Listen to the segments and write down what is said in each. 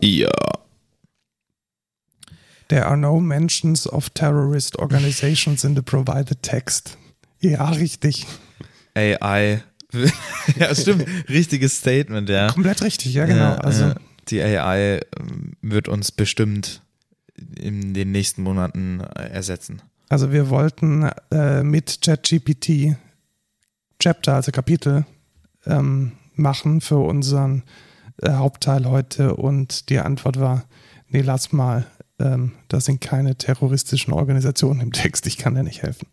Ja. There are no mentions of terrorist organizations in the provided text. Ja, richtig. AI. ja, stimmt. Richtiges Statement, ja. Komplett richtig, ja, genau. Ja, also, ja. die AI ähm, wird uns bestimmt in den nächsten Monaten äh, ersetzen. also wir wollten äh, mit ChatGPT Chapter, also Kapitel, ähm, machen für unseren äh, Hauptteil heute und die Antwort war, nee, lass mal, ähm, da sind keine terroristischen Organisationen im Text, ich kann dir nicht helfen.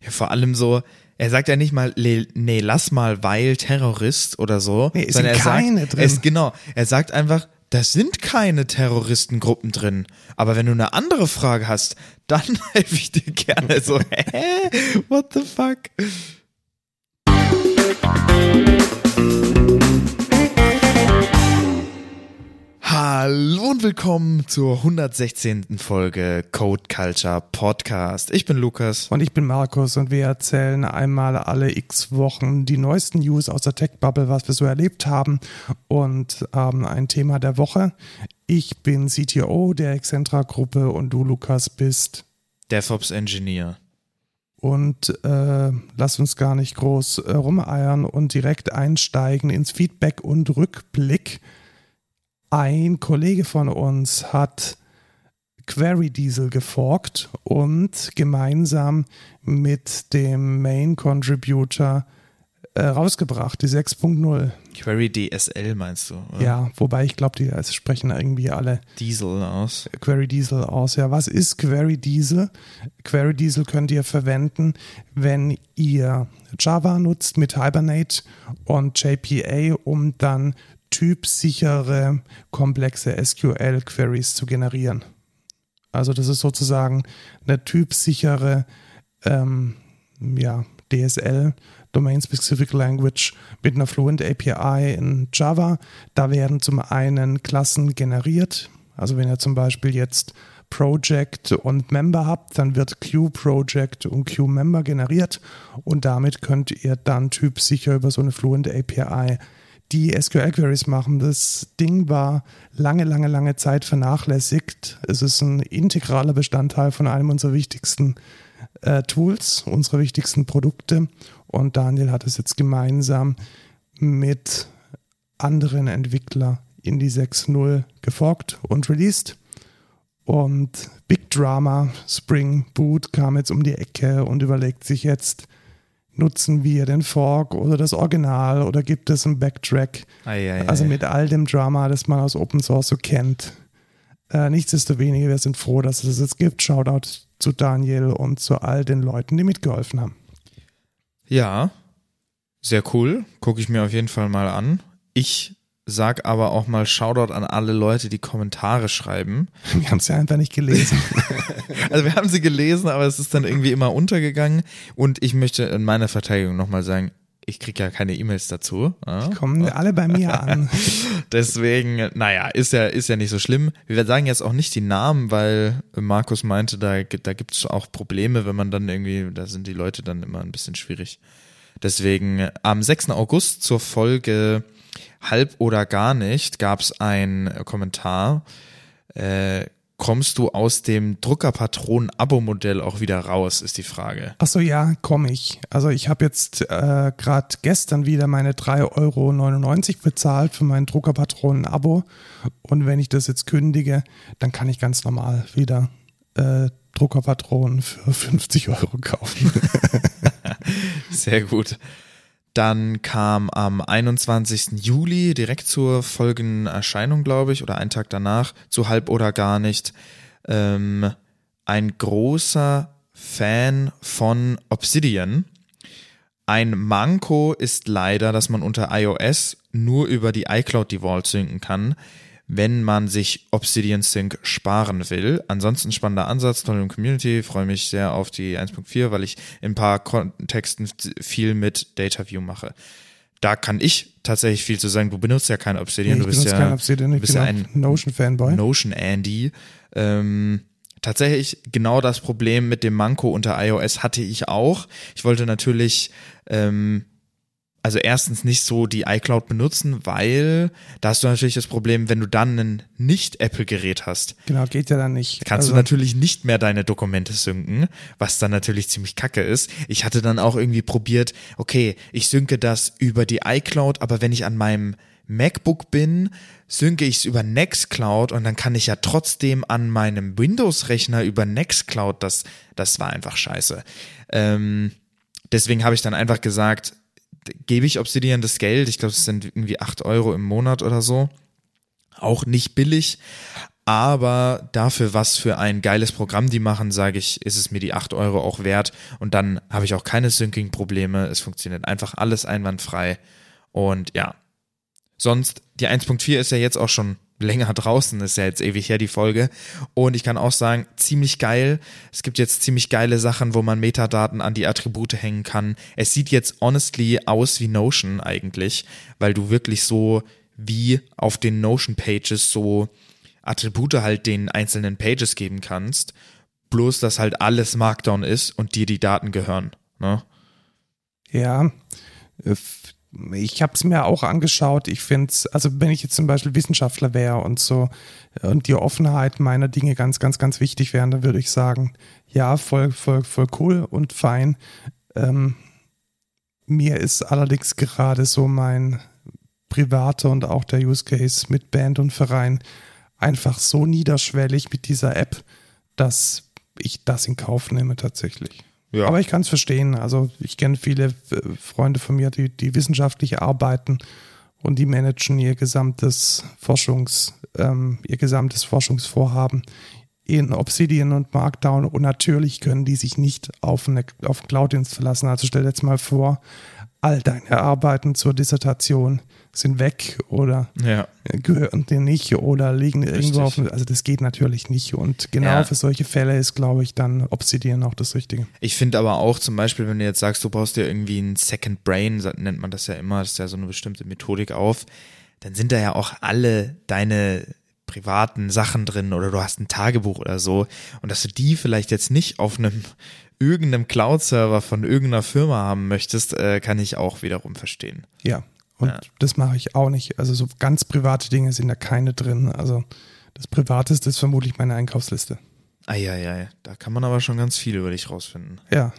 Ja, vor allem so, er sagt ja nicht mal, nee, lass mal, weil Terrorist oder so. Nee, es sondern sind er keine sagt, drin. Es, genau, er sagt einfach, da sind keine Terroristengruppen drin. Aber wenn du eine andere Frage hast, dann helfe ich dir gerne. So, hä? What the fuck? Hallo und willkommen zur 116. Folge Code Culture Podcast. Ich bin Lukas. Und ich bin Markus und wir erzählen einmal alle x Wochen die neuesten News aus der Tech-Bubble, was wir so erlebt haben und haben ein Thema der Woche. Ich bin CTO der Excentra-Gruppe und du, Lukas, bist. DevOps Engineer. Und äh, lass uns gar nicht groß äh, rumeiern und direkt einsteigen ins Feedback und Rückblick. Ein Kollege von uns hat Query Diesel geforkt und gemeinsam mit dem Main Contributor äh, rausgebracht, die 6.0. Query DSL meinst du? Oder? Ja, wobei ich glaube, die sprechen irgendwie alle Diesel aus. Query Diesel aus. Ja, was ist Query Diesel? Query Diesel könnt ihr verwenden, wenn ihr Java nutzt mit Hibernate und JPA, um dann typsichere, komplexe SQL-Queries zu generieren. Also das ist sozusagen eine typsichere ähm, ja, DSL, Domain Specific Language, mit einer Fluent API in Java. Da werden zum einen Klassen generiert. Also wenn ihr zum Beispiel jetzt Project und Member habt, dann wird Q-Project und Q-Member generiert und damit könnt ihr dann typsicher über so eine Fluent API die SQL-Queries machen. Das Ding war lange, lange, lange Zeit vernachlässigt. Es ist ein integraler Bestandteil von einem unserer wichtigsten äh, Tools, unserer wichtigsten Produkte. Und Daniel hat es jetzt gemeinsam mit anderen Entwicklern in die 6.0 geforkt und released. Und Big Drama Spring Boot kam jetzt um die Ecke und überlegt sich jetzt, nutzen wir den Fork oder das Original oder gibt es einen Backtrack? Ei, ei, Also mit all dem Drama, das man aus Open Source so kennt. Äh, nichtsdestoweniger, wir sind froh, dass es es jetzt gibt. Shoutout zu Daniel und zu all den Leuten, die mitgeholfen haben. Ja, sehr cool. Gucke ich mir auf jeden Fall mal an. Ich sag aber auch mal Shoutout an alle Leute, die Kommentare schreiben. Wir haben ja einfach nicht gelesen. Also wir haben sie gelesen, aber es ist dann irgendwie immer untergegangen. Und ich möchte in meiner Verteidigung nochmal sagen, ich kriege ja keine E-Mails dazu. Ja? Kommen alle bei mir an. Deswegen, naja, ist ja, ist ja nicht so schlimm. Wir sagen jetzt auch nicht die Namen, weil Markus meinte, da, gibt- da gibt es auch Probleme, wenn man dann irgendwie, da sind die Leute dann immer ein bisschen schwierig. Deswegen am 6. August zur Folge Halb oder gar nicht gab es einen Kommentar. Äh, kommst du aus dem Druckerpatronen-Abo-Modell auch wieder raus, ist die Frage. Achso, ja, komme ich. Also ich habe jetzt äh, gerade gestern wieder meine 3,99 Euro bezahlt für mein Druckerpatronen-Abo. Und wenn ich das jetzt kündige, dann kann ich ganz normal wieder äh, Druckerpatronen für 50 Euro kaufen. Sehr gut. Dann kam am 21. Juli direkt zur Folgenerscheinung, glaube ich, oder einen Tag danach, zu halb oder gar nicht, ähm, ein großer Fan von Obsidian. Ein Manko ist leider, dass man unter iOS nur über die iCloud Default synken kann, wenn man sich Obsidian Sync sparen will. Ansonsten spannender Ansatz, toll im Community, freue mich sehr auf die 1.4, weil ich in ein paar Kontexten viel mit DataView mache. Da kann ich tatsächlich viel zu sagen. Du benutzt ja kein Obsidian, ich du bist ja, kein Obsidian, ich bist ja ein Notion-Fanboy. Notion Andy. Ähm, tatsächlich genau das Problem mit dem Manko unter iOS hatte ich auch. Ich wollte natürlich ähm, also erstens nicht so die iCloud benutzen, weil da hast du natürlich das Problem, wenn du dann ein Nicht-Apple-Gerät hast. Genau, geht ja dann nicht. Kannst also, du natürlich nicht mehr deine Dokumente synken, was dann natürlich ziemlich kacke ist. Ich hatte dann auch irgendwie probiert, okay, ich synke das über die iCloud, aber wenn ich an meinem MacBook bin, synke ich es über Nextcloud und dann kann ich ja trotzdem an meinem Windows-Rechner über Nextcloud, das, das war einfach scheiße. Ähm, deswegen habe ich dann einfach gesagt, gebe ich Obsidian das Geld, ich glaube, es sind irgendwie acht Euro im Monat oder so. Auch nicht billig, aber dafür, was für ein geiles Programm die machen, sage ich, ist es mir die acht Euro auch wert. Und dann habe ich auch keine Syncing-Probleme. Es funktioniert einfach alles einwandfrei. Und ja, sonst, die 1.4 ist ja jetzt auch schon länger draußen, ist ja jetzt ewig her die Folge. Und ich kann auch sagen, ziemlich geil. Es gibt jetzt ziemlich geile Sachen, wo man Metadaten an die Attribute hängen kann. Es sieht jetzt honestly aus wie Notion eigentlich, weil du wirklich so wie auf den Notion Pages so Attribute halt den einzelnen Pages geben kannst. Bloß, dass halt alles Markdown ist und dir die Daten gehören. Ne? Ja, ich habe es mir auch angeschaut. Ich finde es, also wenn ich jetzt zum Beispiel Wissenschaftler wäre und so und die Offenheit meiner Dinge ganz, ganz, ganz wichtig wären, dann würde ich sagen, ja, voll, voll, voll cool und fein. Ähm, mir ist allerdings gerade so mein privater und auch der Use Case mit Band und Verein einfach so niederschwellig mit dieser App, dass ich das in Kauf nehme tatsächlich. Ja. Aber ich kann es verstehen. Also ich kenne viele äh, Freunde von mir, die, die wissenschaftlich arbeiten und die managen ihr gesamtes Forschungs, ähm, ihr gesamtes Forschungsvorhaben in Obsidian und Markdown und natürlich können die sich nicht auf eine auf Cloud-Dienst verlassen. Also stell dir jetzt mal vor, all deine Arbeiten zur Dissertation sind weg oder ja. gehören dir nicht oder liegen Richtig. irgendwo auf. Also das geht natürlich nicht. Und genau ja. für solche Fälle ist, glaube ich, dann Obsidian auch das Richtige. Ich finde aber auch zum Beispiel, wenn du jetzt sagst, du brauchst dir irgendwie ein Second Brain, nennt man das ja immer, das ist ja so eine bestimmte Methodik auf, dann sind da ja auch alle deine privaten Sachen drin oder du hast ein Tagebuch oder so und dass du die vielleicht jetzt nicht auf einem irgendeinem Cloud-Server von irgendeiner Firma haben möchtest, äh, kann ich auch wiederum verstehen. Ja, und ja. das mache ich auch nicht. Also so ganz private Dinge sind da keine drin. Also das Privateste ist vermutlich meine Einkaufsliste. Eieiei, da kann man aber schon ganz viel über dich rausfinden. Ja.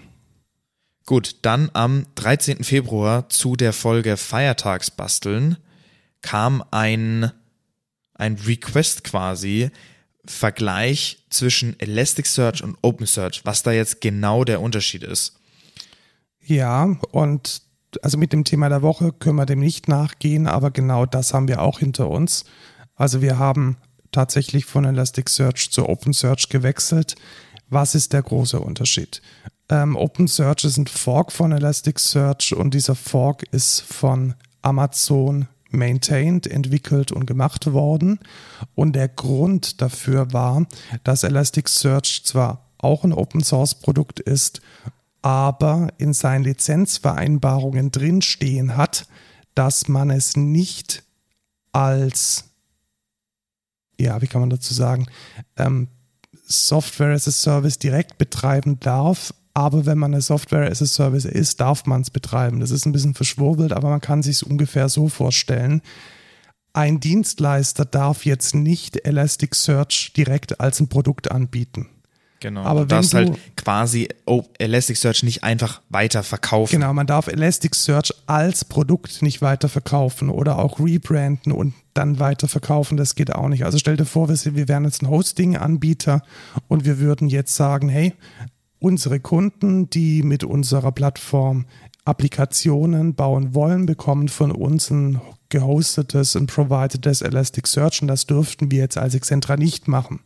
Gut, dann am 13. Februar zu der Folge Feiertagsbasteln kam ein, ein Request quasi, Vergleich zwischen Elasticsearch und OpenSearch, was da jetzt genau der Unterschied ist. Ja, und also mit dem Thema der Woche können wir dem nicht nachgehen, aber genau das haben wir auch hinter uns. Also wir haben tatsächlich von Elasticsearch zu OpenSearch gewechselt. Was ist der große Unterschied? Ähm, OpenSearch ist ein Fork von Elasticsearch und dieser Fork ist von Amazon maintained, entwickelt und gemacht worden. Und der Grund dafür war, dass Elasticsearch zwar auch ein Open Source Produkt ist aber in seinen Lizenzvereinbarungen drinstehen hat, dass man es nicht als, ja, wie kann man dazu sagen, ähm, Software as a Service direkt betreiben darf, aber wenn man eine Software as a Service ist, darf man es betreiben. Das ist ein bisschen verschwurbelt, aber man kann sich es ungefähr so vorstellen. Ein Dienstleister darf jetzt nicht Elasticsearch direkt als ein Produkt anbieten. Genau. Aber du darfst halt quasi oh, Elasticsearch nicht einfach weiter verkaufen. Genau, man darf Elasticsearch als Produkt nicht weiter verkaufen oder auch rebranden und dann weiter verkaufen. Das geht auch nicht. Also stell dir vor, wir wären jetzt ein Hosting-Anbieter und wir würden jetzt sagen, hey, unsere Kunden, die mit unserer Plattform Applikationen bauen wollen, bekommen von uns ein gehostetes und providedes Elasticsearch und das dürften wir jetzt als Excentra nicht machen.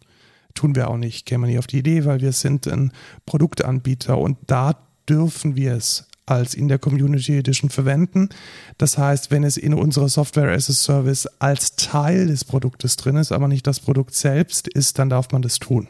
Tun wir auch nicht, käme nie auf die Idee, weil wir sind ein Produktanbieter und da dürfen wir es als in der Community Edition verwenden. Das heißt, wenn es in unserer Software as a Service als Teil des Produktes drin ist, aber nicht das Produkt selbst ist, dann darf man das tun.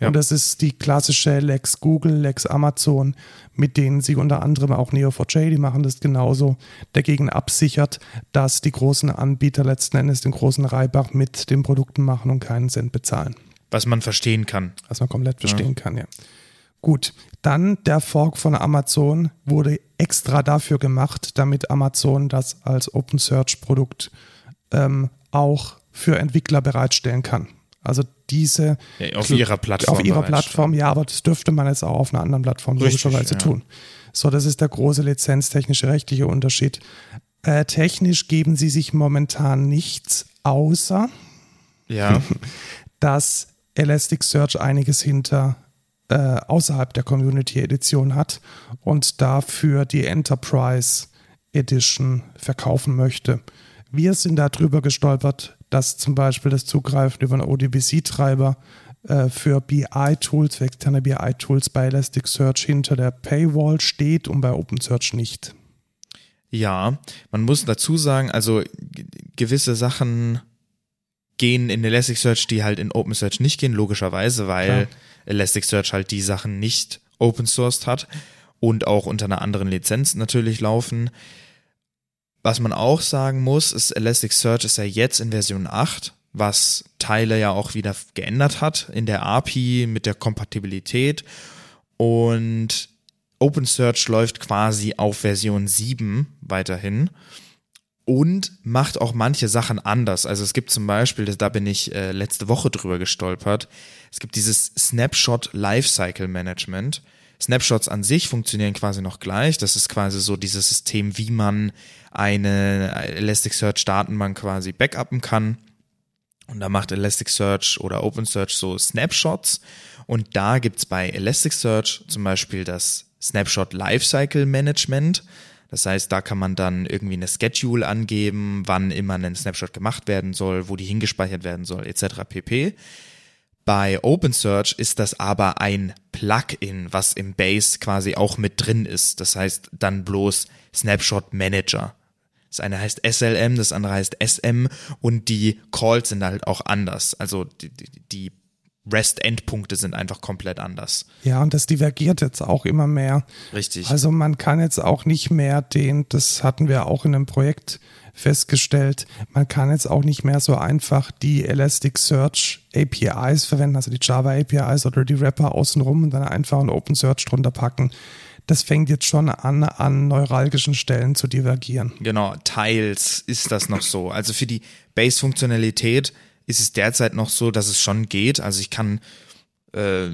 Ja. Und das ist die klassische Lex Google, Lex Amazon, mit denen sie unter anderem auch Neo4j, die machen das genauso, dagegen absichert, dass die großen Anbieter letzten Endes den großen Reibach mit den Produkten machen und keinen Cent bezahlen. Was man verstehen kann. Was man komplett verstehen ja. kann, ja. Gut, dann der Fork von Amazon wurde extra dafür gemacht, damit Amazon das als Open Search Produkt ähm, auch für Entwickler bereitstellen kann. Also diese ja, auf ihrer Plattform. Auf ihrer Plattform, ja, aber das dürfte man jetzt auch auf einer anderen Plattform Richtig, logischerweise ja. tun. So, das ist der große lizenztechnische rechtliche Unterschied. Äh, technisch geben sie sich momentan nichts, außer ja. dass Elasticsearch einiges hinter äh, außerhalb der Community Edition hat und dafür die Enterprise Edition verkaufen möchte. Wir sind darüber gestolpert, dass zum Beispiel das Zugreifen über einen ODBC-Treiber äh, für BI-Tools, für externe BI-Tools bei Elasticsearch hinter der Paywall steht und bei OpenSearch nicht. Ja, man muss dazu sagen, also gewisse Sachen gehen in Elasticsearch, die halt in OpenSearch nicht gehen, logischerweise, weil Klar. Elasticsearch halt die Sachen nicht open sourced hat und auch unter einer anderen Lizenz natürlich laufen. Was man auch sagen muss, ist Elasticsearch ist ja jetzt in Version 8, was Teile ja auch wieder geändert hat in der API mit der Kompatibilität und OpenSearch läuft quasi auf Version 7 weiterhin und macht auch manche Sachen anders. Also es gibt zum Beispiel, da bin ich äh, letzte Woche drüber gestolpert, es gibt dieses Snapshot Lifecycle Management. Snapshots an sich funktionieren quasi noch gleich. Das ist quasi so dieses System, wie man eine Elasticsearch-Datenbank quasi backuppen kann. Und da macht Elasticsearch oder OpenSearch so Snapshots. Und da gibt's bei Elasticsearch zum Beispiel das Snapshot Lifecycle Management. Das heißt, da kann man dann irgendwie eine Schedule angeben, wann immer ein Snapshot gemacht werden soll, wo die hingespeichert werden soll, etc. pp. Bei OpenSearch ist das aber ein Plugin, was im Base quasi auch mit drin ist. Das heißt dann bloß Snapshot Manager. Das eine heißt SLM, das andere heißt SM und die Calls sind halt auch anders. Also die, die REST-Endpunkte sind einfach komplett anders. Ja, und das divergiert jetzt auch immer mehr. Richtig. Also man kann jetzt auch nicht mehr den, das hatten wir auch in einem Projekt festgestellt, man kann jetzt auch nicht mehr so einfach die Elasticsearch APIs verwenden, also die Java APIs oder die Wrapper außenrum und dann einfach ein OpenSearch drunter packen das fängt jetzt schon an, an neuralgischen Stellen zu divergieren. Genau, teils ist das noch so. Also für die Base-Funktionalität ist es derzeit noch so, dass es schon geht. Also ich kann, äh,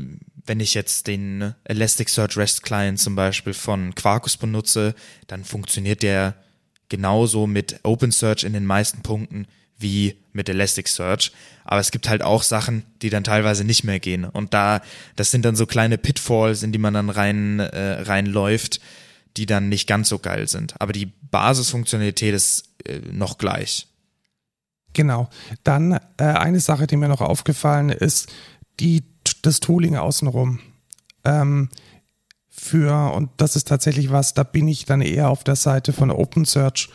wenn ich jetzt den Elasticsearch REST Client zum Beispiel von Quarkus benutze, dann funktioniert der genauso mit OpenSearch in den meisten Punkten wie mit Elasticsearch. Aber es gibt halt auch Sachen, die dann teilweise nicht mehr gehen. Und da, das sind dann so kleine Pitfalls, in die man dann rein, äh, reinläuft, die dann nicht ganz so geil sind. Aber die Basisfunktionalität ist äh, noch gleich. Genau. Dann äh, eine Sache, die mir noch aufgefallen ist, die, das Tooling außenrum. Ähm, für, und das ist tatsächlich was, da bin ich dann eher auf der Seite von OpenSearch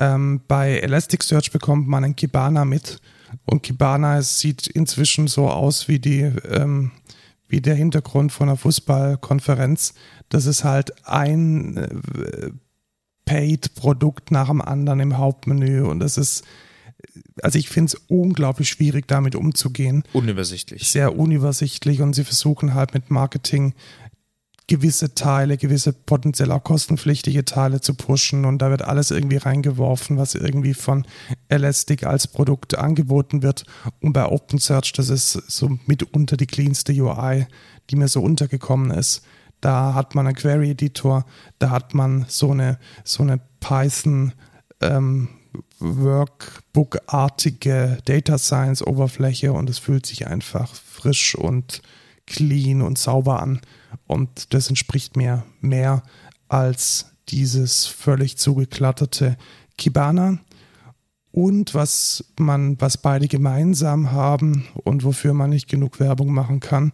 ähm, bei Elasticsearch bekommt man ein Kibana mit und Kibana sieht inzwischen so aus wie die ähm, wie der Hintergrund von einer Fußballkonferenz. Das ist halt ein äh, Paid-Produkt nach dem anderen im Hauptmenü und das ist also ich finde es unglaublich schwierig, damit umzugehen. Unübersichtlich. Sehr unübersichtlich und sie versuchen halt mit Marketing gewisse Teile, gewisse potenziell auch kostenpflichtige Teile zu pushen und da wird alles irgendwie reingeworfen, was irgendwie von Elastic als Produkt angeboten wird. Und bei OpenSearch, das ist so mitunter die cleanste UI, die mir so untergekommen ist. Da hat man einen Query-Editor, da hat man so eine, so eine Python ähm, Workbook-artige Data Science-Oberfläche und es fühlt sich einfach frisch und clean und sauber an. Und das entspricht mir mehr als dieses völlig zugeklatterte Kibana. Und was man, was beide gemeinsam haben und wofür man nicht genug Werbung machen kann,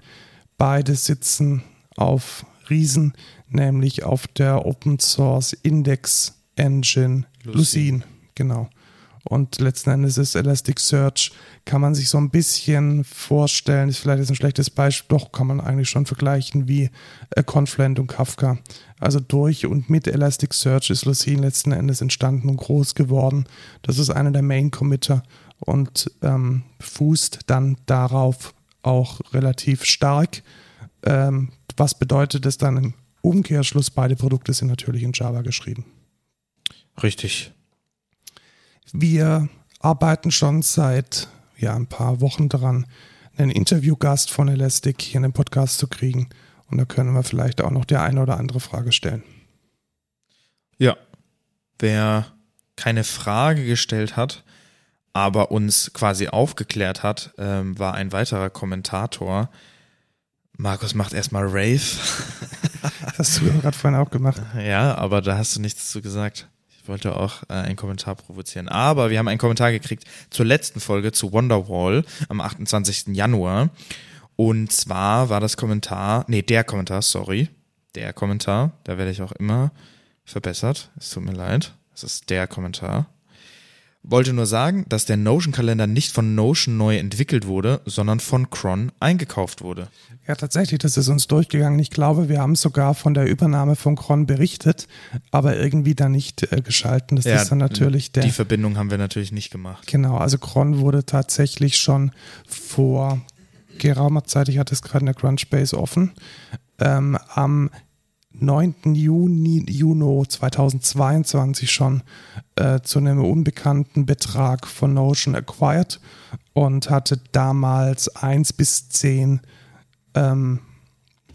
beide sitzen auf Riesen, nämlich auf der Open Source Index Engine Lucene. Lucene genau. Und letzten Endes ist Elasticsearch, kann man sich so ein bisschen vorstellen, ist vielleicht jetzt ein schlechtes Beispiel, doch kann man eigentlich schon vergleichen wie äh, Confluent und Kafka. Also durch und mit Elasticsearch ist Lucene letzten Endes entstanden und groß geworden. Das ist einer der Main-Committer und ähm, fußt dann darauf auch relativ stark. Ähm, was bedeutet es dann im Umkehrschluss? Beide Produkte sind natürlich in Java geschrieben. Richtig. Wir arbeiten schon seit ja, ein paar Wochen daran, einen Interviewgast von Elastic hier in den Podcast zu kriegen. Und da können wir vielleicht auch noch die eine oder andere Frage stellen. Ja. Wer keine Frage gestellt hat, aber uns quasi aufgeklärt hat, ähm, war ein weiterer Kommentator. Markus macht erstmal Rave. Das hast du gerade vorhin auch gemacht. Ja, aber da hast du nichts zu gesagt. Wollte auch äh, einen Kommentar provozieren. Aber wir haben einen Kommentar gekriegt zur letzten Folge zu Wonderwall am 28. Januar. Und zwar war das Kommentar, nee, der Kommentar, sorry. Der Kommentar, da werde ich auch immer verbessert. Es tut mir leid. Das ist der Kommentar. Wollte nur sagen, dass der Notion-Kalender nicht von Notion neu entwickelt wurde, sondern von Cron eingekauft wurde. Ja, tatsächlich, das ist uns durchgegangen. Ich glaube, wir haben sogar von der Übernahme von Cron berichtet, aber irgendwie da nicht äh, geschalten. Das Ja, ist dann natürlich der. Die Verbindung haben wir natürlich nicht gemacht. Genau, also Cron wurde tatsächlich schon vor geraumer Zeit, ich hatte es gerade in der Crunchbase offen, ähm, am 9. Juni, Juni 2022 schon äh, zu einem unbekannten Betrag von Notion acquired und hatte damals 1 bis 10 ähm,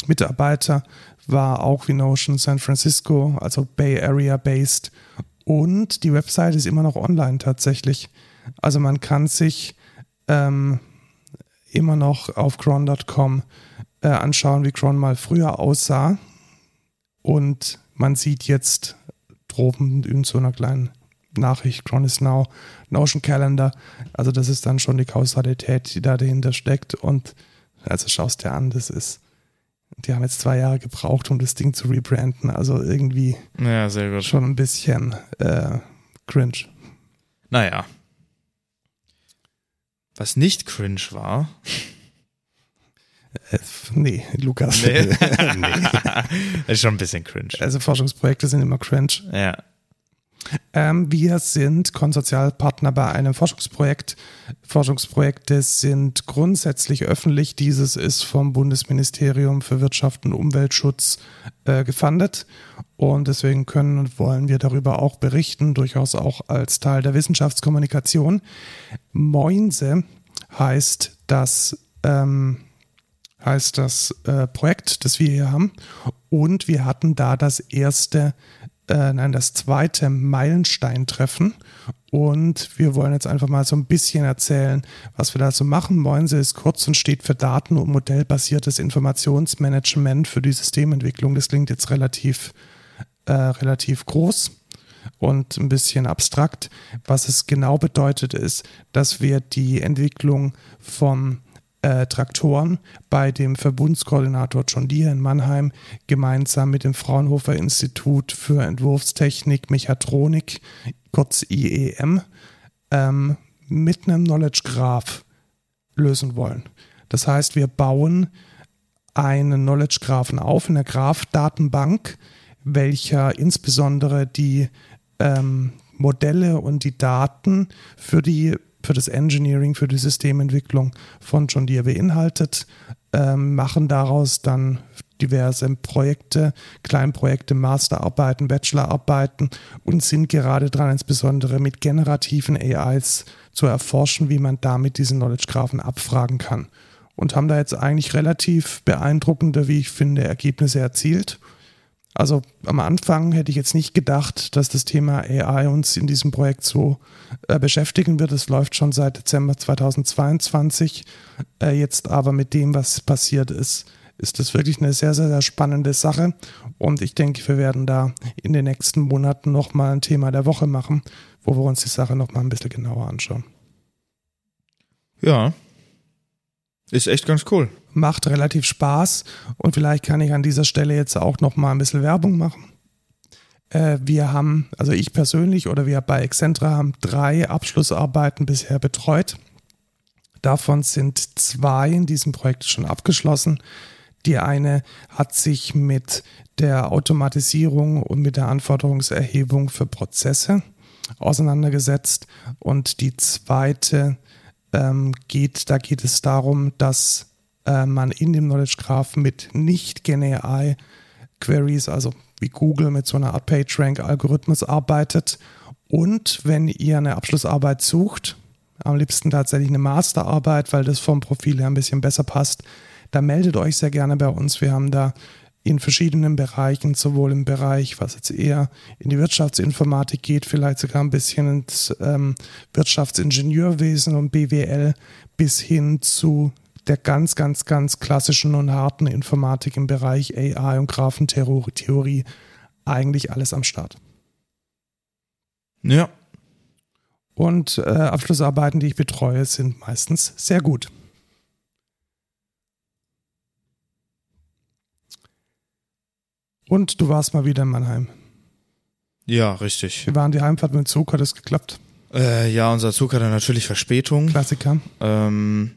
Mitarbeiter, war auch wie Notion San Francisco, also Bay Area based und die Website ist immer noch online tatsächlich. Also man kann sich ähm, immer noch auf cron.com äh, anschauen, wie Cron mal früher aussah. Und man sieht jetzt droben in so einer kleinen Nachricht, Cron is now Notion Calendar. Also das ist dann schon die Kausalität, die da dahinter steckt. Und also schaust dir an, das ist, die haben jetzt zwei Jahre gebraucht, um das Ding zu rebranden. Also irgendwie Ja, sehr gut. schon ein bisschen äh, cringe. Naja. Was nicht cringe war. Äh, nee, Lukas. Nee. ist schon ein bisschen cringe. Also Forschungsprojekte sind immer cringe. Ja. Ähm, wir sind Konsortialpartner bei einem Forschungsprojekt. Forschungsprojekte sind grundsätzlich öffentlich. Dieses ist vom Bundesministerium für Wirtschaft und Umweltschutz äh, gefundet. Und deswegen können und wollen wir darüber auch berichten, durchaus auch als Teil der Wissenschaftskommunikation. Moinse heißt das, ähm, heißt das äh, Projekt, das wir hier haben. Und wir hatten da das erste äh, nein, das zweite Meilensteintreffen. Und wir wollen jetzt einfach mal so ein bisschen erzählen, was wir da so machen. Moinse ist kurz und steht für Daten- und modellbasiertes Informationsmanagement für die Systementwicklung. Das klingt jetzt relativ, äh, relativ groß und ein bisschen abstrakt. Was es genau bedeutet, ist, dass wir die Entwicklung von äh, Traktoren bei dem Verbundskoordinator John Deere in Mannheim gemeinsam mit dem Fraunhofer Institut für Entwurfstechnik Mechatronik, kurz IEM, ähm, mit einem Knowledge Graph lösen wollen. Das heißt, wir bauen einen Knowledge Graphen auf in der Graph-Datenbank, welcher insbesondere die ähm, Modelle und die Daten für die für das Engineering, für die Systementwicklung von John Deere beinhaltet, ähm, machen daraus dann diverse Projekte, Kleinprojekte, Masterarbeiten, Bachelorarbeiten und sind gerade dran, insbesondere mit generativen AIs zu erforschen, wie man damit diesen Knowledge Graphen abfragen kann. Und haben da jetzt eigentlich relativ beeindruckende, wie ich finde, Ergebnisse erzielt. Also am Anfang hätte ich jetzt nicht gedacht, dass das Thema AI uns in diesem Projekt so äh, beschäftigen wird. Es läuft schon seit Dezember 2022. Äh, jetzt aber mit dem, was passiert ist, ist das wirklich eine sehr, sehr, sehr spannende Sache. Und ich denke, wir werden da in den nächsten Monaten nochmal ein Thema der Woche machen, wo wir uns die Sache nochmal ein bisschen genauer anschauen. Ja. Ist echt ganz cool. macht relativ Spaß und vielleicht kann ich an dieser Stelle jetzt auch noch mal ein bisschen Werbung machen. Äh, wir haben, also ich persönlich oder wir bei Excentra haben drei Abschlussarbeiten bisher betreut. Davon sind zwei in diesem Projekt schon abgeschlossen. Die eine hat sich mit der Automatisierung und mit der Anforderungserhebung für Prozesse auseinandergesetzt und die zweite ähm, geht, da geht es darum, dass äh, man in dem Knowledge Graph mit nicht GenAI Queries, also wie Google mit so einer Art PageRank-Algorithmus arbeitet. Und wenn ihr eine Abschlussarbeit sucht, am liebsten tatsächlich eine Masterarbeit, weil das vom Profil her ein bisschen besser passt, dann meldet euch sehr gerne bei uns. Wir haben da in verschiedenen Bereichen, sowohl im Bereich, was jetzt eher in die Wirtschaftsinformatik geht, vielleicht sogar ein bisschen ins ähm, Wirtschaftsingenieurwesen und BWL, bis hin zu der ganz, ganz, ganz klassischen und harten Informatik im Bereich AI und Graphentheorie eigentlich alles am Start. Ja. Und äh, Abschlussarbeiten, die ich betreue, sind meistens sehr gut. Und du warst mal wieder in Mannheim. Ja, richtig. Wir waren die Heimfahrt mit dem Zug, hat es geklappt? Äh, ja, unser Zug hatte natürlich Verspätung. Klassiker. Ähm,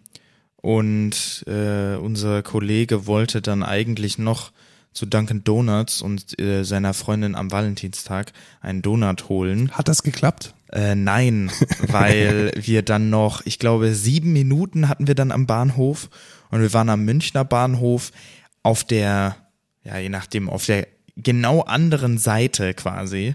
und äh, unser Kollege wollte dann eigentlich noch zu Dunkin' Donuts und äh, seiner Freundin am Valentinstag einen Donut holen. Hat das geklappt? Äh, nein, weil wir dann noch, ich glaube, sieben Minuten hatten wir dann am Bahnhof und wir waren am Münchner Bahnhof auf der ja, je nachdem, auf der genau anderen Seite quasi.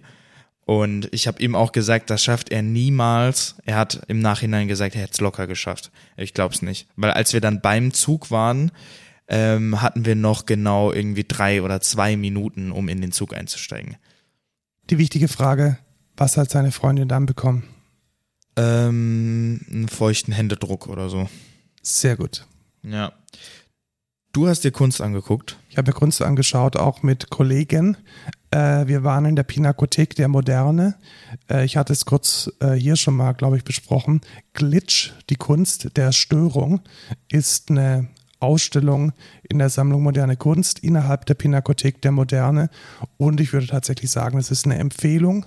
Und ich habe ihm auch gesagt, das schafft er niemals. Er hat im Nachhinein gesagt, er hätte es locker geschafft. Ich glaube es nicht. Weil als wir dann beim Zug waren, ähm, hatten wir noch genau irgendwie drei oder zwei Minuten, um in den Zug einzusteigen. Die wichtige Frage, was hat seine Freundin dann bekommen? Ähm, einen feuchten Händedruck oder so. Sehr gut. Ja. Du hast dir Kunst angeguckt. Ich habe mir Kunst angeschaut, auch mit Kollegen. Äh, wir waren in der Pinakothek der Moderne. Äh, ich hatte es kurz äh, hier schon mal, glaube ich, besprochen. Glitch, die Kunst der Störung, ist eine Ausstellung in der Sammlung Moderne Kunst innerhalb der Pinakothek der Moderne. Und ich würde tatsächlich sagen, es ist eine Empfehlung.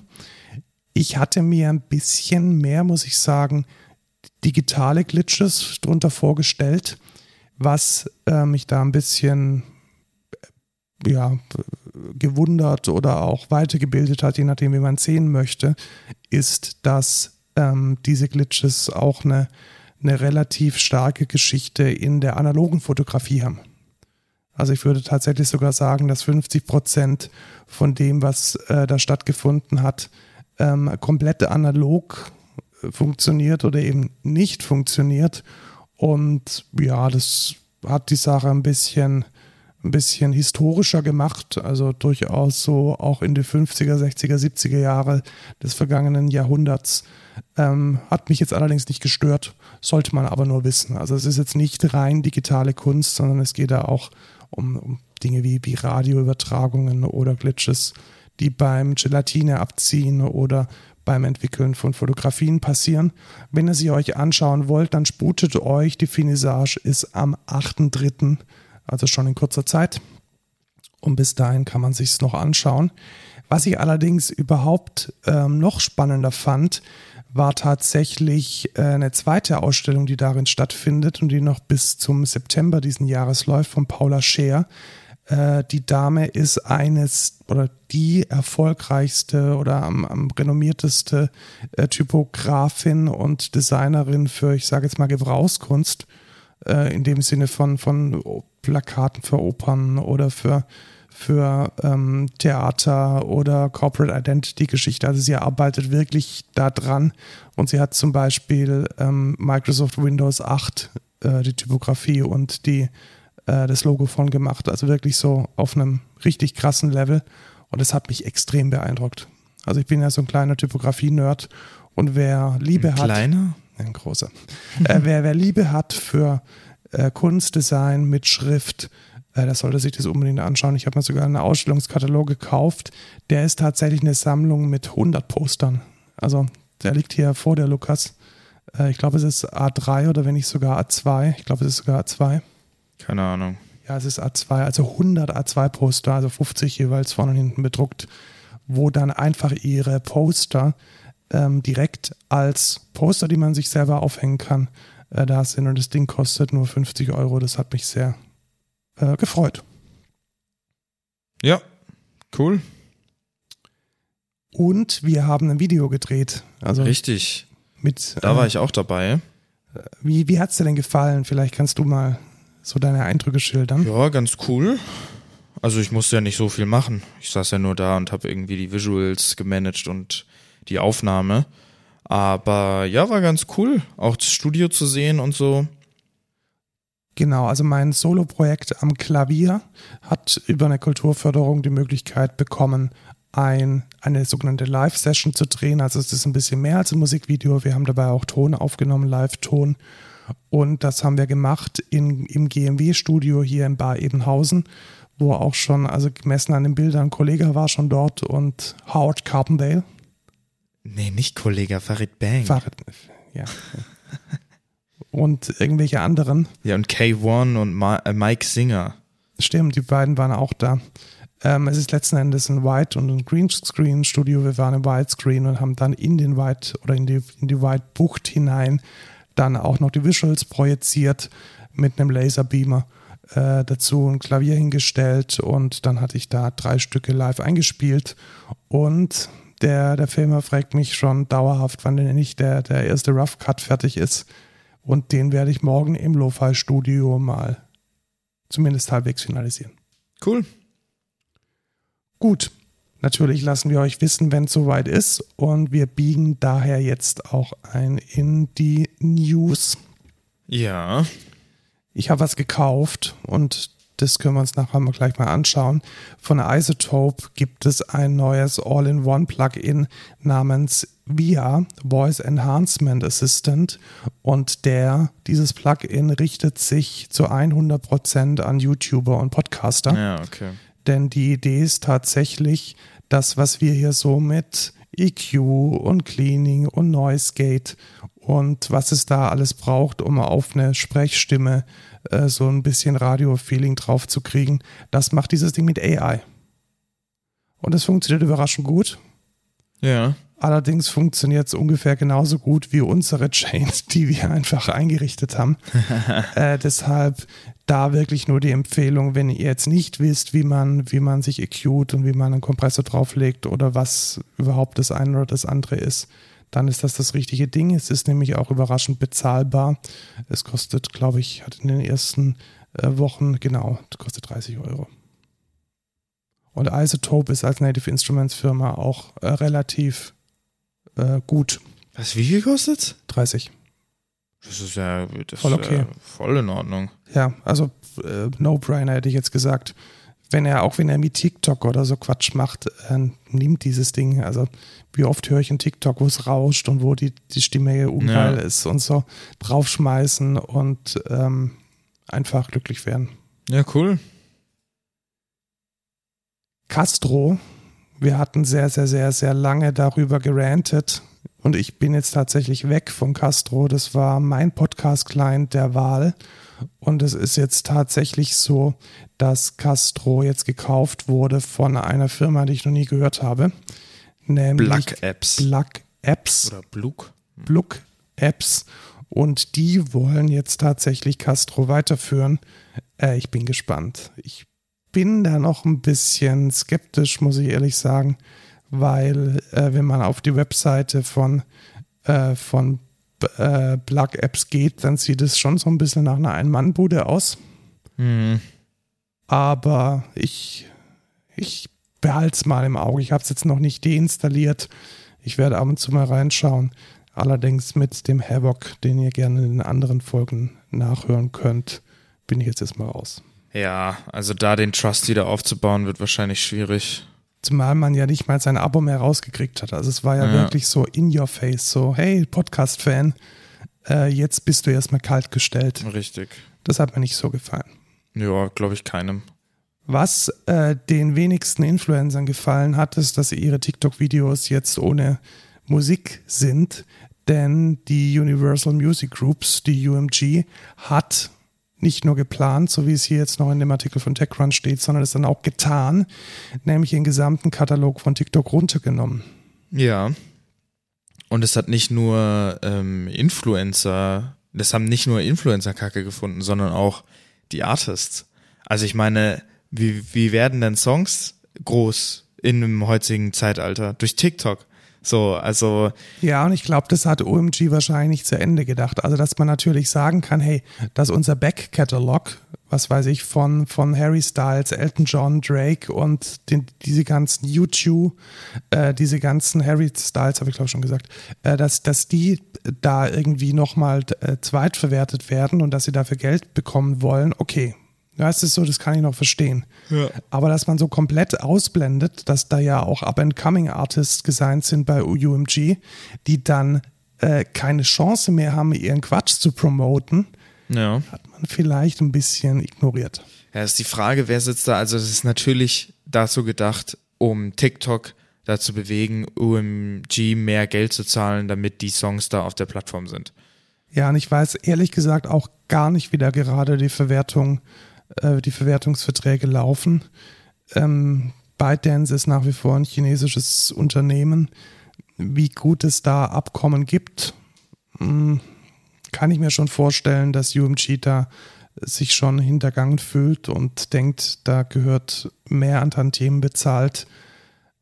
Ich hatte mir ein bisschen mehr, muss ich sagen, digitale Glitches darunter vorgestellt was äh, mich da ein bisschen ja, gewundert oder auch weitergebildet hat, je nachdem, wie man sehen möchte, ist, dass ähm, diese Glitches auch eine, eine relativ starke Geschichte in der analogen Fotografie haben. Also ich würde tatsächlich sogar sagen, dass 50 Prozent von dem, was äh, da stattgefunden hat, ähm, komplett analog funktioniert oder eben nicht funktioniert und ja, das hat die Sache ein bisschen, ein bisschen historischer gemacht, also durchaus so auch in die 50er, 60er, 70er Jahre des vergangenen Jahrhunderts. Ähm, hat mich jetzt allerdings nicht gestört, sollte man aber nur wissen. Also es ist jetzt nicht rein digitale Kunst, sondern es geht da auch um, um Dinge wie, wie Radioübertragungen oder Glitches, die beim Gelatine abziehen oder beim Entwickeln von Fotografien passieren. Wenn ihr sie euch anschauen wollt, dann sputet euch. Die Finissage ist am 8.3., also schon in kurzer Zeit. Und bis dahin kann man sich es noch anschauen. Was ich allerdings überhaupt ähm, noch spannender fand, war tatsächlich äh, eine zweite Ausstellung, die darin stattfindet und die noch bis zum September diesen Jahres läuft, von Paula Scheer. Äh, die Dame ist eines oder die erfolgreichste oder am, am renommierteste äh, Typografin und Designerin für, ich sage jetzt mal, Gebrauchskunst, äh, in dem Sinne von, von Plakaten für Opern oder für, für ähm, Theater oder Corporate Identity Geschichte. Also sie arbeitet wirklich da dran und sie hat zum Beispiel ähm, Microsoft Windows 8 äh, die Typografie und die äh, das Logo von gemacht. Also wirklich so auf einem richtig krassen Level. Und es hat mich extrem beeindruckt. Also ich bin ja so ein kleiner Typografie-Nerd und wer Liebe ein hat. Kleiner? Ein großer. äh, wer, wer Liebe hat für äh, Kunstdesign mit Schrift, äh, der sollte sich das unbedingt anschauen. Ich habe mir sogar einen Ausstellungskatalog gekauft. Der ist tatsächlich eine Sammlung mit 100 Postern. Also der liegt hier vor der Lukas. Äh, ich glaube, es ist A3 oder wenn nicht sogar A2. Ich glaube, es ist sogar A2. Keine Ahnung. Ja, es ist A2, also 100 A2-Poster, also 50 jeweils vorne und hinten bedruckt, wo dann einfach ihre Poster ähm, direkt als Poster, die man sich selber aufhängen kann, äh, da sind. Und das Ding kostet nur 50 Euro. Das hat mich sehr äh, gefreut. Ja, cool. Und wir haben ein Video gedreht. Also Richtig. Mit, Da äh, war ich auch dabei. Wie, wie hat es dir denn gefallen? Vielleicht kannst du mal so deine Eindrücke schildern? Ja, ganz cool. Also ich musste ja nicht so viel machen. Ich saß ja nur da und habe irgendwie die Visuals gemanagt und die Aufnahme. Aber ja, war ganz cool, auch das Studio zu sehen und so. Genau, also mein Solo-Projekt am Klavier hat über eine Kulturförderung die Möglichkeit bekommen, ein, eine sogenannte Live-Session zu drehen. Also es ist ein bisschen mehr als ein Musikvideo. Wir haben dabei auch Ton aufgenommen, Live-Ton. Und das haben wir gemacht in, im GMW-Studio hier in Bar Ebenhausen, wo auch schon, also gemessen an den Bildern, ein Kollege war schon dort und Howard Carpendale. Nee, nicht Kollege, Farid Bang. Farid, ja. und irgendwelche anderen. Ja, und K1 und Ma äh, Mike Singer. Stimmt, die beiden waren auch da. Ähm, es ist letzten Endes ein White- und ein Greenscreen-Studio. Wir waren im Widescreen und haben dann in den White oder in die, in die White-Bucht hinein dann auch noch die Visuals projiziert mit einem Laserbeamer äh, dazu ein Klavier hingestellt und dann hatte ich da drei Stücke live eingespielt und der, der Filmer fragt mich schon dauerhaft, wann denn nicht der, der erste Rough Cut fertig ist und den werde ich morgen im Lo-Fi-Studio mal zumindest halbwegs finalisieren. Cool. Gut, natürlich lassen wir euch wissen, wenn es soweit ist. Und wir biegen daher jetzt auch ein in die News. Ja. Ich habe was gekauft und das können wir uns nachher mal gleich mal anschauen. Von Isotope gibt es ein neues All-in-One-Plugin namens VIA Voice Enhancement Assistant und der dieses Plugin richtet sich zu 100% an YouTuber und Podcaster. Ja, okay. Denn die Idee ist tatsächlich, das, was wir hier so mit EQ und Cleaning und Noise Gate und was es da alles braucht, um auf eine Sprechstimme äh, so ein bisschen Radio-Feeling drauf zu kriegen, das macht dieses Ding mit AI. Und es funktioniert überraschend gut. Ja. Allerdings funktioniert es ungefähr genauso gut wie unsere Chains, die wir einfach eingerichtet haben. äh, deshalb da wirklich nur die Empfehlung, wenn ihr jetzt nicht wisst, wie man, wie man sich EQt und wie man einen Kompressor drauflegt oder was überhaupt das eine oder das andere ist, dann ist das das richtige Ding. Es ist nämlich auch überraschend bezahlbar. Es kostet, glaube ich, hat in den ersten äh, Wochen, genau, kostet 30 Euro. Und Isotope ist als Native Instruments Firma auch äh, relativ äh, gut. Was, wie viel kostet 30. Das ist ja das Voll ist okay. ja voll in Ordnung. Ja, also äh, No-Brainer hätte ich jetzt gesagt. Wenn er, auch wenn er mit TikTok oder so Quatsch macht, äh, nimmt dieses Ding. Also, wie oft höre ich einen TikTok, wo es rauscht und wo die, die Stimme ungeil Ja. ist und so draufschmeißen und ähm, einfach glücklich werden. Ja, cool. Castro, wir hatten sehr, sehr, sehr, sehr lange darüber gerantet und ich bin jetzt tatsächlich weg von Castro. Das war mein Podcast-Client der Wahl und es ist jetzt tatsächlich so, dass Castro jetzt gekauft wurde von einer Firma, die ich noch nie gehört habe, nämlich Black Apps. Black Apps. Oder Bluk. Bluk Apps und die wollen jetzt tatsächlich Castro weiterführen. Äh, ich bin gespannt. Ich bin da noch ein bisschen skeptisch, muss ich ehrlich sagen, weil äh, wenn man auf die Webseite von, äh, von äh, Plug Apps geht, dann sieht es schon so ein bisschen nach einer Ein-Mann-Bude aus. Hm. Aber ich, ich behalte es mal im Auge. Ich habe es jetzt noch nicht deinstalliert. Ich werde ab und zu mal reinschauen. Allerdings mit dem Havoc, den ihr gerne in den anderen Folgen nachhören könnt, bin ich jetzt erstmal raus. Ja, also da den Trust wieder aufzubauen, wird wahrscheinlich schwierig. Zumal man ja nicht mal sein Abo mehr rausgekriegt hat. Also es war ja, Ja. wirklich so in your face, so, hey, Podcast-Fan, äh, jetzt bist du erstmal kalt gestellt. Richtig. Das hat mir nicht so gefallen. Ja, glaube ich keinem. Was äh, den wenigsten Influencern gefallen hat, ist, dass ihre TikTok-Videos jetzt ohne Musik sind, denn die Universal Music Groups, die UMG, hat nicht nur geplant, so wie es hier jetzt noch in dem Artikel von TechCrunch steht, sondern es dann auch getan, nämlich den gesamten Katalog von TikTok runtergenommen. Ja. Und es hat nicht nur ähm, Influencer, das haben nicht nur Influencer Kacke gefunden, sondern auch die Artists. Also ich meine, wie, wie werden denn Songs groß in dem heutigen Zeitalter? Durch TikTok. So, also. Ja, und ich glaube, das hat OMG wahrscheinlich zu Ende gedacht. Also, dass man natürlich sagen kann, hey, dass unser Back-Catalog, was weiß ich, von, von Harry Styles, Elton John, Drake und den, diese ganzen YouTube, äh, diese ganzen Harry Styles, habe ich glaube schon gesagt, äh, dass, dass die da irgendwie nochmal äh, zweitverwertet werden und dass sie dafür Geld bekommen wollen, okay, ja, es ist so, das kann ich noch verstehen. Ja. Aber dass man so komplett ausblendet, dass da ja auch Up-and-Coming-Artists gesigned sind bei UMG, die dann äh, keine Chance mehr haben, ihren Quatsch zu promoten, ja. hat man vielleicht ein bisschen ignoriert. Ja, ist die Frage, wer sitzt da? Also, es ist natürlich dazu gedacht, um TikTok dazu bewegen, UMG mehr Geld zu zahlen, damit die Songs da auf der Plattform sind. Ja, und ich weiß ehrlich gesagt auch gar nicht, wie da gerade die Verwertung äh, die Verwertungsverträge laufen. Ähm, ByteDance ist nach wie vor ein chinesisches Unternehmen. Wie gut es da Abkommen gibt, hm, kann ich mir schon vorstellen, dass UMG da sich schon hintergangen fühlt und denkt, da gehört mehr an Tantiemen bezahlt.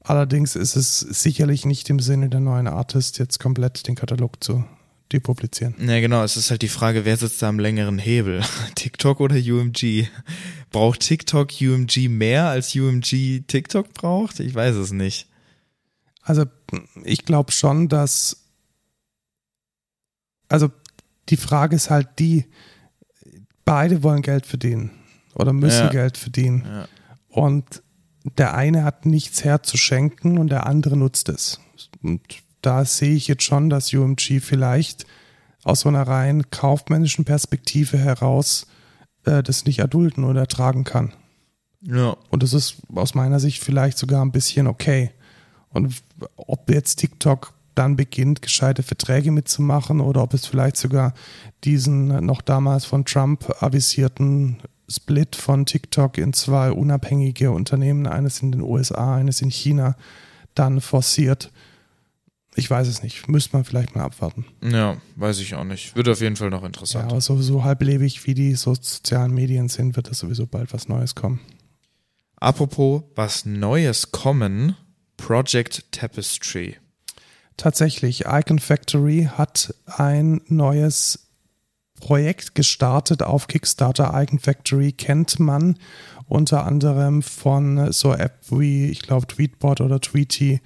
Allerdings ist es sicherlich nicht im Sinne der neuen Artist, jetzt komplett den Katalog zu depublizieren. Ja, genau. Es ist halt die Frage, wer sitzt da am längeren Hebel? TikTok oder UMG? Braucht TikTok UMG mehr als UMG TikTok braucht? Ich weiß es nicht. Also, ich glaube schon, dass. Also, die Frage ist halt die, beide wollen Geld verdienen oder müssen ja. Geld verdienen. Ja. Und der eine hat nichts herzuschenken und der andere nutzt es. Und da sehe ich jetzt schon, dass UMG vielleicht aus so einer rein kaufmännischen Perspektive heraus äh, das nicht erdulden oder ertragen kann. Ja. Und das ist aus meiner Sicht vielleicht sogar ein bisschen okay. Und ob jetzt TikTok dann beginnt, gescheite Verträge mitzumachen oder ob es vielleicht sogar diesen noch damals von Trump avisierten Split von TikTok in zwei unabhängige Unternehmen, eines in den USA, eines in China, dann forciert, ich weiß es nicht. Müsste man vielleicht mal abwarten. Ja, weiß ich auch nicht. Wird auf jeden Fall noch interessant. Ja, aber sowieso halblebig, wie die sozialen Medien sind, wird da sowieso bald was Neues kommen. Apropos was Neues kommen, Project Tapestry. Tatsächlich, Icon Factory hat ein neues Projekt gestartet auf Kickstarter. Icon Factory kennt man unter anderem von so App wie, ich glaube, Tweetbot oder Tweety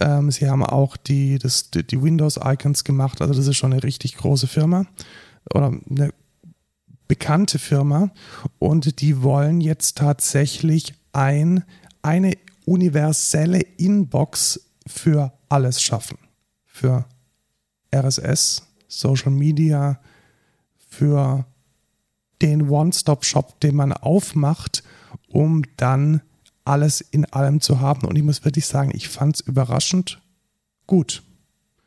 ähm, sie haben auch die, das, die Windows-Icons gemacht. Also das ist schon eine richtig große Firma oder eine bekannte Firma. Und die wollen jetzt tatsächlich ein, eine universelle Inbox für alles schaffen. Für RSS, Social Media, für den One-Stop-Shop, den man aufmacht, um dann alles in allem zu haben. Und ich muss wirklich sagen, ich fand es überraschend gut.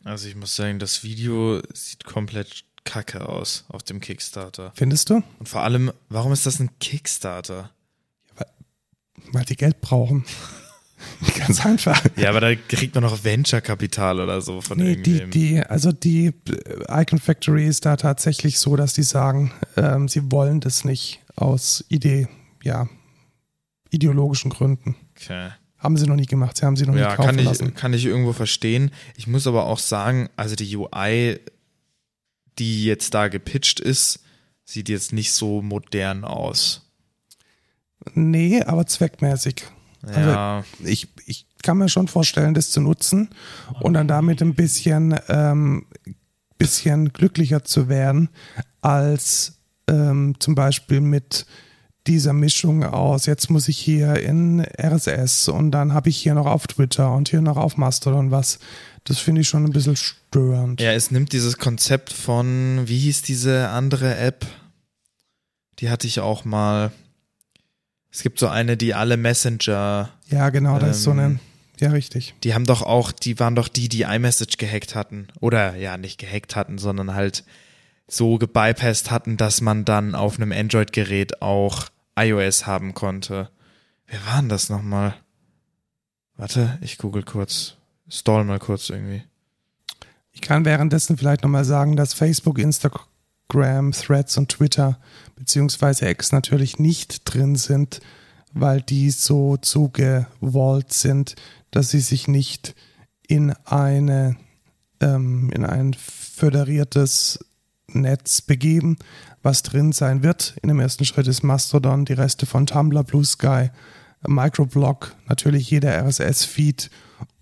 Also ich muss sagen, das Video sieht komplett kacke aus auf dem Kickstarter. Findest du? Und vor allem, warum ist das ein Kickstarter? Ja, weil, weil die Geld brauchen. Ganz einfach. Ja, aber da kriegt man noch Venture-Kapital oder so von nee, die, die, also die äh, Icon Factory ist da tatsächlich so, dass die sagen, ähm, sie wollen das nicht aus Idee, ja, ideologischen Gründen. Okay. Haben sie noch nicht gemacht, sie haben sie noch ja, nicht kaufen kann ich, lassen. Kann ich irgendwo verstehen. Ich muss aber auch sagen, also die UI, die jetzt da gepitcht ist, sieht jetzt nicht so modern aus. Nee, aber zweckmäßig. Ja. Also ich, ich kann mir schon vorstellen, das zu nutzen und dann damit ein bisschen, ähm, bisschen glücklicher zu werden, als ähm, zum Beispiel mit dieser Mischung aus, jetzt muss ich hier in RSS und dann habe ich hier noch auf Twitter und hier noch auf Mastodon was. Das finde ich schon ein bisschen störend. Ja, es nimmt dieses Konzept von, wie hieß diese andere App? Die hatte ich auch mal. Es gibt so eine, die alle Messenger. Ja, genau, das ähm, ist so eine. Ähm, ja, richtig. Die haben doch auch, die waren doch die, die iMessage gehackt hatten. Oder ja, nicht gehackt hatten, sondern halt so gebypasst hatten, dass man dann auf einem Android-Gerät auch iOS haben konnte. Wer war denn das nochmal? Warte, ich google kurz. Stall mal kurz irgendwie. Ich kann währenddessen vielleicht nochmal sagen, dass Facebook, Instagram, Threads und Twitter beziehungsweise X natürlich nicht drin sind, weil die so zugewollt sind, dass sie sich nicht in eine ähm, in ein föderiertes Netz begeben, was drin sein wird. In dem ersten Schritt ist Mastodon, die Reste von Tumblr, Blue Sky, Microblog, natürlich jeder RSS-Feed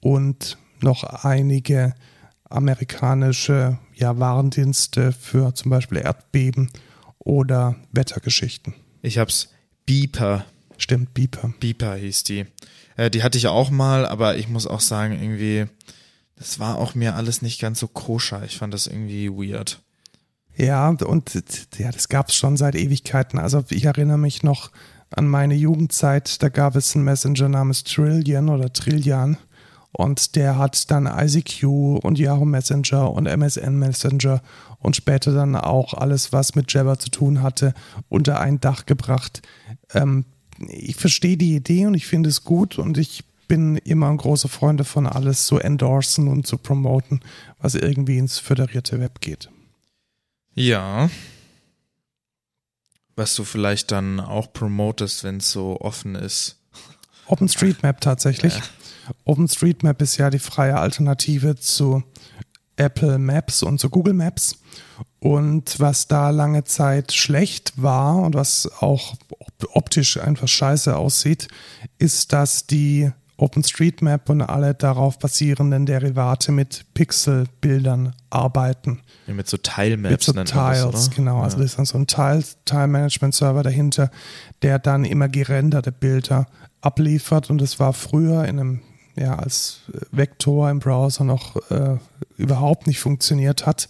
und noch einige amerikanische ja, Warndienste für zum Beispiel Erdbeben oder Wettergeschichten. Ich hab's Beeper. Stimmt, Beeper. Beeper hieß die. Äh, die hatte ich auch mal, aber ich muss auch sagen, irgendwie, das war auch mir alles nicht ganz so koscher. Ich fand das irgendwie weird. Ja, und ja, das gab es schon seit Ewigkeiten. Also ich erinnere mich noch an meine Jugendzeit, da gab es einen Messenger namens Trillion oder Trillian und der hat dann ICQ und Yahoo Messenger und MSN Messenger und später dann auch alles, was mit Jabber zu tun hatte, unter ein Dach gebracht. Ähm, ich verstehe die Idee und ich finde es gut und ich bin immer ein großer Freund davon, alles zu endorsen und zu promoten, was irgendwie ins föderierte Web geht. Ja. Was du vielleicht dann auch promotest, wenn es so offen ist. OpenStreetMap tatsächlich. Ja. OpenStreetMap ist ja die freie Alternative zu Apple Maps und zu Google Maps. Und was da lange Zeit schlecht war und was auch optisch einfach scheiße aussieht, ist, dass die OpenStreetMap und alle darauf basierenden Derivate mit Pixelbildern arbeiten. Ja, mit so Tile-Maps. Mit so Tiles, das, genau. Also ja. Also das ist dann so ein Tile-Management-Server dahinter, der dann immer gerenderte Bilder abliefert. Und das war früher in einem, ja, als Vektor im Browser noch äh, überhaupt nicht funktioniert hat,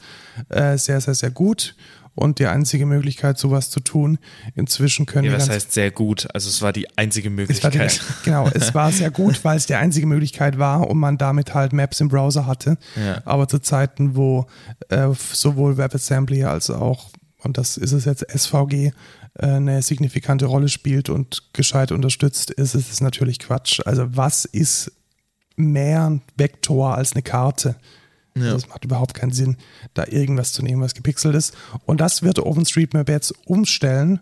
äh, sehr, sehr, sehr gut und die einzige Möglichkeit, sowas zu tun. Inzwischen können ja, wir. Das heißt sehr gut. Also es war die einzige Möglichkeit. Es die, genau, es war sehr gut, weil es die einzige Möglichkeit war und man damit halt Maps im Browser hatte. Ja. Aber zu Zeiten, wo äh, sowohl WebAssembly als auch, und das ist es jetzt, SVG, äh, eine signifikante Rolle spielt und gescheit unterstützt, ist es natürlich Quatsch. Also was ist mehr ein Vektor als eine Karte? Ja. Also es macht überhaupt keinen Sinn, da irgendwas zu nehmen, was gepixelt ist. Und das wird OpenStreetMap jetzt umstellen.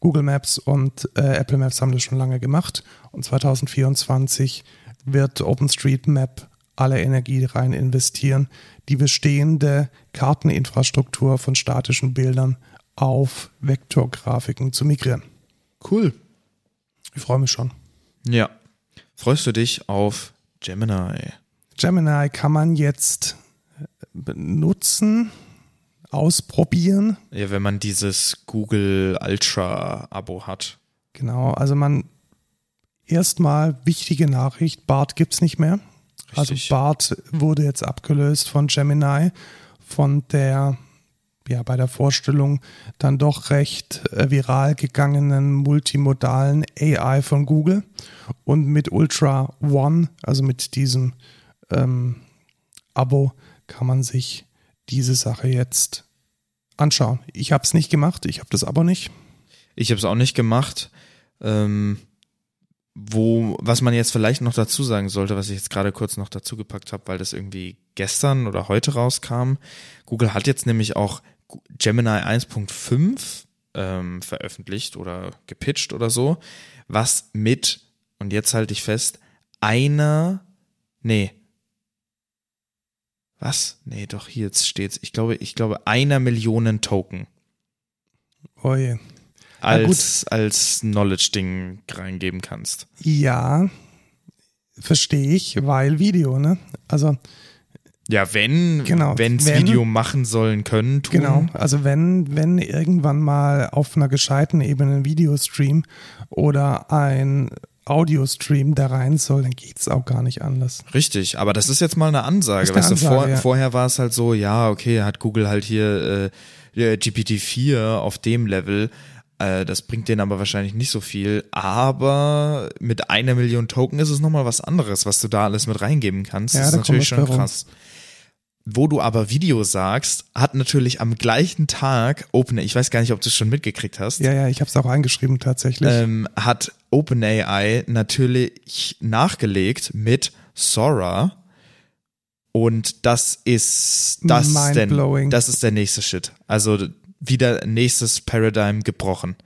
Google Maps und äh, Apple Maps haben das schon lange gemacht. Und 2024 wird OpenStreetMap alle Energie rein investieren, die bestehende Karteninfrastruktur von statischen Bildern auf Vektorgrafiken zu migrieren. Cool. Ich freue mich schon. Ja. Freust du dich auf Gemini? Gemini kann man jetzt benutzen, ausprobieren. Ja, wenn man dieses Google Ultra Abo hat. Genau, also man erstmal wichtige Nachricht, Bart gibt es nicht mehr. Also Richtig. Also Bart wurde jetzt abgelöst von Gemini, von der ja bei der Vorstellung dann doch recht äh, viral gegangenen multimodalen AI von Google und mit Ultra One, also mit diesem ähm, Abo kann man sich diese Sache jetzt anschauen. Ich habe es nicht gemacht, ich habe das Abo nicht. Ich habe es auch nicht gemacht. Ähm, wo, was man jetzt vielleicht noch dazu sagen sollte, was ich jetzt gerade kurz noch dazu gepackt habe, weil das irgendwie gestern oder heute rauskam. Google hat jetzt nämlich auch Gemini 1.5 ähm, veröffentlicht oder gepitcht oder so, was mit, und jetzt halte ich fest, einer, nee, was? Nee, doch, hier jetzt steht's. Ich glaube, ich glaube, einer Million Token. Oh je. Als, als Knowledge-Ding reingeben kannst. Ja, verstehe ich, weil Video, ne? Also. Ja, wenn, genau, wenn's wenn, Video machen sollen können, tun. Genau, also wenn, wenn irgendwann mal auf einer gescheiten Ebene ein Videostream oder ein Audio-Stream da rein soll, dann geht es auch gar nicht anders. Richtig, aber das ist jetzt mal eine Ansage. Weißt Ansage, du, vor, ja. vorher war es halt so, ja, okay, hat Google halt hier äh, GPT-4 auf dem Level. Äh, das bringt denen aber wahrscheinlich nicht so viel. Aber mit einer Million Token ist es nochmal was anderes, was du da alles mit reingeben kannst. Ja, das ist da natürlich schon krass. Rum. Wo du aber Video sagst, hat natürlich am gleichen Tag OpenAI, ich weiß gar nicht, ob du es schon mitgekriegt hast. Ja, ja, ich habe es auch eingeschrieben tatsächlich. Ähm, hat OpenAI natürlich nachgelegt mit Sora. Und das ist das denn, das ist der nächste Shit. Also wieder nächstes Paradigm gebrochen.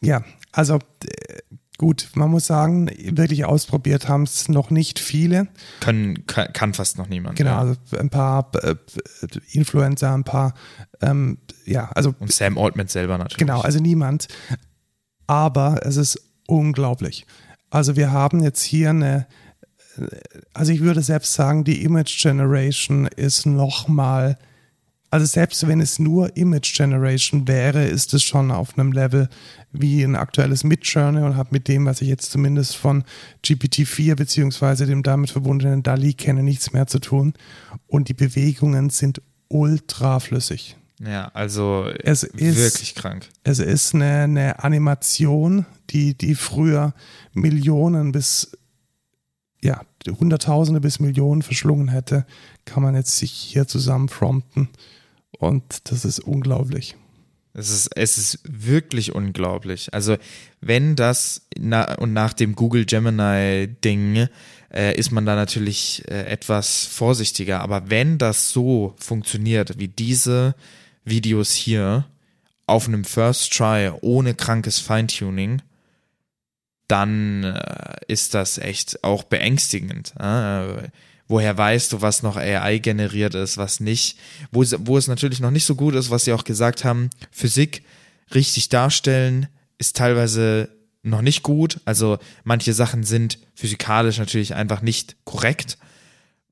Ja, also äh, Gut, man muss sagen, wirklich ausprobiert haben es noch nicht viele. Können, kann, kann fast noch niemand. Genau, ja. also ein paar äh, Influencer, ein paar, ähm, ja, also. Und Sam Altman selber natürlich. Genau, also niemand. Aber es ist unglaublich. Also wir haben jetzt hier eine, also ich würde selbst sagen, die Image Generation ist nochmal, also selbst wenn es nur Image Generation wäre, ist es schon auf einem Level wie ein aktuelles Midjourney und habe mit dem, was ich jetzt zumindest von GPT-4 beziehungsweise dem damit verbundenen DALI kenne, nichts mehr zu tun. Und die Bewegungen sind ultra flüssig. Ja, also es ist wirklich krank. Es ist eine, eine Animation, die, die früher Millionen bis ja, Hunderttausende bis Millionen verschlungen hätte, kann man jetzt sich hier zusammen prompten. Und das ist unglaublich. Es ist, es ist wirklich unglaublich. Also, wenn das na, und nach dem Google Gemini-Ding äh, ist man da natürlich äh, etwas vorsichtiger. Aber wenn das so funktioniert, wie diese Videos hier auf einem First Try ohne krankes Feintuning, dann äh, ist das echt auch beängstigend. Äh? Woher weißt du, was noch AI generiert ist, was nicht, wo, wo es natürlich noch nicht so gut ist, was sie auch gesagt haben, Physik richtig darstellen ist teilweise noch nicht gut. Also manche Sachen sind physikalisch natürlich einfach nicht korrekt,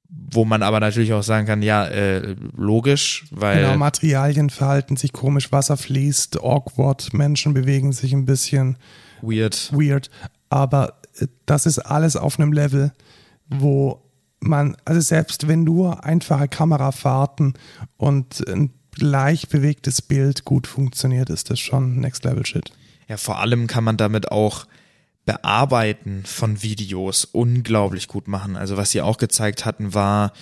wo man aber natürlich auch sagen kann, ja, äh, logisch, weil. Genau, Materialien verhalten sich komisch, Wasser fließt, awkward, Menschen bewegen sich ein bisschen weird. Weird. Aber äh, das ist alles auf einem Level, wo man, also selbst wenn nur einfache Kamerafahrten und ein leicht bewegtes Bild gut funktioniert, ist das schon Next Level Shit. Ja, vor allem kann man damit auch Bearbeiten von Videos unglaublich gut machen. Also was sie auch gezeigt hatten, war,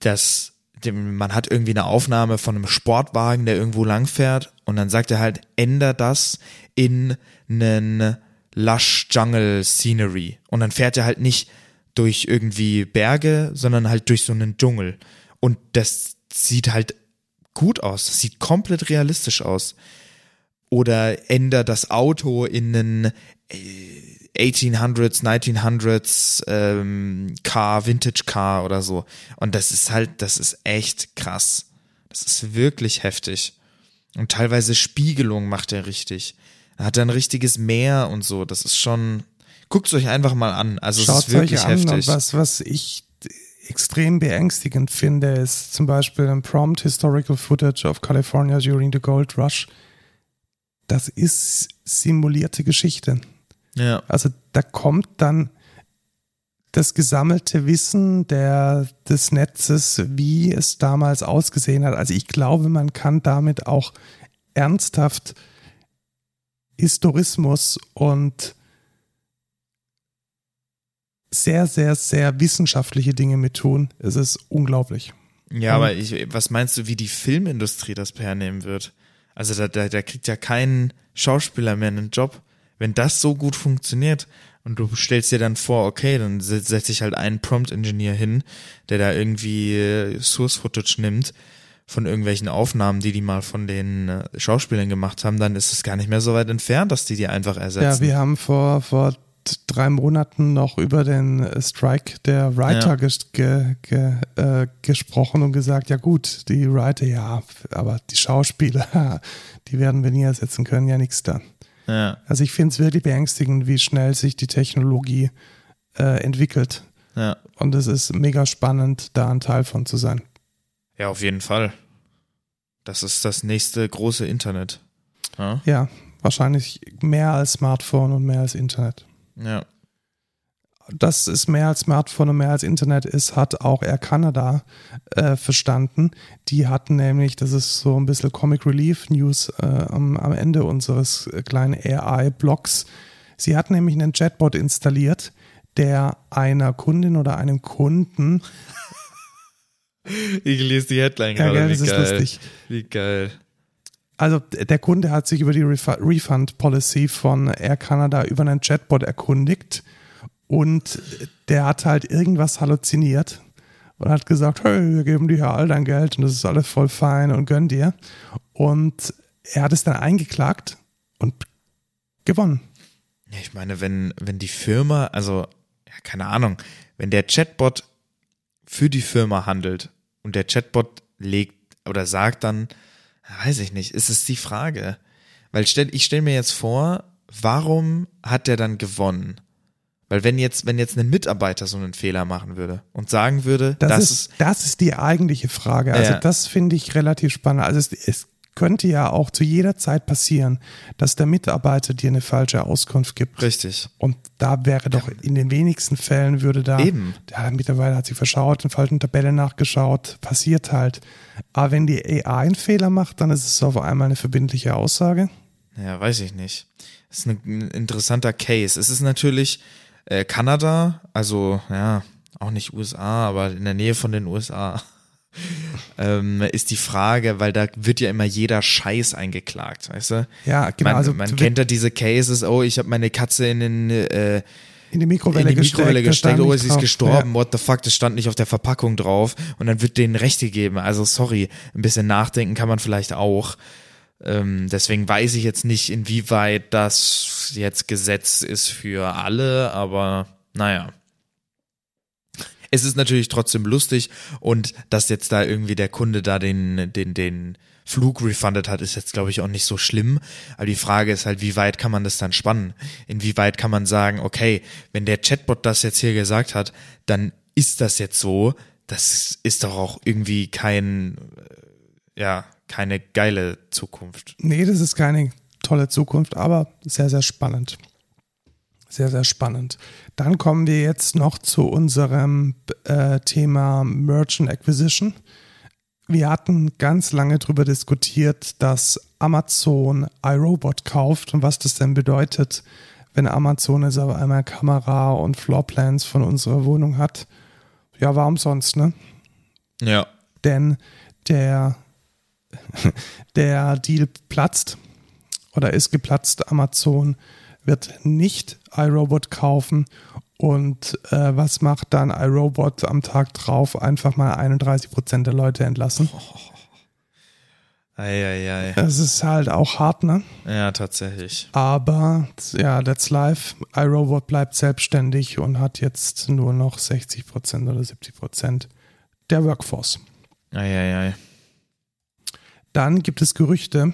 dass man hat irgendwie eine Aufnahme von einem Sportwagen, der irgendwo langfährt und dann sagt er halt, änder das in einen lush Jungle Scenery und dann fährt er halt nicht durch irgendwie Berge, sondern halt durch so einen Dschungel. Und das sieht halt gut aus. Das sieht komplett realistisch aus. Oder ändert das Auto in einen 1800s, 1900s ähm, Car, Vintage Car oder so. Und das ist halt, das ist echt krass. Das ist wirklich heftig. Und teilweise Spiegelung macht er richtig. Er hat ein richtiges Meer und so. Das ist schon, Guckt es euch einfach mal an. Also Schaut es ist wirklich euch an heftig. was, was ich extrem beängstigend finde, ist zum Beispiel ein Prompt Historical Footage of California during the Gold Rush. Das ist simulierte Geschichte. Ja. Also da kommt dann das gesammelte Wissen der, des Netzes, wie es damals ausgesehen hat. Also ich glaube, man kann damit auch ernsthaft Historismus und sehr, sehr, sehr wissenschaftliche Dinge mit tun. Es ist unglaublich. Ja, aber ich, was meinst du, wie die Filmindustrie das hernehmen wird? Also da, da, da kriegt ja kein Schauspieler mehr einen Job. Wenn das so gut funktioniert und du stellst dir dann vor, okay, dann setze ich halt einen Prompt-Engineer hin, der da irgendwie äh, Source-Footage nimmt von irgendwelchen Aufnahmen, die die mal von den äh, Schauspielern gemacht haben, dann ist es gar nicht mehr so weit entfernt, dass die die einfach ersetzen. Ja, wir haben vor, vor drei Monaten noch über den Strike der Writer ja. ges ge ge äh, gesprochen und gesagt, ja gut, die Writer, ja, aber die Schauspieler, die werden wir nie ersetzen können, ja nichts dann. Ja. Also ich finde es wirklich beängstigend, wie schnell sich die Technologie äh, entwickelt. Ja. Und es ist mega spannend, da ein Teil von zu sein. Ja, auf jeden Fall. Das ist das nächste große Internet. Ja, ja wahrscheinlich mehr als Smartphone und mehr als Internet. Ja. Dass es mehr als Smartphone und mehr als Internet ist, hat auch Air Canada äh, verstanden. Die hatten nämlich, das ist so ein bisschen Comic Relief News äh, am, am Ende unseres äh, kleinen AI-Blogs. Sie hatten nämlich einen Chatbot installiert, der einer Kundin oder einem Kunden ich lese die Headline ja, gerade. Gell, Wie geil. Lustig. Wie geil also der Kunde hat sich über die Refund Policy von Air Canada über einen Chatbot erkundigt und der hat halt irgendwas halluziniert und hat gesagt, hey, wir geben dir ja all dein Geld und das ist alles voll fein und gönn dir. Und er hat es dann eingeklagt und gewonnen. Ich meine, wenn, wenn die Firma, also, ja, keine Ahnung, wenn der Chatbot für die Firma handelt und der Chatbot legt oder sagt dann, weiß ich nicht, ist es die Frage. Weil stell, ich stelle mir jetzt vor, warum hat der dann gewonnen? Weil wenn jetzt, wenn jetzt ein Mitarbeiter so einen Fehler machen würde und sagen würde, Das, das ist, das ist die eigentliche Frage. Also Ja. das finde ich relativ spannend. Also es, es könnte ja auch zu jeder Zeit passieren, dass der Mitarbeiter dir eine falsche Auskunft gibt. richtig. Und da wäre doch in den wenigsten Fällen würde da, Eben. ja, der Mitarbeiter hat sich verschaut, in falschen Tabelle nachgeschaut, passiert halt. Aber wenn die AI einen Fehler macht, dann ist es auf einmal eine verbindliche Aussage. Ja, weiß ich nicht. Das ist ein, ein interessanter Case. Es ist natürlich äh, Kanada, also ja, auch nicht USA, aber in der Nähe von den USA. Ähm, ist die Frage, weil da wird ja immer jeder Scheiß eingeklagt, weißt du? Ja, genau. Man, also man kennt ja diese Cases, oh, ich habe meine Katze in den äh, in die Mikrowelle in die Mikrowelle gesteckt, gesteckt, oh, sie ist drauf. gestorben, what the fuck, das stand nicht auf der Verpackung drauf und dann wird denen Rechte geben. Also sorry, ein bisschen nachdenken kann man vielleicht auch. Ähm, deswegen weiß ich jetzt nicht, inwieweit das jetzt Gesetz ist für alle, aber naja. Es ist natürlich trotzdem lustig und dass jetzt da irgendwie der Kunde da den, den, den Flug refundet hat, ist jetzt, glaube ich, auch nicht so schlimm. Aber die Frage ist halt, wie weit kann man das dann spannen? Inwieweit kann man sagen, okay, wenn der Chatbot das jetzt hier gesagt hat, dann ist das jetzt so. Das ist doch auch irgendwie kein, äh, ja, keine geile Zukunft. Nee, das ist keine tolle Zukunft, aber sehr, sehr spannend. Sehr, sehr spannend. Dann kommen wir jetzt noch zu unserem äh, Thema Merchant Acquisition. Wir hatten ganz lange darüber diskutiert, dass Amazon iRobot kauft und was das denn bedeutet, wenn Amazon jetzt auf einmal Kamera und Floorplans von unserer Wohnung hat. Ja, warum sonst, ne? Ja. denn der, der Deal platzt oder ist geplatzt. Amazon wird nicht iRobot kaufen. Und äh, was macht dann iRobot am Tag drauf? Einfach mal 31 Prozent der Leute entlassen. Eieiei. Das ist halt auch hart, ne? Ja, tatsächlich. Aber ja, that's life. iRobot bleibt selbstständig und hat jetzt nur noch 60 Prozent oder 70 Prozent der Workforce. Eieiei. Dann gibt es Gerüchte,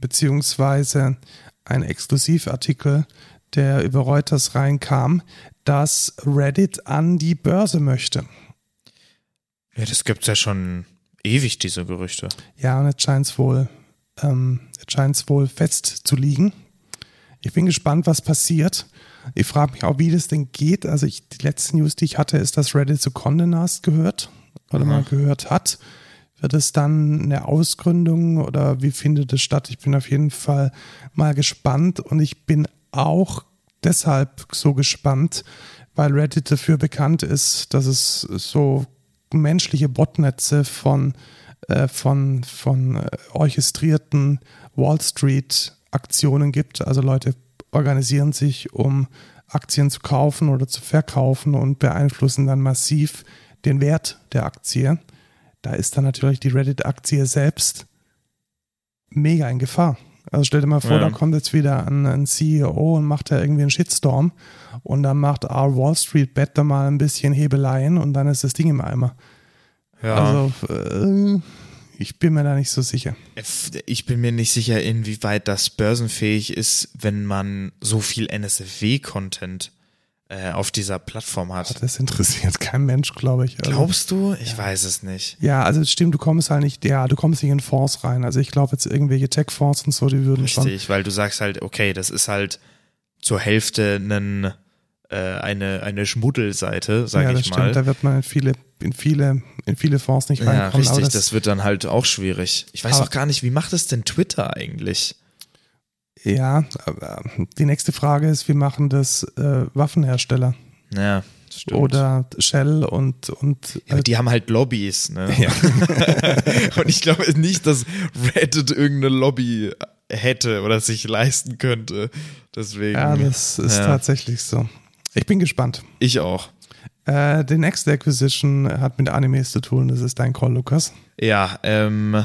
beziehungsweise ein Exklusivartikel, der über Reuters reinkam, dass Reddit an die Börse möchte. Ja, das gibt's ja schon ewig, diese Gerüchte. Ja, und jetzt scheint es wohl, ähm, scheint's wohl fest zu liegen. Ich bin gespannt, was passiert. Ich frage mich auch, wie das denn geht. Also ich, die letzte News, die ich hatte, ist, dass Reddit zu Condé Nast gehört oder mal gehört hat. Wird es dann eine Ausgründung oder wie findet es statt? Ich bin auf jeden Fall mal gespannt und ich bin auch deshalb so gespannt, weil Reddit dafür bekannt ist, dass es so menschliche Botnetze von, äh, von, von äh, orchestrierten Wall Street Aktionen gibt. Also Leute organisieren sich, um Aktien zu kaufen oder zu verkaufen und beeinflussen dann massiv den Wert der Aktie. Da ist dann natürlich die Reddit-Aktie selbst mega in Gefahr. Also stell dir mal vor, Ja. da kommt jetzt wieder ein, ein CEO und macht da irgendwie einen Shitstorm und dann macht R Wall Street Bet da mal ein bisschen Hebeleien und dann ist das Ding im Eimer. Ja. Also äh, ich bin mir da nicht so sicher. Ich bin mir nicht sicher, inwieweit das börsenfähig ist, wenn man so viel NSFW-Content äh, auf dieser Plattform hat. Das interessiert kein Mensch, glaube ich. Also, Glaubst du? Ich weiß es nicht. ja, also stimmt, du kommst halt nicht, ja, du kommst nicht in Fonds rein. Also ich glaube jetzt irgendwelche Tech-Fonds und so, die würden schon. Richtig, weil du sagst halt, okay, das ist halt zur Hälfte einen, äh, eine, eine Schmuddelseite, sag ja, das ich stimmt. mal. Da wird man in viele, in viele, in viele Fonds nicht Ja, reinkommen. richtig, aber das, wird dann halt auch schwierig. Ich weiß auch gar nicht, wie macht es denn Twitter eigentlich? Ja, aber die nächste Frage ist, wie machen das äh, Waffenhersteller Ja, stimmt. oder Shell und und Ja, aber die haben halt Lobbys, ne? Ja. Und ich glaube nicht, dass Reddit irgendeine Lobby hätte oder sich leisten könnte. Deswegen. ja, das ist Ja. tatsächlich so. Ich bin gespannt. Ich auch. Äh, die nächste Acquisition hat mit Animes zu tun. Das ist dein Call, Lukas. Ja, ähm,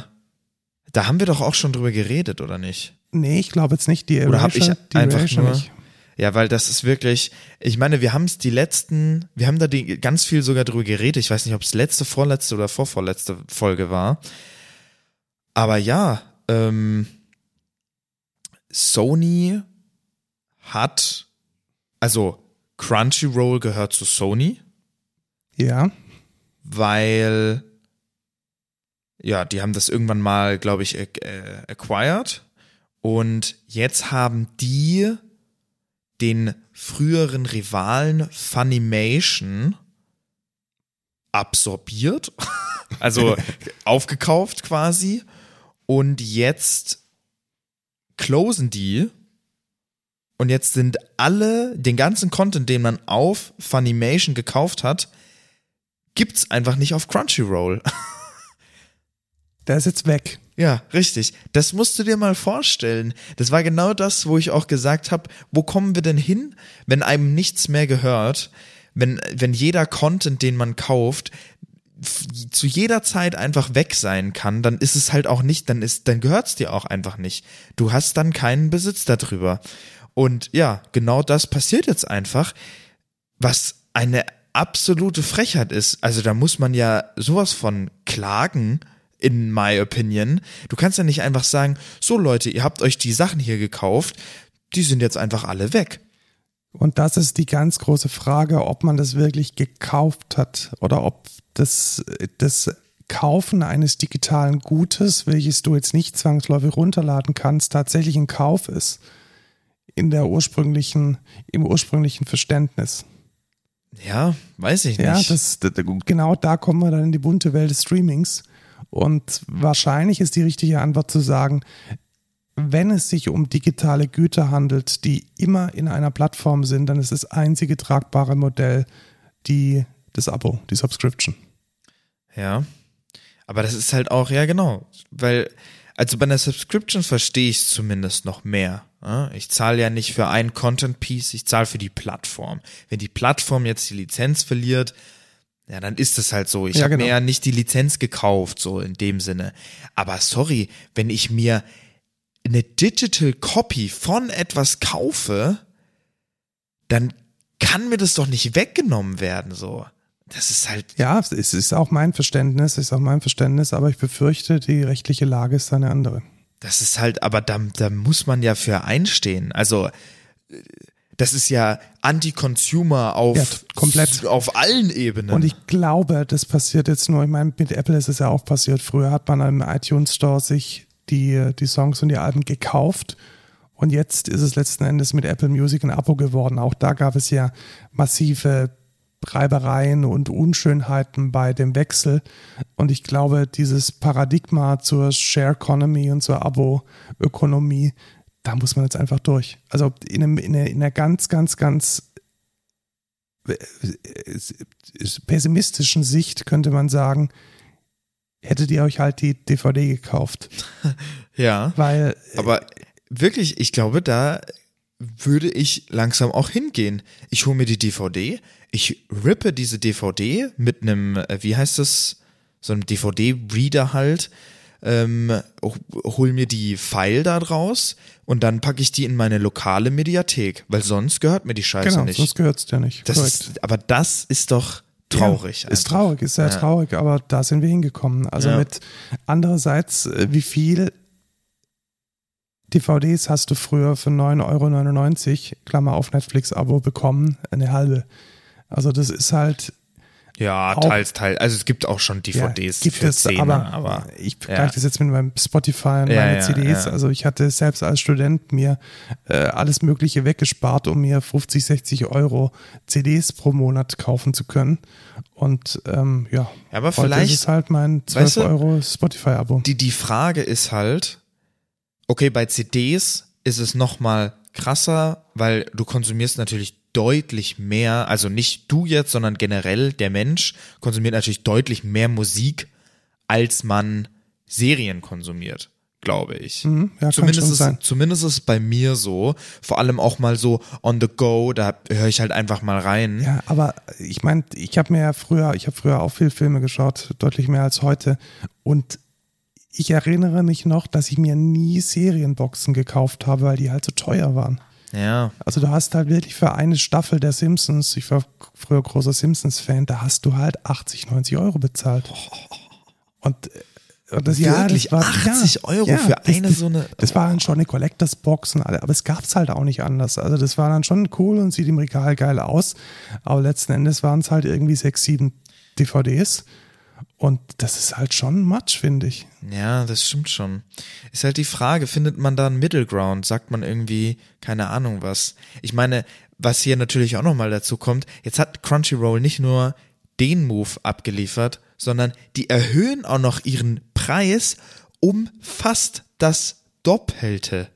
da haben wir doch auch schon drüber geredet, oder nicht? Nee, ich glaube jetzt nicht. Die Oder hab Erasure, ich die einfach Erasure nur- nicht. Ja, weil das ist wirklich, ich meine, wir haben es die letzten, wir haben da die, ganz viel sogar drüber geredet. Ich weiß nicht, ob es letzte, vorletzte oder vorvorletzte Folge war. Aber ja, ähm, Sony hat, also Crunchyroll gehört zu Sony. Ja. Weil, ja, die haben das irgendwann mal, glaube ich, äh, acquired. Und jetzt haben die den früheren Rivalen Funimation absorbiert, also aufgekauft quasi. Und jetzt closen die und jetzt sind alle, den ganzen Content, den man auf Funimation gekauft hat, gibt's einfach nicht auf Crunchyroll. Der ist jetzt weg. Ja, richtig. Das musst du dir mal vorstellen. Das war genau das, wo ich auch gesagt habe, wo kommen wir denn hin, wenn einem nichts mehr gehört, wenn, wenn jeder Content, den man kauft, zu jeder Zeit einfach weg sein kann, dann ist es halt auch nicht, dann ist, dann gehört's dir auch einfach nicht. Du hast dann keinen Besitz darüber. Und ja, genau das passiert jetzt einfach, was eine absolute Frechheit ist. Also da muss man ja sowas von klagen, in my opinion. Du kannst ja nicht einfach sagen, so Leute, ihr habt euch die Sachen hier gekauft, die sind jetzt einfach alle weg. Und das ist die ganz große Frage, ob man das wirklich gekauft hat oder ob das, das Kaufen eines digitalen Gutes, welches du jetzt nicht zwangsläufig runterladen kannst, tatsächlich ein Kauf ist. In der ursprünglichen, im ursprünglichen Verständnis. Ja, weiß ich nicht. Ja, das, genau da kommen wir dann in die bunte Welt des Streamings. Und wahrscheinlich ist die richtige Antwort zu sagen, wenn es sich um digitale Güter handelt, die immer in einer Plattform sind, dann ist das einzige tragbare Modell die, das Abo, die Subscription. Ja. Aber das ist halt auch, ja genau, weil, also bei einer Subscription verstehe ich es zumindest noch mehr. Ich zahle ja nicht für ein Content-Piece, ich zahle für die Plattform. Wenn die Plattform jetzt die Lizenz verliert, ja, dann ist es halt so. Ich ja, habe genau. mir ja nicht die Lizenz gekauft, so in dem Sinne. Aber sorry, wenn ich mir eine Digital Copy von etwas kaufe, dann kann mir das doch nicht weggenommen werden, so. Das ist halt. Ja, es ist auch mein Verständnis, ist auch mein Verständnis, aber ich befürchte, die rechtliche Lage ist eine andere. Das ist halt, aber da, da muss man ja für einstehen. Also, das ist ja Anti-Consumer auf, ja, komplett. auf allen Ebenen. Und ich glaube, das passiert jetzt nur, ich meine, mit Apple ist es ja auch passiert. Früher hat man im iTunes Store sich die, die Songs und die Alben gekauft. Und jetzt ist es letzten Endes mit Apple Music ein Abo geworden. Auch da gab es ja massive Reibereien und Unschönheiten bei dem Wechsel. Und ich glaube, dieses Paradigma zur Share Economy und zur Abo-Ökonomie, da muss man jetzt einfach durch. Also in, einem, in, einer, in einer ganz, ganz, ganz äh, pessimistischen Sicht könnte man sagen, hättet ihr euch halt die DVD gekauft. ja. Weil. Aber wirklich, ich glaube, da würde ich langsam auch hingehen. Ich hole mir die DVD, ich rippe diese DVD mit einem, äh, wie heißt das, so einem DVD-Reader halt, ähm, hol mir die File da draus und dann packe ich die in meine lokale Mediathek, weil sonst gehört mir die Scheiße genau, nicht. Sonst gehört es dir nicht. Das ist, aber das ist doch traurig. Ja, ist traurig, ist sehr ja. traurig, aber da sind wir hingekommen. Also ja. mit andererseits, äh, wie viel DVDs hast du früher für 9,99 Euro, Klammer auf Netflix-Abo bekommen, eine halbe. Also das ist halt ja, auch, teils, teils. Also es gibt auch schon DVDs ja, gibt für es, 10, aber, aber ich vergleiche ja. das jetzt mit meinem Spotify und ja, meine CDs. Also ich hatte selbst als Student mir äh, alles Mögliche weggespart, um mir 50, 60 Euro CDs pro Monat kaufen zu können. Und ähm, ja, aber vielleicht ist halt mein 12 weißt du, Euro Spotify-Abo. Die, die Frage ist halt, okay, bei CDs ist es nochmal krasser, weil du konsumierst natürlich deutlich mehr, also nicht du jetzt, sondern generell der Mensch konsumiert natürlich deutlich mehr Musik, als man Serien konsumiert, glaube ich. Mhm, ja, zumindest, ist, zumindest ist es bei mir so, vor allem auch mal so on the go, da höre ich halt einfach mal rein. Ja, aber ich meine, ich habe mir ja früher, ich habe früher auch viel Filme geschaut, deutlich mehr als heute und ich erinnere mich noch, dass ich mir nie Serienboxen gekauft habe, weil die halt so teuer waren. Ja. Also du hast halt wirklich für eine Staffel der Simpsons, ich war früher großer Simpsons-Fan, da hast du halt 80, 90 Euro bezahlt. Und, äh, und das ja, Wirklich das war, 80 ja, Euro ja, für das, eine das, so eine. Das war dann schon eine Collectors Box und alle, aber es gab es halt auch nicht anders. Also das war dann schon cool und sieht im Regal geil aus, aber letzten Endes waren es halt irgendwie sechs, sieben DVDs und das ist halt schon Matsch, finde ich. Ja, das stimmt schon. Ist halt die Frage, findet man da einen Middle Ground? Sagt man irgendwie, keine Ahnung was. Ich meine, was hier natürlich auch nochmal dazu kommt, jetzt hat Crunchyroll nicht nur den Move abgeliefert, sondern die erhöhen auch noch ihren Preis um fast das Doppelte.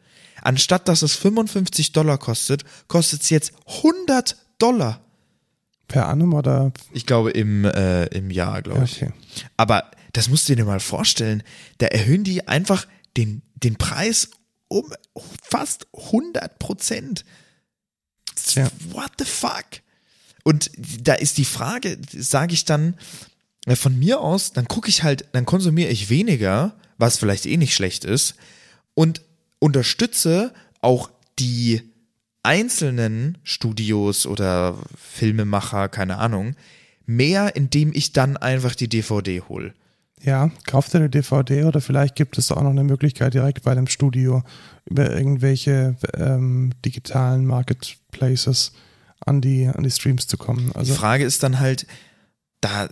Anstatt dass es 55 Dollar kostet, kostet es jetzt 100 Dollar. Per annum oder? Ich glaube im, äh, im Jahr, glaube Ja, ich. okay. Aber das musst du dir mal vorstellen. Da erhöhen die einfach den, den Preis um fast 100 Prozent. Ja. What the fuck? Und da ist die Frage, sage ich dann äh, von mir aus, dann gucke ich halt, dann konsumiere ich weniger, was vielleicht eh nicht schlecht ist, und unterstütze auch die einzelnen Studios oder Filmemacher, keine Ahnung, mehr, indem ich dann einfach die DVD hole. Ja, kauf dir eine DVD oder vielleicht gibt es auch noch eine Möglichkeit, direkt bei dem Studio über irgendwelche ähm, digitalen Marketplaces an die, an die Streams zu kommen. Die Also Frage ist dann halt, da,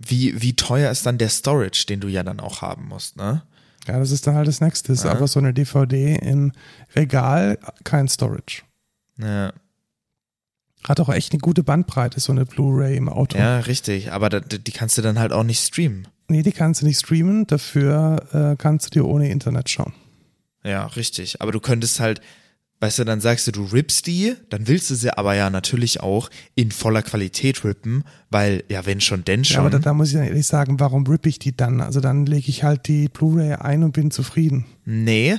wie, wie teuer ist dann der Storage, den du ja dann auch haben musst, ne? ja, das ist dann halt das nächste. Ist Ja. einfach so eine DVD im Regal, kein Storage. Ja, Hat auch echt eine gute Bandbreite, so eine Blu-ray im Auto. ja richtig, aber da, die kannst du dann halt auch nicht streamen. Nee, die kannst du nicht streamen, dafür äh, kannst du dir ohne Internet schauen. Ja, richtig. Aber du könntest halt, weißt du, dann sagst du, du rippst die, dann willst du sie aber ja natürlich auch in voller Qualität rippen, weil, ja, wenn schon, denn schon. Ja, aber da, da muss ich dann ehrlich sagen, warum rippe ich die dann? Also dann lege ich halt die Blu-ray ein und bin zufrieden. nee,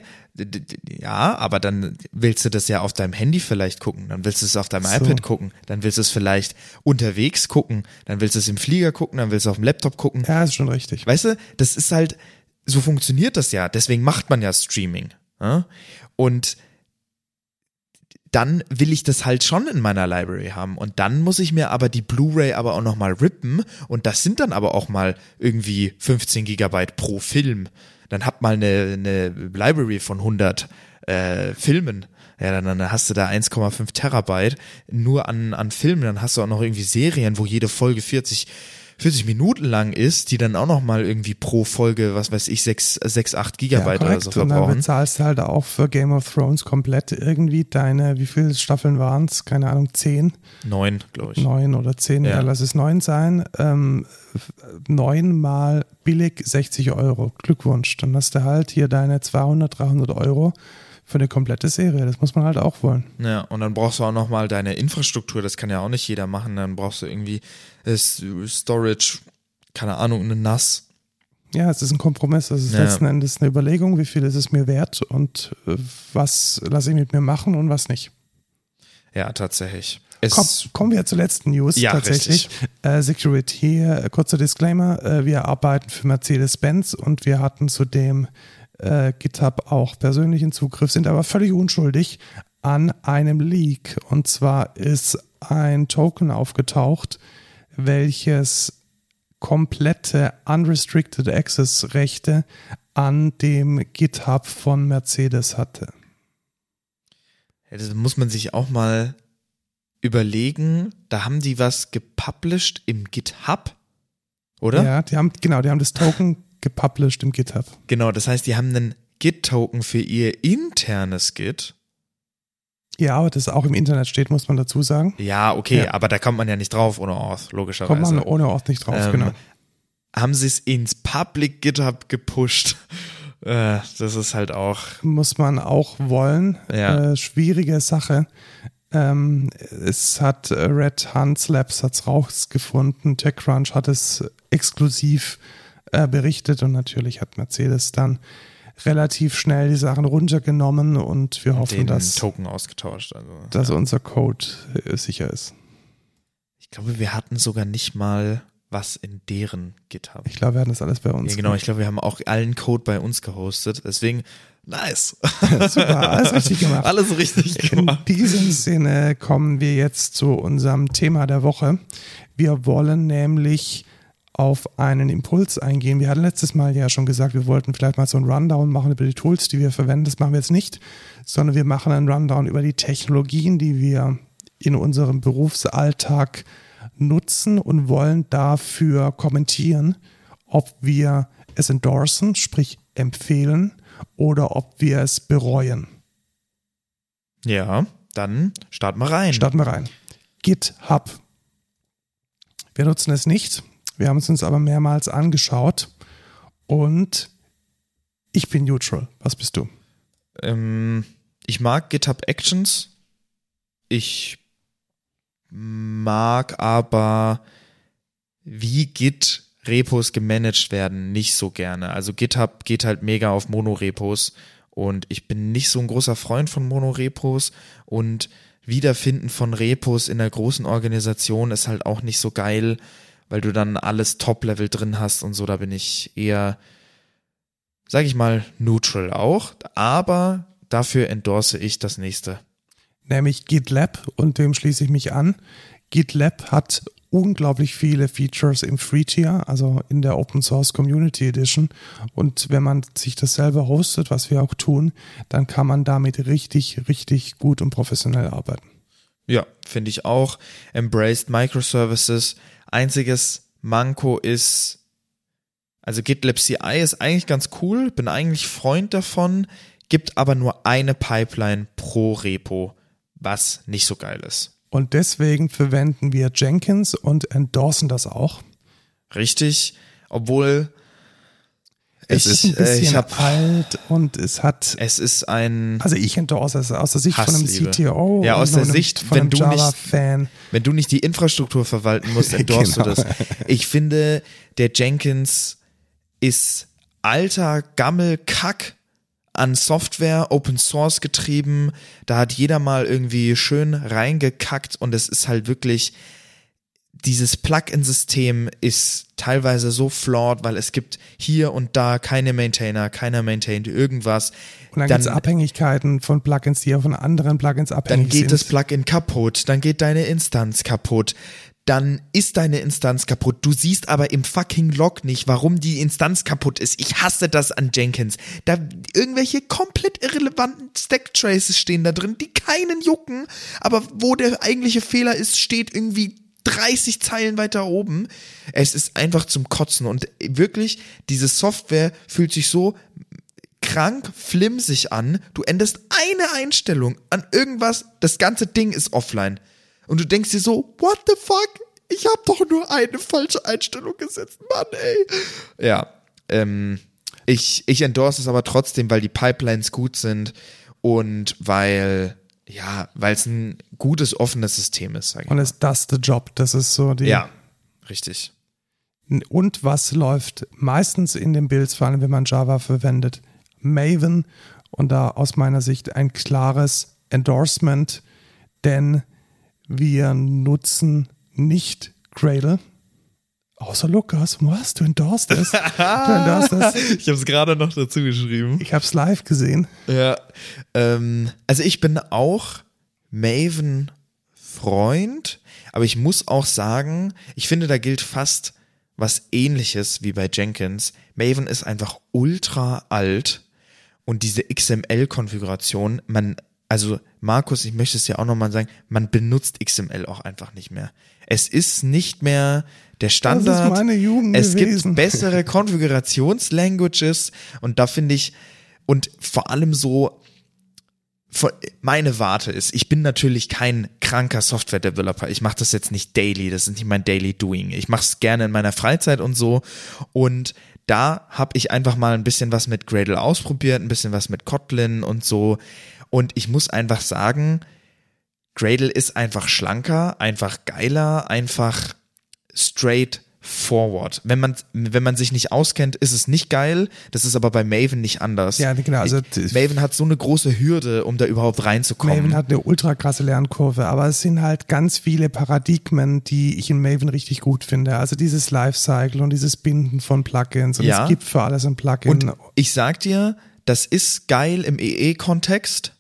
ja, aber dann willst du das ja auf deinem Handy vielleicht gucken, dann willst du es auf deinem So. iPad gucken, dann willst du es vielleicht unterwegs gucken, dann willst du es im Flieger gucken, dann willst du auf dem Laptop gucken. Ja, ist schon richtig. Weißt du, das ist halt, so funktioniert das ja. Deswegen macht man ja Streaming. Ja? Und dann will ich das halt schon in meiner Library haben. Und dann muss ich mir aber die Blu-ray aber auch nochmal rippen. Und das sind dann aber auch mal irgendwie 15 Gigabyte pro Film. Dann hab mal eine, eine Library von 100 äh, Filmen. Ja, dann, dann hast du da 1,5 Terabyte nur an, an Filmen. Dann hast du auch noch irgendwie Serien, wo jede Folge 40, 40 Minuten lang ist, die dann auch noch mal irgendwie pro Folge, was weiß ich, 6, 6 8 Gigabyte oder so Und dann verbrauchen. bezahlst du halt auch für Game of Thrones komplett irgendwie deine, wie viele Staffeln waren es? Keine Ahnung, zehn, Neun, glaube ich. neun oder zehn, Ja. ja. lass es neun sein. Ähm, f- neun mal billig 60 Euro. Glückwunsch. Dann hast du halt hier deine 200, 300 Euro für eine komplette Serie. Das muss man halt auch wollen. Ja, und dann brauchst du auch noch mal deine Infrastruktur, das kann ja auch nicht jeder machen. Dann brauchst du irgendwie Storage, keine Ahnung, eine NAS. Ja, es ist ein Kompromiss. Es ist Ja. letzten Endes eine Überlegung, wie viel ist es mir wert und äh, was lasse ich mit mir machen und was nicht. Ja, tatsächlich. Komm, kommen wir zur letzten News Ja, tatsächlich. Äh, Security, äh, kurzer Disclaimer, äh, wir arbeiten für Mercedes-Benz und wir hatten zudem äh, GitHub auch persönlichen Zugriff, sind aber völlig unschuldig an einem Leak. Und zwar ist ein Token aufgetaucht, welches komplette Unrestricted Access Rechte an dem GitHub von Mercedes hatte. Ja, das muss man sich auch mal überlegen. Da haben die was gepublished im GitHub, oder? Ja, die haben, genau, die haben das Token gepublished im GitHub. Genau, das heißt, die haben einen Git-Token für ihr internes Git. Ja, aber das auch im Internet steht, muss man dazu sagen. Ja, okay, Ja. aber da kommt man ja nicht drauf ohne Auth, logischerweise. Kommt man ohne Ort nicht drauf, Ähm, genau. Haben sie es ins Public GitHub gepusht? Äh, das ist halt auch. Muss man auch wollen. Ja. Äh, schwierige Sache. Ähm, es hat äh, Red Hans Labs hat's rausgefunden. TechCrunch hat es exklusiv äh, berichtet und natürlich hat Mercedes dann relativ schnell die Sachen runtergenommen und wir hoffen, den dass, Token ausgetauscht. Also, dass ja. unser Code äh, sicher ist. Ich glaube, wir hatten sogar nicht mal was in deren GitHub. Ich glaube, wir hatten das alles bei uns. Ja, genau, ich glaube, wir haben auch allen Code bei uns gehostet. Deswegen Nice. Super, alles richtig gemacht. Alles richtig gemacht. In diesem Sinne kommen wir jetzt zu unserem Thema der Woche. Wir wollen nämlich auf einen Impuls eingehen. Wir hatten letztes Mal ja schon gesagt, wir wollten vielleicht mal so einen Rundown machen über die Tools, die wir verwenden. Das machen wir jetzt nicht, sondern wir machen einen Rundown über die Technologien, die wir in unserem Berufsalltag nutzen und wollen dafür kommentieren, ob wir es endorsen, sprich empfehlen, oder ob wir es bereuen. Ja, dann starten wir rein. Starten wir rein. GitHub. Wir nutzen es nicht. Wir haben es uns aber mehrmals angeschaut und ich bin neutral. Was bist du? Ähm, ich mag GitHub Actions. Ich mag aber, wie Git Repos gemanagt werden, nicht so gerne. Also GitHub geht halt mega auf Monorepos und ich bin nicht so ein großer Freund von Monorepos und Wiederfinden von Repos in einer großen Organisation ist halt auch nicht so geil, weil du dann alles Top-Level drin hast und so, da bin ich eher, sag ich mal, neutral auch, aber dafür endorse ich das nächste. Nämlich GitLab und dem schließe ich mich an. GitLab hat unglaublich viele Features im Free-Tier, also in der Open Source Community Edition. Und wenn man sich das selber hostet, was wir auch tun, dann kann man damit richtig, richtig gut und professionell arbeiten. Ja, finde ich auch. Embraced Microservices. Einziges Manko ist, also GitLab CI ist eigentlich ganz cool, bin eigentlich Freund davon, gibt aber nur eine Pipeline pro Repo, was nicht so geil ist. Und deswegen verwenden wir Jenkins und endorsen das auch. Richtig, obwohl es ich, ist ein bisschen äh, ich hab, alt und es hat. Es ist ein. Also ich endorse es aus der Sicht Hassliebe. von einem CTO. Ja, aus der einem, Sicht, von einem du Java-Fan. nicht, wenn du nicht die Infrastruktur verwalten musst, endorst Genau. du das. Ich finde, der Jenkins ist alter Gammel-Kack an Software, Open Source getrieben. Da hat jeder mal irgendwie schön reingekackt und es ist halt wirklich, dieses Plugin-System ist teilweise so flawed, weil es gibt hier und da keine Maintainer, keiner maintaint irgendwas. Und dann, Dann- gibt es Abhängigkeiten von Plugins, die ja von anderen Plugins abhängig Dann geht sind. das Plugin kaputt, dann geht deine Instanz kaputt, dann ist deine Instanz kaputt. Du siehst aber im fucking Log nicht, warum die Instanz kaputt ist. Ich hasse das an Jenkins. Da irgendwelche komplett irrelevanten Stack-Traces stehen da drin, die keinen jucken, aber wo der eigentliche Fehler ist, steht irgendwie 30 Zeilen weiter oben. Es ist einfach zum Kotzen und wirklich, diese Software fühlt sich so krank flimsig an. Du änderst eine Einstellung an irgendwas, das ganze Ding ist offline. Und du denkst dir so, what the fuck? Ich habe doch nur eine falsche Einstellung gesetzt, Mann, ey. Ja, ähm, ich, ich endorse es aber trotzdem, weil die Pipelines gut sind und weil, ja, weil es ein gutes, offenes System ist, und es does the job. Das ist so die. Ja, richtig. Und was läuft meistens in den Builds, vor allem wenn man Java verwendet? Maven und da aus meiner Sicht ein klares Endorsement, denn wir nutzen nicht Gradle. Außer Lukas, was? Du endorst es? Du endorst es? Ich habe es gerade noch dazu geschrieben. Ich habe es live gesehen. Ja, ähm, also ich bin auch Maven-Freund, aber ich muss auch sagen, ich finde, da gilt fast was ähnliches wie bei Jenkins. Maven ist einfach ultra alt und diese XML-Konfiguration, man, also Markus, ich möchte es ja auch nochmal sagen, man benutzt XML auch einfach nicht mehr. Es ist nicht mehr der Standard. Das ist meine Jugend es gewesen. gibt bessere Konfigurationslanguages und da finde ich, und vor allem so, meine Warte ist, ich bin natürlich kein kranker Software-Developer. Ich mache das jetzt nicht daily, das ist nicht mein Daily Doing. Ich mache es gerne in meiner Freizeit und so. Und da habe ich einfach mal ein bisschen was mit Gradle ausprobiert, ein bisschen was mit Kotlin und so. Und ich muss einfach sagen, Gradle ist einfach schlanker, einfach geiler, einfach straight forward. Wenn man, wenn man sich nicht auskennt, ist es nicht geil. Das ist aber bei Maven nicht anders. Ja, genau, also- Maven hat so eine große Hürde, um da überhaupt reinzukommen. Maven hat eine ultra krasse Lernkurve, aber es sind halt ganz viele Paradigmen, die ich in Maven richtig gut finde. Also dieses Lifecycle und dieses Binden von Plugins und Ja. es gibt für alles ein Plugin. Und ich sag dir, das ist geil im EE-Kontext.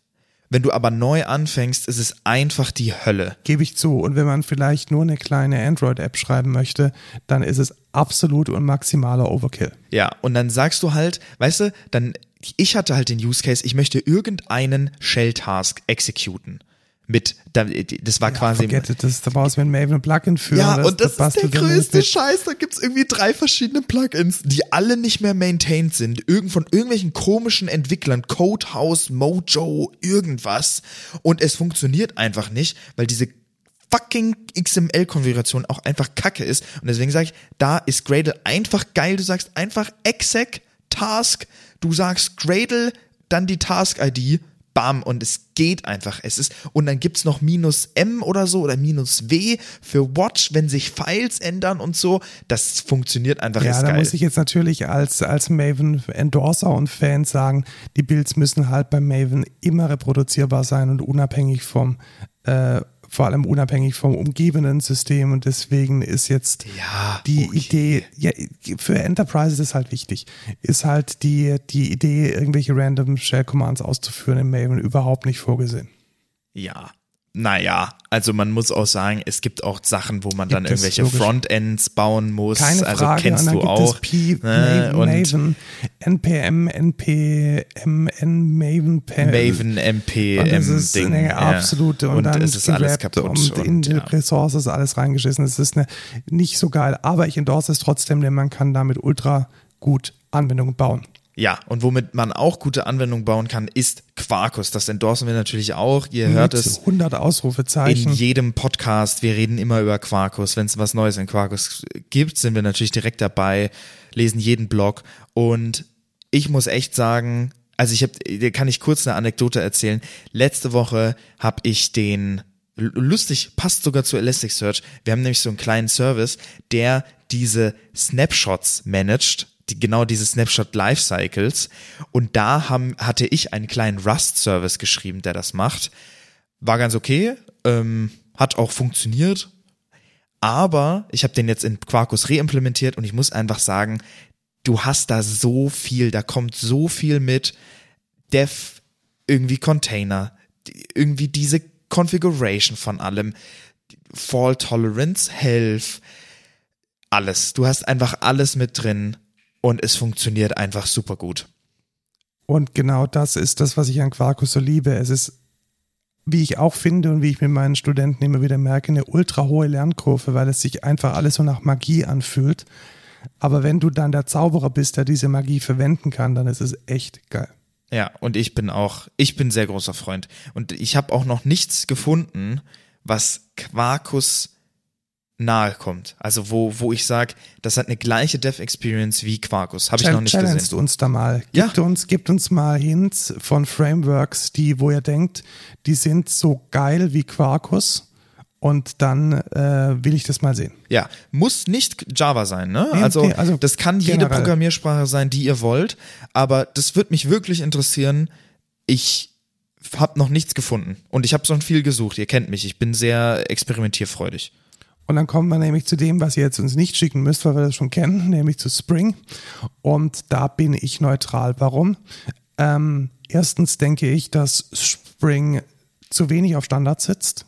Wenn du aber neu anfängst, ist es einfach die Hölle. Gebe ich zu. Und wenn man vielleicht nur eine kleine Android-App schreiben möchte, dann ist es absolut und maximaler Overkill. Ja, und dann sagst du halt, weißt du, dann, ich hatte halt den Use Case, ich möchte irgendeinen Shell-Task exekuten mit, das war ja, quasi. It, das, da brauchst du mit Maven ein Plugin für. Ja, und das, das ist der größte Scheiß. Da gibt's irgendwie drei verschiedene Plugins, die alle nicht mehr maintained sind. Irgend von irgendwelchen komischen Entwicklern, Codehouse, Mojo, irgendwas. Und es funktioniert einfach nicht, weil diese fucking XML-Konfiguration auch einfach kacke ist. Und deswegen sage ich, da ist Gradle einfach geil. Du sagst einfach exec Task, du sagst Gradle, dann die Task-ID bam, und es geht einfach. Es ist, und dann gibt's noch minus M oder so oder minus W für Watch, wenn sich Files ändern und so. Das funktioniert einfach. Ja, da geil. muss ich jetzt natürlich als, als Maven-Endorser und Fan sagen, die Builds müssen halt bei Maven immer reproduzierbar sein und unabhängig vom äh, vor allem unabhängig vom umgebenden System und deswegen ist jetzt ja, die okay. Idee, ja, für Enterprise ist halt wichtig, ist halt die, die Idee, irgendwelche random Shell Commands auszuführen im Maven überhaupt nicht vorgesehen. Ja, naja, also man muss auch sagen, es gibt auch Sachen, wo man gibt dann irgendwelche logisch. Frontends bauen muss. Keine also Frage, kennst du auch. P, ne? Maven, NPM, NPM, Maven, Maven, NPM, das ist Ding. eine absolute und, und dann es ist alles kaputt und, und in die ja. Ressources alles reingeschissen. Es ist eine, nicht so geil, aber ich endorse es trotzdem, denn man kann damit ultra gut Anwendungen bauen. Ja, und womit man auch gute Anwendungen bauen kann, ist Quarkus. Das endorsen wir natürlich auch. Ihr Mit hört es 100 Ausrufezeichen. in jedem Podcast. Wir reden immer über Quarkus. Wenn es was Neues in Quarkus gibt, sind wir natürlich direkt dabei, lesen jeden Blog. Und ich muss echt sagen, also ich habe, kann ich kurz eine Anekdote erzählen. Letzte Woche habe ich den lustig, passt sogar zu Elasticsearch. Wir haben nämlich so einen kleinen Service, der diese Snapshots managt die, genau diese Snapshot Lifecycles. Und da haben, hatte ich einen kleinen Rust-Service geschrieben, der das macht. War ganz okay, ähm, hat auch funktioniert. Aber ich habe den jetzt in Quarkus reimplementiert und ich muss einfach sagen, du hast da so viel, da kommt so viel mit Dev, irgendwie Container, irgendwie diese Configuration von allem, Fall Tolerance, Health, alles. Du hast einfach alles mit drin und es funktioniert einfach super gut. Und genau das ist das, was ich an Quarkus so liebe. Es ist, wie ich auch finde und wie ich mit meinen Studenten immer wieder merke, eine ultra hohe Lernkurve, weil es sich einfach alles so nach Magie anfühlt. Aber wenn du dann der Zauberer bist, der diese Magie verwenden kann, dann ist es echt geil. Ja, und ich bin auch, ich bin sehr großer Freund. Und ich habe auch noch nichts gefunden, was Quarkus nahe kommt. Also wo, wo ich sage, das hat eine gleiche Dev-Experience wie Quarkus. Habe ich noch nicht Challenge gesehen. uns da mal. Ja. Gibt uns, gibt uns mal Hints von Frameworks, die, wo ihr denkt, die sind so geil wie Quarkus. Und dann äh, will ich das mal sehen. Ja, muss nicht Java sein, ne? Nee, also, okay, also das kann jede generell. Programmiersprache sein, die ihr wollt. Aber das wird mich wirklich interessieren. Ich habe noch nichts gefunden und ich habe schon viel gesucht. Ihr kennt mich. Ich bin sehr experimentierfreudig. Und dann kommen wir nämlich zu dem, was ihr jetzt uns nicht schicken müsst, weil wir das schon kennen, nämlich zu Spring. Und da bin ich neutral. Warum? Ähm, erstens denke ich, dass Spring zu wenig auf Standards sitzt.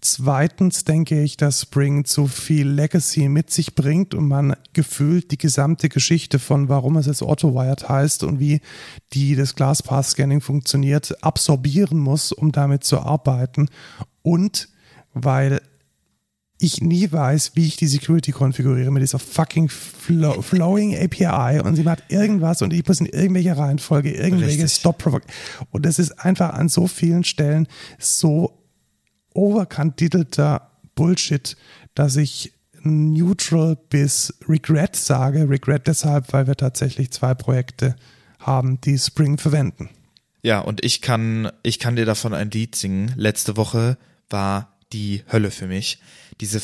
Zweitens denke ich, dass Spring zu viel Legacy mit sich bringt und man gefühlt die gesamte Geschichte von warum es jetzt Auto-Wired heißt und wie die das Glasspath-Scanning funktioniert, absorbieren muss, um damit zu arbeiten. Und weil ich nie weiß, wie ich die Security konfiguriere mit dieser fucking Flow, Flowing API und sie macht irgendwas und ich muss in irgendwelcher Reihenfolge irgendwelche Richtig. Stop Provoke. Und das ist einfach an so vielen Stellen so overkandidelter Bullshit, dass ich neutral bis regret sage. Regret deshalb, weil wir tatsächlich zwei Projekte haben, die Spring verwenden. Ja, und ich kann, ich kann dir davon ein Lied singen. Letzte Woche war die Hölle für mich. Diese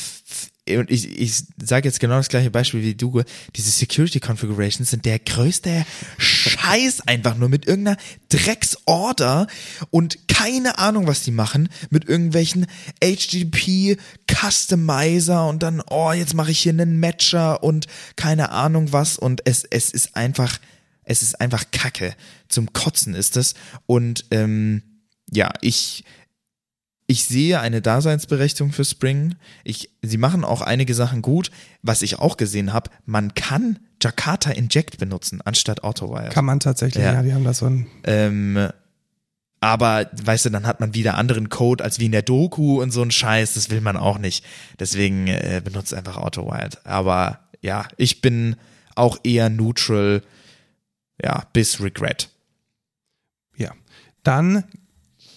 und ich, ich sage jetzt genau das gleiche Beispiel wie du, diese Security Configurations sind der größte Scheiß einfach nur mit irgendeiner Drecksorder und keine Ahnung, was die machen, mit irgendwelchen HTTP Customizer und dann, oh, jetzt mache ich hier einen Matcher und keine Ahnung was und es, es ist einfach Es ist einfach Kacke. Zum Kotzen ist es. Und ähm, ja, ich, ich sehe eine Daseinsberechtigung für Spring. Ich, sie machen auch einige Sachen gut. Was ich auch gesehen habe, man kann Jakarta Inject benutzen anstatt AutoWire. Kann man tatsächlich, ja, ja die haben da so ein. Ähm, aber, weißt du, dann hat man wieder anderen Code als wie in der Doku und so ein Scheiß. Das will man auch nicht. Deswegen äh, benutzt einfach AutoWired. Aber ja, ich bin auch eher neutral, ja, bis Regret. Ja. Dann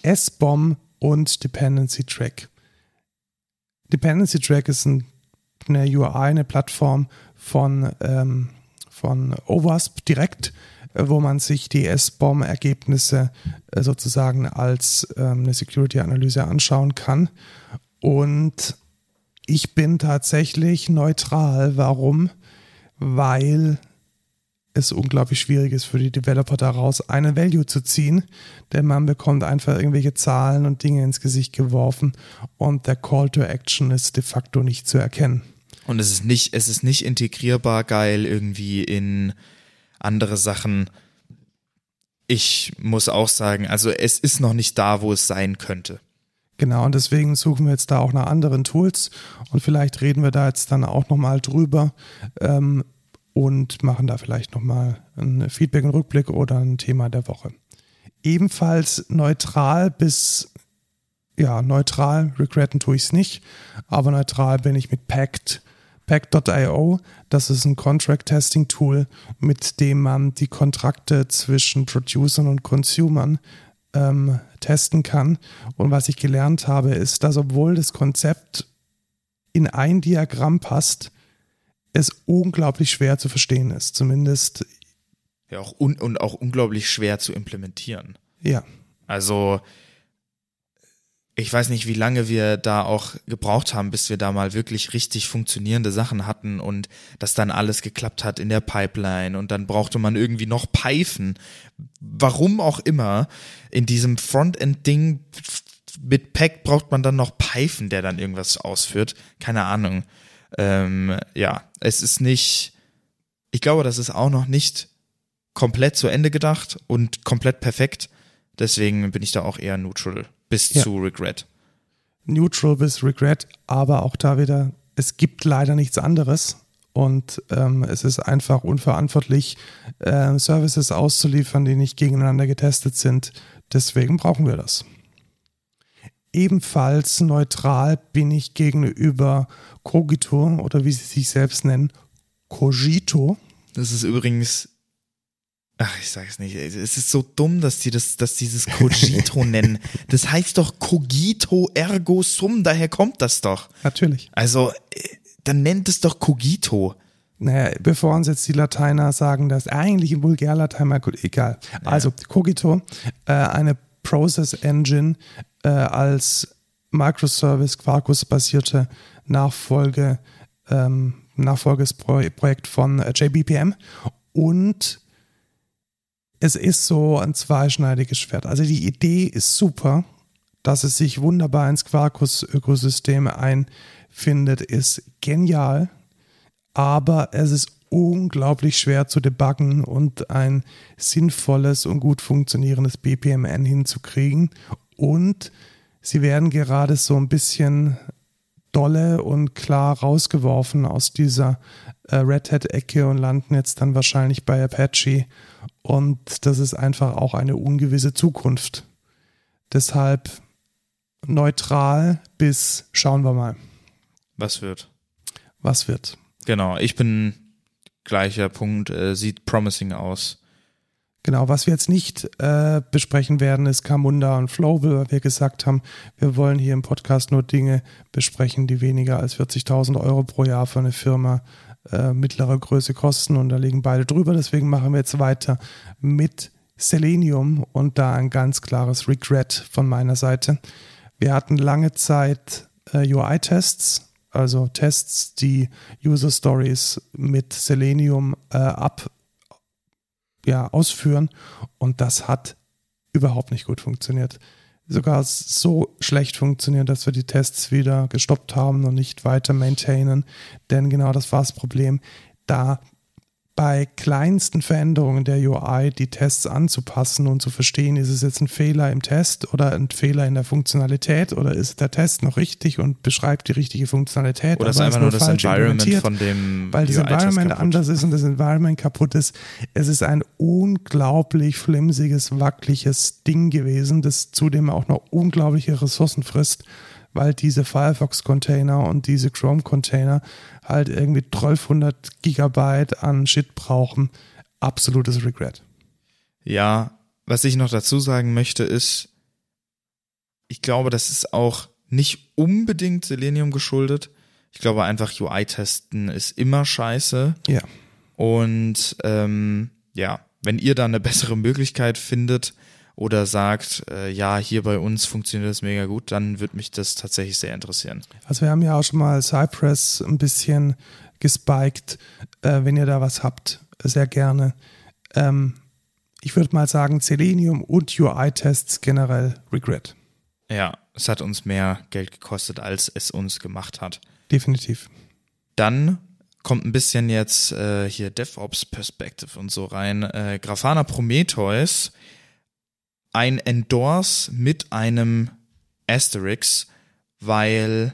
S-Bomb und Dependency Track. Dependency Track ist ein, eine UI, eine Plattform von, ähm, von OWASP direkt, äh, wo man sich die S-Bomb-Ergebnisse äh, sozusagen als ähm, eine Security-Analyse anschauen kann. Und ich bin tatsächlich neutral. Warum? Weil es unglaublich schwierig ist für die Developer daraus einen Value zu ziehen, denn man bekommt einfach irgendwelche Zahlen und Dinge ins Gesicht geworfen und der Call to Action ist de facto nicht zu erkennen. Und es ist nicht, es ist nicht integrierbar geil irgendwie in andere Sachen. Ich muss auch sagen, also es ist noch nicht da, wo es sein könnte. Genau, und deswegen suchen wir jetzt da auch nach anderen Tools und vielleicht reden wir da jetzt dann auch nochmal drüber. Ähm, und machen da vielleicht nochmal ein Feedback, einen Rückblick oder ein Thema der Woche. Ebenfalls neutral bis, ja, neutral, regretten tue ich es nicht, aber neutral bin ich mit Pact. Pact.io, das ist ein Contract-Testing-Tool, mit dem man die Kontrakte zwischen Producern und Consumern ähm, testen kann. Und was ich gelernt habe, ist, dass obwohl das Konzept in ein Diagramm passt, es unglaublich schwer zu verstehen ist. Zumindest. Ja, auch un und auch unglaublich schwer zu implementieren. Ja. Also, ich weiß nicht, wie lange wir da auch gebraucht haben, bis wir da mal wirklich richtig funktionierende Sachen hatten und das dann alles geklappt hat in der Pipeline und dann brauchte man irgendwie noch Python. Warum auch immer, in diesem Frontend-Ding mit Pack braucht man dann noch Python, der dann irgendwas ausführt. Keine Ahnung ähm, ja, es ist nicht, ich glaube, das ist auch noch nicht komplett zu Ende gedacht und komplett perfekt. Deswegen bin ich da auch eher neutral bis ja. zu Regret. Neutral bis Regret, aber auch da wieder, es gibt leider nichts anderes. Und ähm, es ist einfach unverantwortlich, äh, Services auszuliefern, die nicht gegeneinander getestet sind. Deswegen brauchen wir das. Ebenfalls neutral bin ich gegenüber Cogito oder wie sie sich selbst nennen, Cogito. Das ist übrigens, ach, ich sage es nicht, es ist so dumm, dass die das, dass dieses Cogito nennen. Das heißt doch Cogito ergo sum, daher kommt das doch. Natürlich. Also, äh, dann nennt es doch Cogito. Naja, bevor uns jetzt die Lateiner sagen, dass eigentlich im Vulgärlatein mal gut, egal. Also, Cogito, äh, eine Process Engine äh, als Microservice Quarkus-basierte Nachfolge, ähm, Nachfolgesprojekt von äh, JBPM und es ist so ein zweischneidiges Schwert. Also die Idee ist super, dass es sich wunderbar ins Quarkus-Ökosystem einfindet, ist genial, aber es ist unglaublich schwer zu debuggen und ein sinnvolles und gut funktionierendes BPMN hinzukriegen. Und sie werden gerade so ein bisschen dolle und klar rausgeworfen aus dieser äh, Red Hat-Ecke und landen jetzt dann wahrscheinlich bei Apache. Und das ist einfach auch eine ungewisse Zukunft. Deshalb neutral bis schauen wir mal. Was wird? Was wird? Genau, ich bin gleicher Punkt, äh, sieht promising aus. Genau, was wir jetzt nicht äh, besprechen werden, ist Camunda und Flowable, weil wir gesagt haben, wir wollen hier im Podcast nur Dinge besprechen, die weniger als 40.000 Euro pro Jahr für eine Firma äh, mittlerer Größe kosten und da liegen beide drüber. Deswegen machen wir jetzt weiter mit Selenium und da ein ganz klares Regret von meiner Seite. Wir hatten lange Zeit äh, UI-Tests, also Tests, die User Stories mit Selenium äh, ab ja, ausführen. Und das hat überhaupt nicht gut funktioniert. Sogar so schlecht funktioniert, dass wir die Tests wieder gestoppt haben und nicht weiter maintainen. Denn genau das war das Problem. Da bei kleinsten Veränderungen der UI die Tests anzupassen und zu verstehen, ist es jetzt ein Fehler im Test oder ein Fehler in der Funktionalität oder ist der Test noch richtig und beschreibt die richtige Funktionalität. Oder ist einfach nur das Environment von dem Weil das Environment anders ist und das Environment kaputt ist. Es ist ein unglaublich flimsiges, wackeliges Ding gewesen, das zudem auch noch unglaubliche Ressourcen frisst weil diese Firefox-Container und diese Chrome-Container halt irgendwie 1200 Gigabyte an Shit brauchen. Absolutes Regret. Ja, was ich noch dazu sagen möchte ist, ich glaube, das ist auch nicht unbedingt Selenium geschuldet. Ich glaube einfach, UI-Testen ist immer scheiße. Ja. Und ähm, ja, wenn ihr da eine bessere Möglichkeit findet, oder sagt, äh, ja, hier bei uns funktioniert das mega gut, dann würde mich das tatsächlich sehr interessieren. Also wir haben ja auch schon mal Cypress ein bisschen gespiked. Äh, wenn ihr da was habt, sehr gerne. Ähm, ich würde mal sagen, Selenium und UI-Tests generell Regret. Ja, es hat uns mehr Geld gekostet, als es uns gemacht hat. Definitiv. Dann kommt ein bisschen jetzt äh, hier DevOps Perspective und so rein. Äh, Grafana Prometheus ein Endorse mit einem Asterix, weil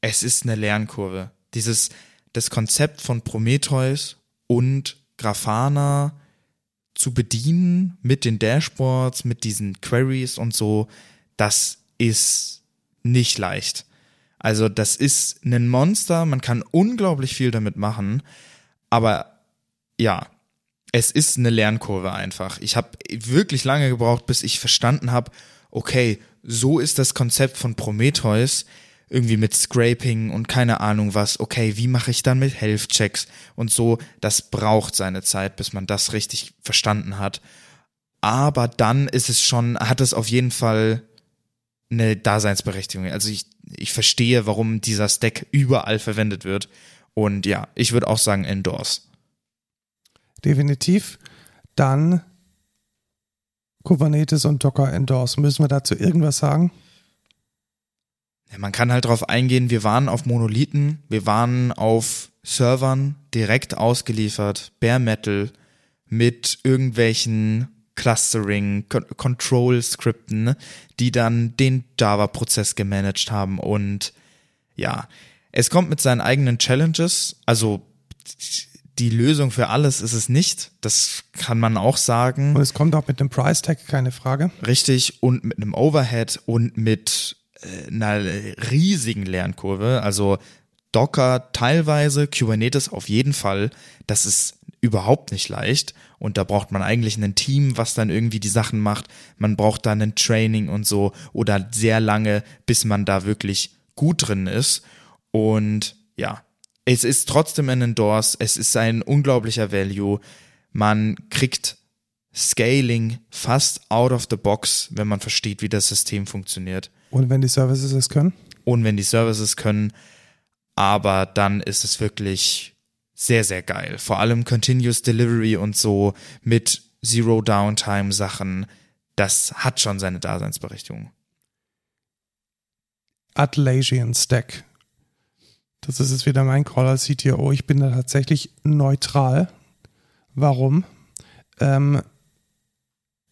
es ist eine Lernkurve. Dieses, das Konzept von Prometheus und Grafana zu bedienen mit den Dashboards, mit diesen Queries und so, das ist nicht leicht. Also das ist ein Monster, man kann unglaublich viel damit machen, aber ja, es ist eine Lernkurve einfach. Ich habe wirklich lange gebraucht, bis ich verstanden habe, okay, so ist das Konzept von Prometheus irgendwie mit Scraping und keine Ahnung was. Okay, wie mache ich dann mit Health Checks und so? Das braucht seine Zeit, bis man das richtig verstanden hat. Aber dann ist es schon, hat es auf jeden Fall eine Daseinsberechtigung. Also ich, ich verstehe, warum dieser Stack überall verwendet wird. Und ja, ich würde auch sagen, endorse definitiv. Dann Kubernetes und Docker Endorse. Müssen wir dazu irgendwas sagen? Ja, man kann halt darauf eingehen, wir waren auf Monolithen, wir waren auf Servern direkt ausgeliefert, Bare Metal mit irgendwelchen Clustering, Control Skripten, die dann den Java-Prozess gemanagt haben und ja, es kommt mit seinen eigenen Challenges, also die Lösung für alles ist es nicht. Das kann man auch sagen. Und es kommt auch mit dem Price Tag, keine Frage. Richtig. Und mit einem Overhead und mit äh, einer riesigen Lernkurve. Also Docker teilweise, Kubernetes auf jeden Fall. Das ist überhaupt nicht leicht. Und da braucht man eigentlich ein Team, was dann irgendwie die Sachen macht. Man braucht dann ein Training und so oder sehr lange, bis man da wirklich gut drin ist. Und ja, es ist trotzdem ein Endorse, es ist ein unglaublicher Value. Man kriegt Scaling fast out of the box, wenn man versteht, wie das System funktioniert. Und wenn die Services es können? Und wenn die Services können. Aber dann ist es wirklich sehr, sehr geil. Vor allem Continuous Delivery und so mit Zero Downtime Sachen. Das hat schon seine Daseinsberechtigung. Atlassian Stack das ist jetzt wieder mein Call als CTO. Ich bin da tatsächlich neutral. Warum? Ähm,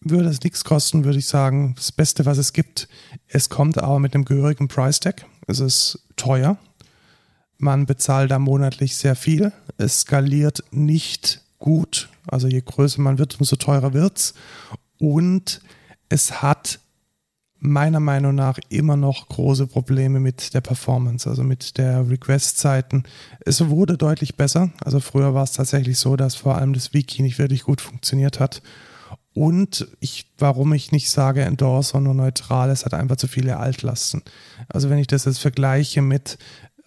würde es nichts kosten, würde ich sagen, das Beste, was es gibt. Es kommt aber mit einem gehörigen Price Tag. Es ist teuer. Man bezahlt da monatlich sehr viel. Es skaliert nicht gut. Also je größer man wird, umso teurer wird's. Und es hat meiner Meinung nach immer noch große Probleme mit der Performance, also mit der Request-Zeiten. Es wurde deutlich besser. Also früher war es tatsächlich so, dass vor allem das Wiki nicht wirklich gut funktioniert hat. Und ich, warum ich nicht sage endorse, sondern neutral, es hat einfach zu viele Altlasten. Also wenn ich das jetzt vergleiche mit,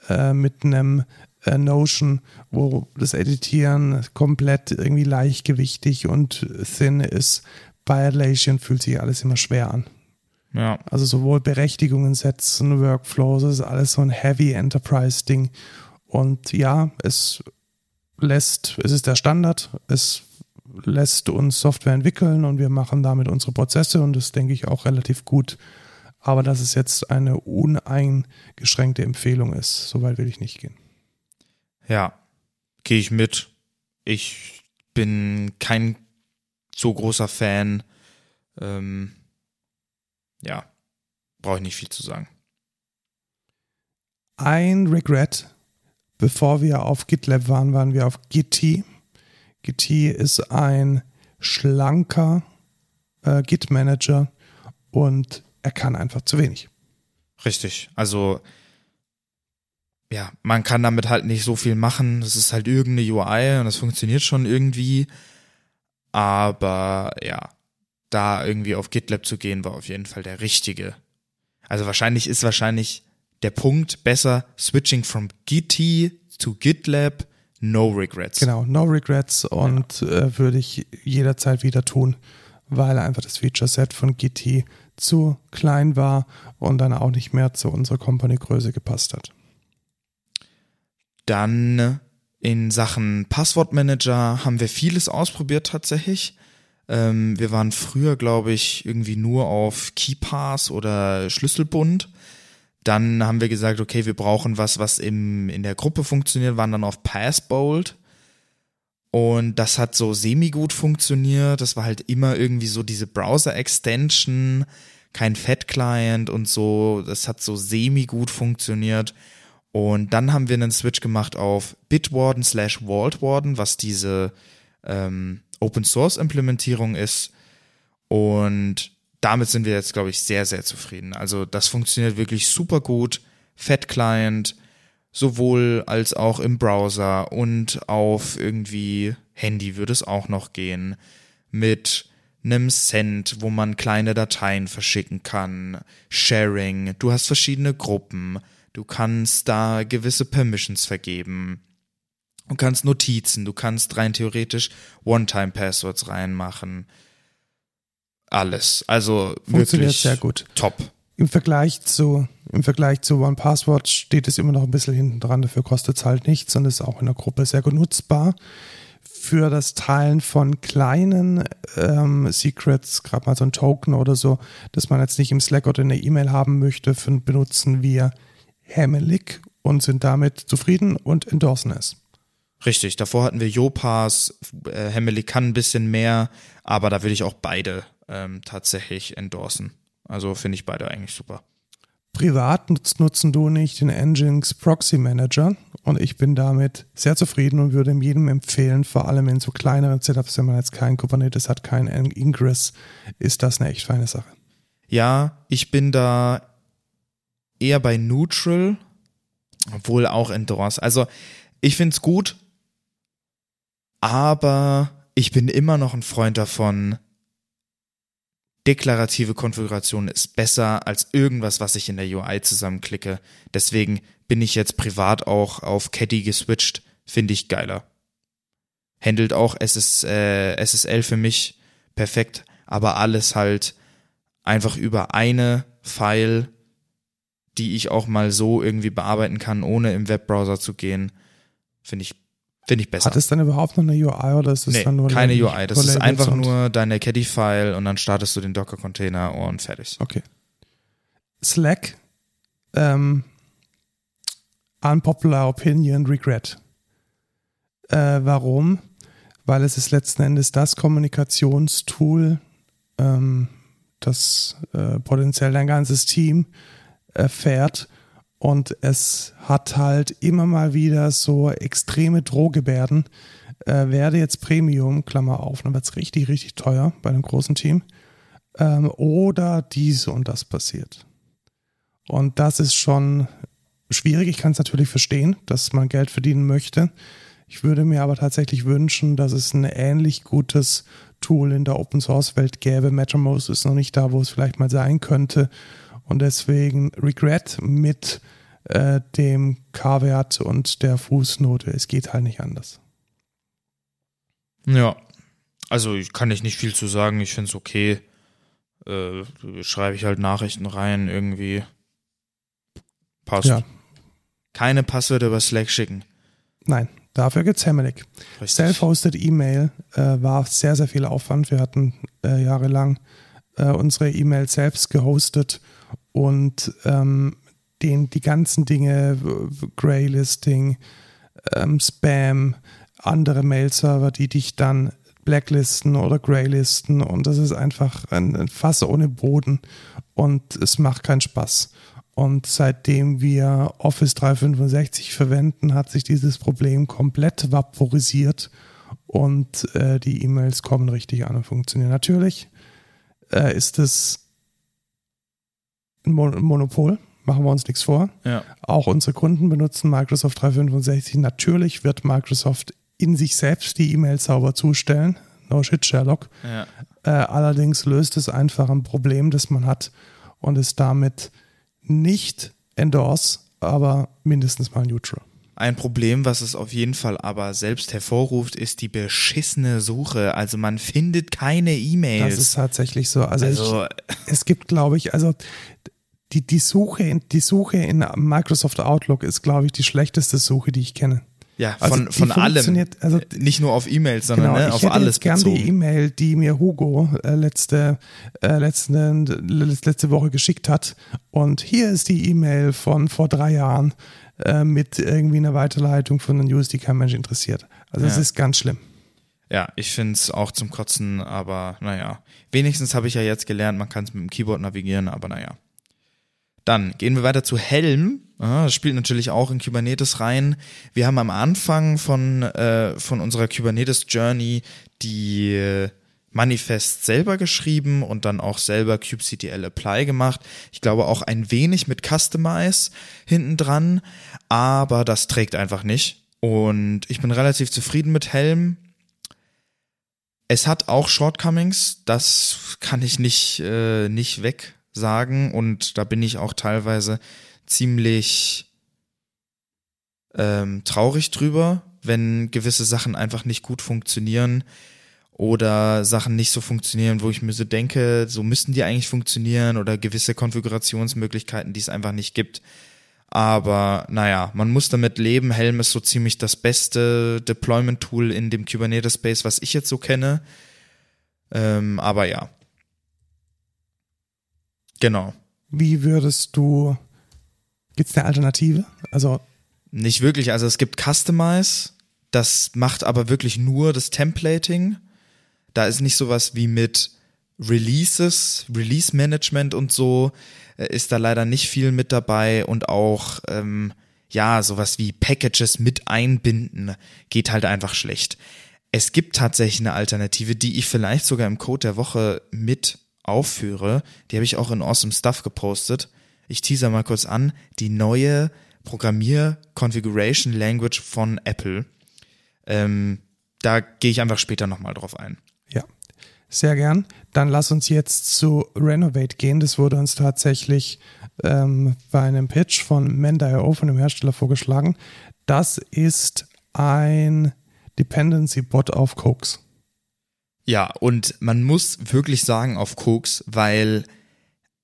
äh, mit einem äh, Notion, wo das Editieren komplett irgendwie leichtgewichtig und thin ist, bei Atlassian fühlt sich alles immer schwer an. Ja. Also sowohl Berechtigungen setzen, Workflows, das ist alles so ein Heavy Enterprise-Ding. Und ja, es lässt, es ist der Standard, es lässt uns Software entwickeln und wir machen damit unsere Prozesse und das denke ich auch relativ gut. Aber dass es jetzt eine uneingeschränkte Empfehlung ist, soweit will ich nicht gehen. Ja, gehe ich mit. ich bin kein so großer Fan. Ähm, ja, brauche ich nicht viel zu sagen. Ein Regret, bevor wir auf GitLab waren, waren wir auf Git. Git ist ein schlanker äh, Git-Manager und er kann einfach zu wenig. Richtig. Also ja, man kann damit halt nicht so viel machen. Das ist halt irgendeine UI und das funktioniert schon irgendwie. Aber ja, da irgendwie auf GitLab zu gehen, war auf jeden Fall der richtige. Also wahrscheinlich ist wahrscheinlich der Punkt besser, switching from Git zu GitLab, no regrets. Genau, no regrets und ja. äh, würde ich jederzeit wieder tun, weil einfach das Feature Set von Git zu klein war und dann auch nicht mehr zu unserer Company-Größe gepasst hat. Dann in Sachen Passwortmanager haben wir vieles ausprobiert tatsächlich. Ähm, wir waren früher, glaube ich, irgendwie nur auf KeyPass oder Schlüsselbund. Dann haben wir gesagt, okay, wir brauchen was, was im, in der Gruppe funktioniert, waren dann auf Passbold. Und das hat so semi-gut funktioniert. Das war halt immer irgendwie so diese Browser-Extension, kein Fat-Client und so. Das hat so semi-gut funktioniert. Und dann haben wir einen Switch gemacht auf Bitwarden slash Vaultwarden, was diese ähm, Open Source Implementierung ist. Und damit sind wir jetzt, glaube ich, sehr, sehr zufrieden. Also das funktioniert wirklich super gut. Fat Client, sowohl als auch im Browser und auf irgendwie Handy würde es auch noch gehen. Mit einem Send, wo man kleine Dateien verschicken kann. Sharing, du hast verschiedene Gruppen. Du kannst da gewisse Permissions vergeben. Du kannst Notizen, du kannst rein theoretisch One-Time-Passwords reinmachen. Alles. Also Funktioniert wirklich sehr gut. Top. Im Vergleich zu, im Vergleich zu One Password steht es immer noch ein bisschen hinten dran, dafür kostet es halt nichts und ist auch in der Gruppe sehr gut nutzbar. Für das Teilen von kleinen ähm, Secrets, gerade mal so ein Token oder so, das man jetzt nicht im Slack oder in der E-Mail haben möchte, benutzen wir Hamelic und sind damit zufrieden und endorsen es. Richtig, davor hatten wir Jopas, äh, Hamelic kann ein bisschen mehr, aber da würde ich auch beide ähm, tatsächlich endorsen. Also finde ich beide eigentlich super. Privat nutzen du nicht den Nginx Proxy Manager und ich bin damit sehr zufrieden und würde jedem empfehlen, vor allem in so kleineren Setups, wenn man jetzt kein Kubernetes hat, kein Ingress, ist das eine echt feine Sache. Ja, ich bin da eher bei Neutral, obwohl auch Endorse. Also ich finde es gut, aber ich bin immer noch ein Freund davon, deklarative Konfiguration ist besser als irgendwas, was ich in der UI zusammenklicke. Deswegen bin ich jetzt privat auch auf Caddy geswitcht. Finde ich geiler. Handelt auch SS, äh, SSL für mich perfekt, aber alles halt einfach über eine File die ich auch mal so irgendwie bearbeiten kann, ohne im Webbrowser zu gehen, finde ich, finde ich besser. Hat es dann überhaupt noch eine UI oder ist es nee, dann nur keine UI? Das ist einfach nur deine Caddy-File und dann startest du den Docker-Container und fertig. Okay. Slack, ähm, unpopular opinion, regret. Äh, warum? Weil es ist letzten Endes das Kommunikationstool, ähm, das äh, potenziell dein ganzes Team erfährt. Und es hat halt immer mal wieder so extreme Drohgebärden. Äh, werde jetzt Premium, Klammer auf, dann wird es richtig, richtig teuer bei einem großen Team. Ähm, oder dies und das passiert. Und das ist schon schwierig. Ich kann es natürlich verstehen, dass man Geld verdienen möchte. Ich würde mir aber tatsächlich wünschen, dass es ein ähnlich gutes Tool in der Open Source Welt gäbe. MetroMost ist noch nicht da, wo es vielleicht mal sein könnte. Und deswegen Regret mit äh, dem K-Wert und der Fußnote. Es geht halt nicht anders. Ja, also kann ich nicht viel zu sagen. Ich finde es okay. Äh, schreibe ich halt Nachrichten rein irgendwie. Passt. Ja. Keine Passwörter über Slack schicken. Nein, dafür gibt's Hamelic. Self-hosted E-Mail äh, war sehr, sehr viel Aufwand. Wir hatten äh, jahrelang äh, unsere E-Mail selbst gehostet und ähm, den, die ganzen Dinge, Greylisting, ähm, Spam, andere Mail-Server, die dich dann blacklisten oder graylisten und das ist einfach ein Fass ohne Boden und es macht keinen Spaß. Und seitdem wir Office 365 verwenden, hat sich dieses Problem komplett vaporisiert und äh, die E-Mails kommen richtig an und funktionieren. Natürlich äh, ist es ein Monopol, machen wir uns nichts vor. Ja. Auch unsere Kunden benutzen Microsoft 365. Natürlich wird Microsoft in sich selbst die E-Mails sauber zustellen. No shit, Sherlock. Ja. Äh, allerdings löst es einfach ein Problem, das man hat und ist damit nicht endorse, aber mindestens mal neutral. Ein Problem, was es auf jeden Fall aber selbst hervorruft, ist die beschissene Suche. Also man findet keine E-Mails. Das ist tatsächlich so. Also, Also- ich, es gibt, glaube ich, also die, die Suche in, die Suche in Microsoft Outlook ist, glaube ich, die schlechteste Suche, die ich kenne. Ja, Also von, allem. also- Nicht nur auf E-Mails, sondern Genau, ne, ich auf alles jetzt gern die bezogen. E-Mail, die mir Hugo äh, letzte, äh, letzte, letzte Woche geschickt hat. Und hier ist die E-Mail von vor drei Jahren äh, mit irgendwie einer Weiterleitung von einer News, die kein Mensch interessiert. Also es Ja. ist ganz schlimm. Ja, ich finde es auch zum Kotzen, aber naja. Wenigstens habe ich ja jetzt gelernt, man kann es mit dem Keyboard navigieren, aber naja. Dann gehen wir weiter zu Helm. Ah, Das spielt natürlich auch in Kubernetes rein. Wir haben am Anfang von, äh, von unserer Kubernetes Journey die äh, Manifest selber geschrieben und dann auch selber kubectl apply gemacht. Ich glaube auch ein wenig mit Customize hinten dran, aber das trägt einfach nicht. Und ich bin relativ zufrieden mit Helm. Es hat auch Shortcomings, das kann ich nicht, äh, nicht wegsagen und da bin ich auch teilweise ziemlich ähm, traurig drüber, wenn gewisse Sachen einfach nicht gut funktionieren oder Sachen nicht so funktionieren, wo ich mir so denke, so müssten die eigentlich funktionieren oder gewisse Konfigurationsmöglichkeiten, die es einfach nicht gibt. Aber naja, man muss damit leben. Helm ist so ziemlich das beste Deployment-Tool in dem Kubernetes Space, was ich jetzt so kenne. Ähm, aber ja. Genau. Wie würdest du, gibt es eine Alternative? Also Nicht wirklich. Also es gibt Customize, das macht aber wirklich nur das Templating. Da ist nicht sowas wie mit Releases, Release Management und so, äh, ist da leider nicht viel mit dabei und auch, ähm, ja, sowas wie Packages mit einbinden geht halt einfach schlecht. Es gibt tatsächlich eine Alternative, die ich vielleicht sogar im Code der Woche mit aufführe. Die habe ich auch in Awesome Stuff gepostet. Ich teaser mal kurz an. Die neue Programmier-Configuration Language von Apple. Ähm, da gehe ich einfach später nochmal drauf ein. Ja, sehr gern. Dann lass uns jetzt zu Renovate gehen. Das wurde uns tatsächlich ähm, bei einem Pitch von Mend.io, von dem Hersteller, vorgeschlagen. Das ist ein Dependency-Bot auf Cokes. Ja, und man muss wirklich sagen auf Koks, weil,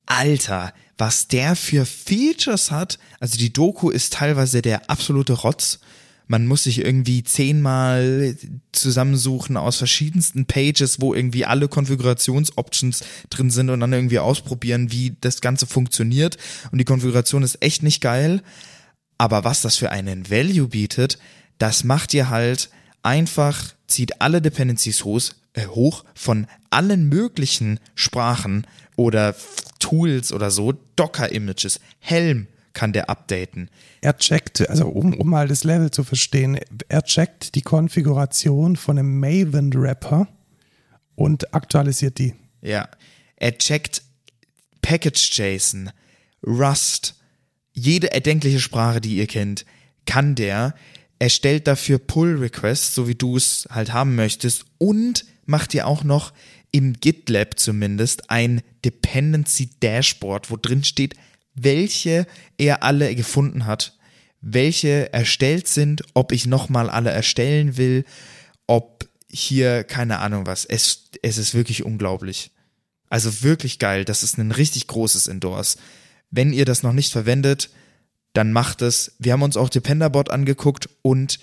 Alter, was der für Features hat, also die Doku ist teilweise der absolute Rotz. Man muss sich irgendwie zehnmal zusammensuchen aus verschiedensten Pages, wo irgendwie alle Konfigurationsoptions drin sind und dann irgendwie ausprobieren, wie das Ganze funktioniert. Und die Konfiguration ist echt nicht geil. Aber was das für einen Value bietet, das macht ihr halt einfach, zieht alle Dependencies hoch, hoch von allen möglichen Sprachen oder Tools oder so, Docker-Images, Helm kann der updaten. Er checkt, also um, um mal das Level zu verstehen, er checkt die Konfiguration von einem Maven-Wrapper und aktualisiert die. Ja, er checkt Package-JSON, Rust, jede erdenkliche Sprache, die ihr kennt, kann der. Er stellt dafür Pull-Requests, so wie du es halt haben möchtest, und macht dir auch noch im GitLab zumindest ein Dependency Dashboard, wo drin steht, welche er alle gefunden hat, welche erstellt sind, ob ich nochmal alle erstellen will, ob hier, keine Ahnung was. Es, es ist wirklich unglaublich. Also wirklich geil. Das ist ein richtig großes Endorse. Wenn ihr das noch nicht verwendet, dann macht es. Wir haben uns auch Dependerbot angeguckt und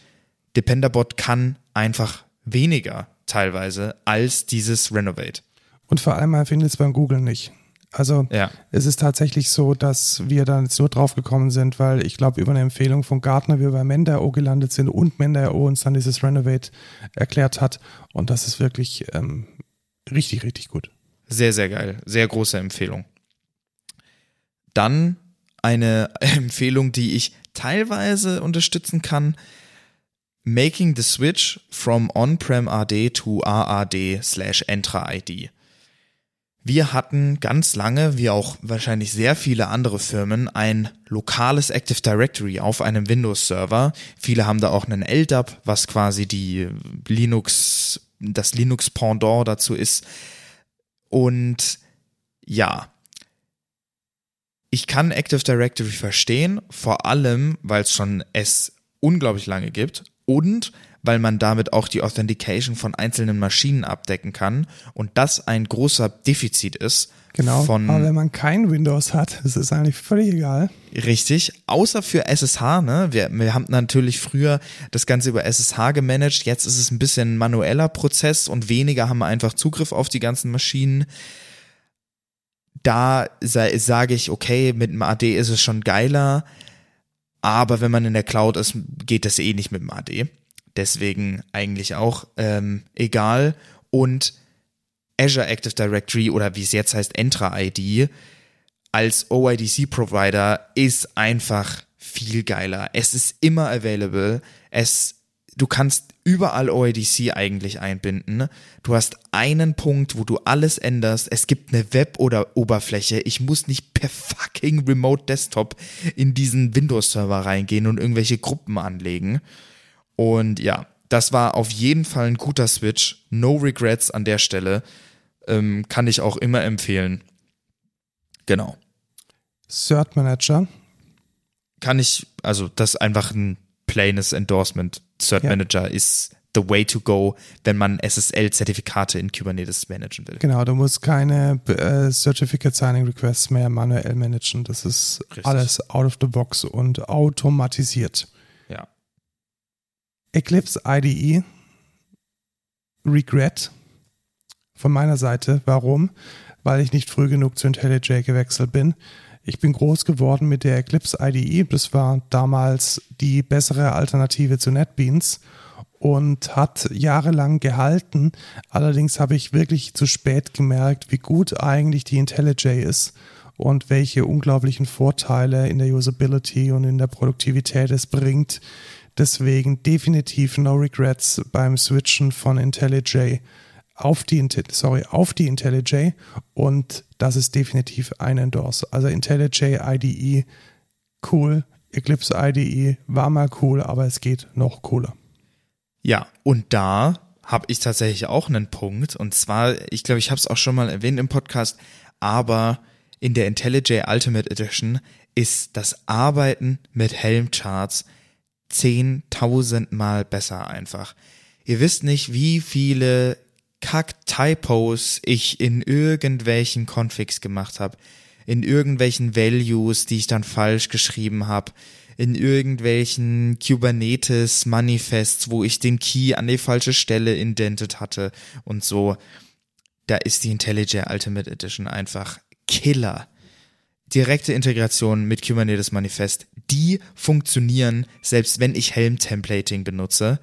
Dependerbot kann einfach weniger teilweise als dieses Renovate. Und vor allem, man findet es beim Google nicht. Also Ja. es ist tatsächlich so, dass wir dann jetzt nur drauf gekommen sind, weil ich glaube, über eine Empfehlung von Gartner wir bei Mender.io gelandet sind und Mender.io uns dann dieses Renovate erklärt hat. Und das ist wirklich ähm, richtig, richtig gut. Sehr, sehr geil. Sehr große Empfehlung. Dann eine Empfehlung, die ich teilweise unterstützen kann. Making the switch from on-prem AD to AAD slash Entra ID. Wir hatten ganz lange, wie auch wahrscheinlich sehr viele andere Firmen, ein lokales Active Directory auf einem Windows-Server. Viele haben da auch einen LDAP, was quasi die Linux, das Linux-Pendant dazu ist. Und ja, ich kann Active Directory verstehen, vor allem, weil es schon es unglaublich lange gibt und weil man damit auch die Authentication von einzelnen Maschinen abdecken kann und das ein großer Defizit ist. Genau. Von, Aber wenn man kein Windows hat, ist es eigentlich völlig egal. Richtig, außer für SSH, ne? Wir, wir haben natürlich früher das Ganze über SSH gemanagt, jetzt ist es ein bisschen ein manueller Prozess und weniger haben einfach Zugriff auf die ganzen Maschinen. Da sa- sage ich, okay, mit dem AD ist es schon geiler, aber wenn man in der Cloud ist, geht das eh nicht mit dem AD. Deswegen eigentlich auch ähm, egal. Und Azure Active Directory oder wie es jetzt heißt, Entra ID als OIDC-Provider ist einfach viel geiler. Es ist immer available. Es, du kannst überall OIDC eigentlich einbinden. Du hast einen Punkt, wo du alles änderst. Es gibt eine Web- oder Oberfläche. Ich muss nicht per fucking Remote Desktop in diesen Windows-Server reingehen und irgendwelche Gruppen anlegen. Und ja, das war auf jeden Fall ein guter Switch. No regrets an der Stelle. Ähm, kann ich auch immer empfehlen. Genau. Cert Manager. Kann ich, also das ist einfach ein plaines Endorsement. Cert Ja. Manager ist the way to go, wenn man SSL-Zertifikate in Kubernetes managen will. Genau, du musst keine äh, Certificate Signing Requests mehr manuell managen. Das ist Richtig. alles out of the box und automatisiert. Ja. Eclipse IDE Regret von meiner Seite. Warum? Weil ich nicht früh genug zu IntelliJ gewechselt bin. Ich bin groß geworden mit der Eclipse IDE. Das war damals die bessere Alternative zu NetBeans und hat jahrelang gehalten. Allerdings habe ich wirklich zu spät gemerkt, wie gut eigentlich die IntelliJ ist und welche unglaublichen Vorteile in der Usability und in der Produktivität es bringt. Deswegen definitiv no regrets beim Switchen von IntelliJ auf die, sorry, auf die IntelliJ und das ist definitiv ein Endorse. Also IntelliJ IDE cool, Eclipse IDE war mal cool, aber es geht noch cooler. Ja, und da habe ich tatsächlich auch einen Punkt. Und zwar, ich glaube, ich habe es auch schon mal erwähnt im Podcast, aber in der IntelliJ Ultimate Edition ist das Arbeiten mit Helmcharts 10.000 Mal besser einfach. Ihr wisst nicht, wie viele Kack-Typos ich in irgendwelchen Configs gemacht habe, in irgendwelchen Values, die ich dann falsch geschrieben habe, in irgendwelchen Kubernetes-Manifests, wo ich den Key an die falsche Stelle indentet hatte und so. Da ist die IntelliJ Ultimate Edition einfach Killer. Direkte Integration mit Kubernetes Manifest, die funktionieren, selbst wenn ich Helm-Templating benutze.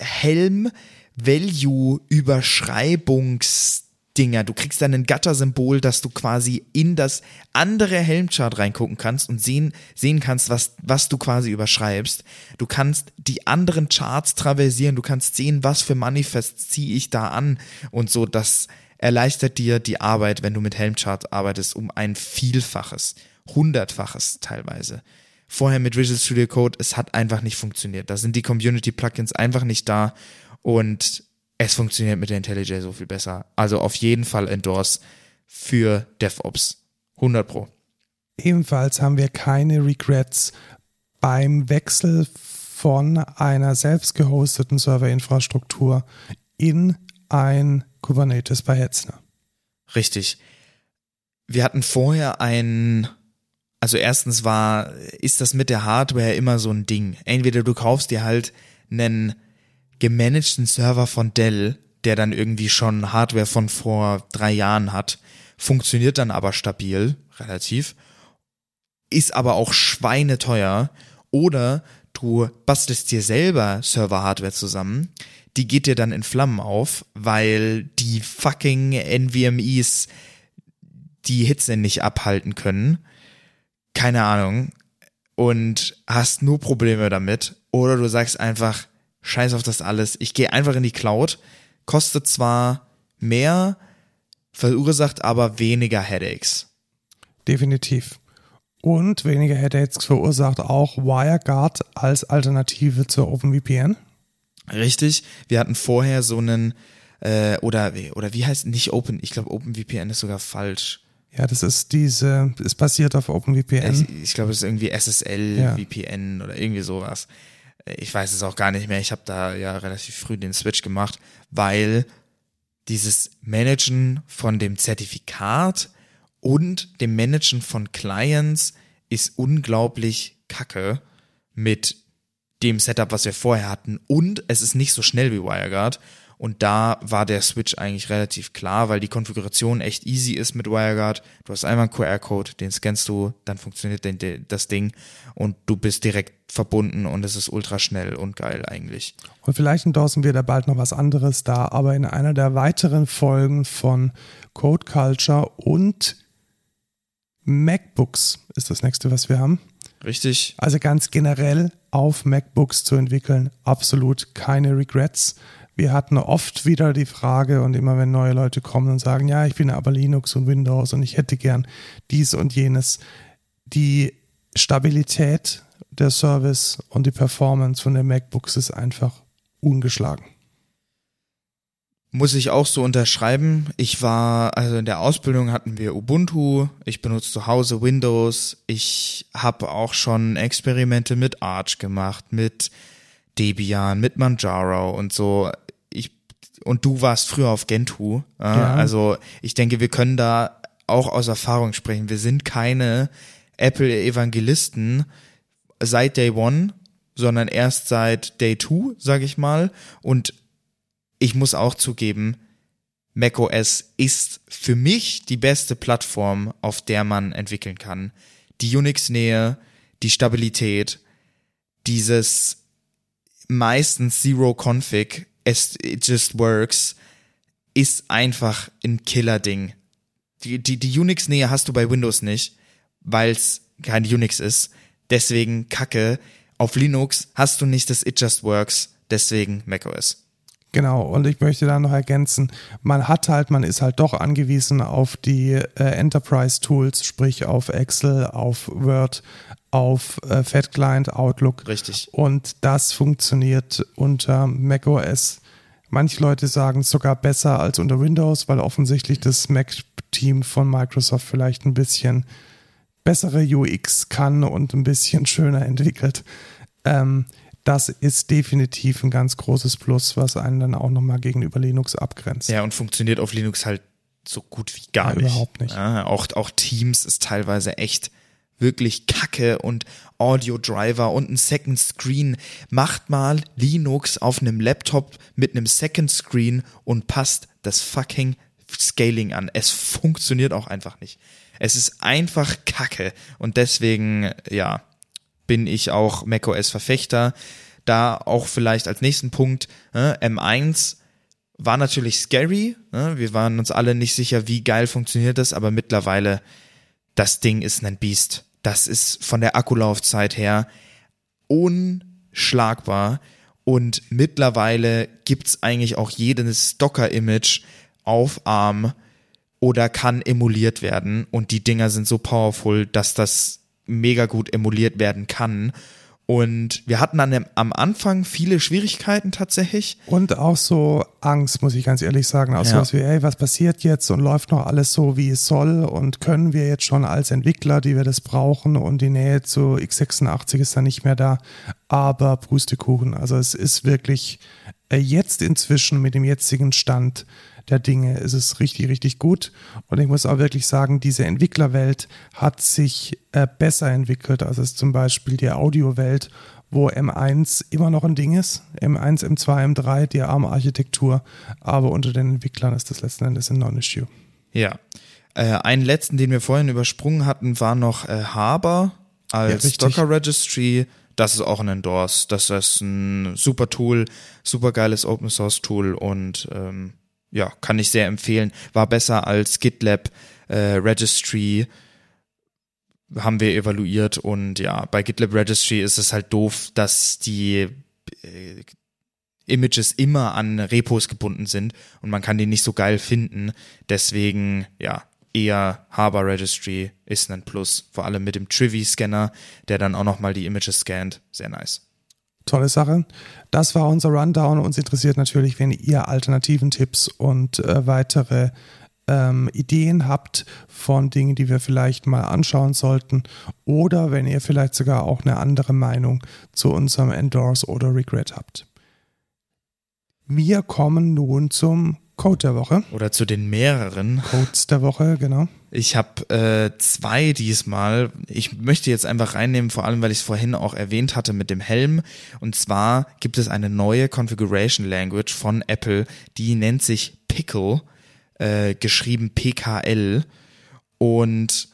Helm Value Überschreibungsdinger. Du kriegst dann ein Gatter-Symbol, dass du quasi in das andere Helmchart reingucken kannst und sehen, sehen kannst, was, was du quasi überschreibst. Du kannst die anderen Charts traversieren, du kannst sehen, was für Manifests ziehe ich da an und so. Das erleichtert dir die Arbeit, wenn du mit Helmchart arbeitest, um ein Vielfaches, Hundertfaches teilweise vorher mit Visual Studio Code, es hat einfach nicht funktioniert. Da sind die Community-Plugins einfach nicht da und es funktioniert mit der IntelliJ so viel besser. Also auf jeden Fall Endorse für DevOps. 100 Pro. Ebenfalls haben wir keine Regrets beim Wechsel von einer selbst gehosteten Serverinfrastruktur in ein Kubernetes bei Hetzner. Richtig. Wir hatten vorher ein, also erstens war, ist das mit der Hardware immer so ein Ding. Entweder du kaufst dir halt einen gemanagten Server von Dell, der dann irgendwie schon Hardware von vor drei Jahren hat, funktioniert dann aber stabil, relativ, ist aber auch schweineteuer. Oder du bastelst dir selber Server-Hardware zusammen, die geht dir dann in Flammen auf, weil die fucking NVMEs die Hitze nicht abhalten können. Keine Ahnung. Und hast nur Probleme damit. Oder du sagst einfach, scheiß auf das alles. Ich gehe einfach in die Cloud. Kostet zwar mehr, verursacht aber weniger Headaches. Definitiv. Und weniger Headaches verursacht auch WireGuard als Alternative zur OpenVPN. Richtig. Wir hatten vorher so einen, äh, oder, oder wie heißt nicht Open, ich glaube OpenVPN ist sogar falsch. Ja, das ist diese, ist basiert auf OpenVPN. Ich, ich glaube, es ist irgendwie SSL, ja. VPN oder irgendwie sowas. Ich weiß es auch gar nicht mehr. Ich habe da ja relativ früh den Switch gemacht, weil dieses Managen von dem Zertifikat und dem Managen von Clients ist unglaublich kacke mit dem Setup, was wir vorher hatten. Und es ist nicht so schnell wie WireGuard. Und da war der Switch eigentlich relativ klar, weil die Konfiguration echt easy ist mit WireGuard. Du hast einmal einen QR-Code, den scannst du, dann funktioniert das Ding und du bist direkt verbunden und es ist ultra schnell und geil eigentlich. Und vielleicht endorsen wir da bald noch was anderes da, aber in einer der weiteren Folgen von Code Culture und MacBooks ist das nächste, was wir haben. Richtig. Also ganz generell auf MacBooks zu entwickeln, absolut keine Regrets. Wir hatten oft wieder die Frage und immer wenn neue Leute kommen und sagen, ja, ich bin aber Linux und Windows und ich hätte gern dies und jenes. Die Stabilität der Service und die Performance von den MacBooks ist einfach ungeschlagen. Muss ich auch so unterschreiben. Ich war, also in der Ausbildung hatten wir Ubuntu, ich benutze zu Hause Windows, ich habe auch schon Experimente mit Arch gemacht, mit Debian, mit Manjaro und so. Und du warst früher auf Gentoo. Äh, ja. Also ich denke, wir können da auch aus Erfahrung sprechen. Wir sind keine Apple-Evangelisten seit Day One, sondern erst seit Day Two, sage ich mal. Und ich muss auch zugeben, macOS ist für mich die beste Plattform, auf der man entwickeln kann. Die Unix-Nähe, die Stabilität, dieses meistens Zero-Config, it just works, ist einfach ein Killer-Ding. Die, die, die Unix-Nähe hast du bei Windows nicht, weil es kein Unix ist. Deswegen Kacke. Auf Linux hast du nicht das It Just Works, deswegen macOS. Genau, und ich möchte da noch ergänzen, man hat halt, man ist halt doch angewiesen auf die äh, Enterprise-Tools, sprich auf Excel, auf Word, auf äh, Fat Client, Outlook. Richtig. Und das funktioniert unter macOS. Manche Leute sagen sogar besser als unter Windows, weil offensichtlich das Mac-Team von Microsoft vielleicht ein bisschen bessere UX kann und ein bisschen schöner entwickelt. Ähm, das ist definitiv ein ganz großes Plus, was einen dann auch nochmal gegenüber Linux abgrenzt. Ja, und funktioniert auf Linux halt so gut wie gar ja, nicht. Überhaupt nicht. Ja, auch, auch Teams ist teilweise echt wirklich kacke und Audio Driver und ein Second Screen. Macht mal Linux auf einem Laptop mit einem Second Screen und passt das fucking Scaling an. Es funktioniert auch einfach nicht. Es ist einfach kacke und deswegen, ja, bin ich auch macOS Verfechter. Da auch vielleicht als nächsten Punkt, äh, M1 war natürlich scary. Äh, wir waren uns alle nicht sicher, wie geil funktioniert das, aber mittlerweile, das Ding ist ein Biest. Das ist von der Akkulaufzeit her unschlagbar. Und mittlerweile gibt's eigentlich auch jedes Docker-Image auf ARM oder kann emuliert werden. Und die Dinger sind so powerful, dass das mega gut emuliert werden kann. Und wir hatten an dem, am Anfang viele Schwierigkeiten tatsächlich. Und auch so Angst, muss ich ganz ehrlich sagen. Auch ja. sowas wie, ey, was passiert jetzt und läuft noch alles so, wie es soll? Und können wir jetzt schon als Entwickler, die wir das brauchen und die Nähe zu x86 ist dann nicht mehr da. Aber Pustekuchen. Also es ist wirklich äh, jetzt inzwischen mit dem jetzigen Stand der Dinge ist es richtig, richtig gut. Und ich muss auch wirklich sagen, diese Entwicklerwelt hat sich äh, besser entwickelt, als es zum Beispiel die Audiowelt, wo M1 immer noch ein Ding ist. M1, M2, M3, die ARM-Architektur, aber unter den Entwicklern ist das letzten Endes ein Non-Issue. Ja. Äh, einen letzten, den wir vorhin übersprungen hatten, war noch äh, Haber als Ja, Docker Registry. Das ist auch ein Endorse. Das ist ein super Tool, super geiles Open Source Tool und ähm, ja, kann ich sehr empfehlen. War besser als GitLab äh, Registry haben wir evaluiert und ja, bei GitLab Registry ist es halt doof, dass die äh, Images immer an Repos gebunden sind und man kann die nicht so geil finden. Deswegen, ja, eher Harbor Registry ist ein Plus. Vor allem mit dem Trivi-Scanner, der dann auch nochmal die Images scannt. Sehr nice. Tolle Sache. Das war unser Rundown. Uns interessiert natürlich, wenn ihr alternativen Tipps und äh, weitere ähm, Ideen habt von Dingen, die wir vielleicht mal anschauen sollten. Oder wenn ihr vielleicht sogar auch eine andere Meinung zu unserem Endorse oder Regret habt. Wir kommen nun zum Code der Woche. Oder zu den mehreren. Codes der Woche, genau. Ich habe äh, zwei diesmal. Ich möchte jetzt einfach reinnehmen, vor allem weil ich es vorhin auch erwähnt hatte mit dem Helm. Und zwar gibt es eine neue Configuration Language von Apple, die nennt sich Pickle, äh, geschrieben PKL. Und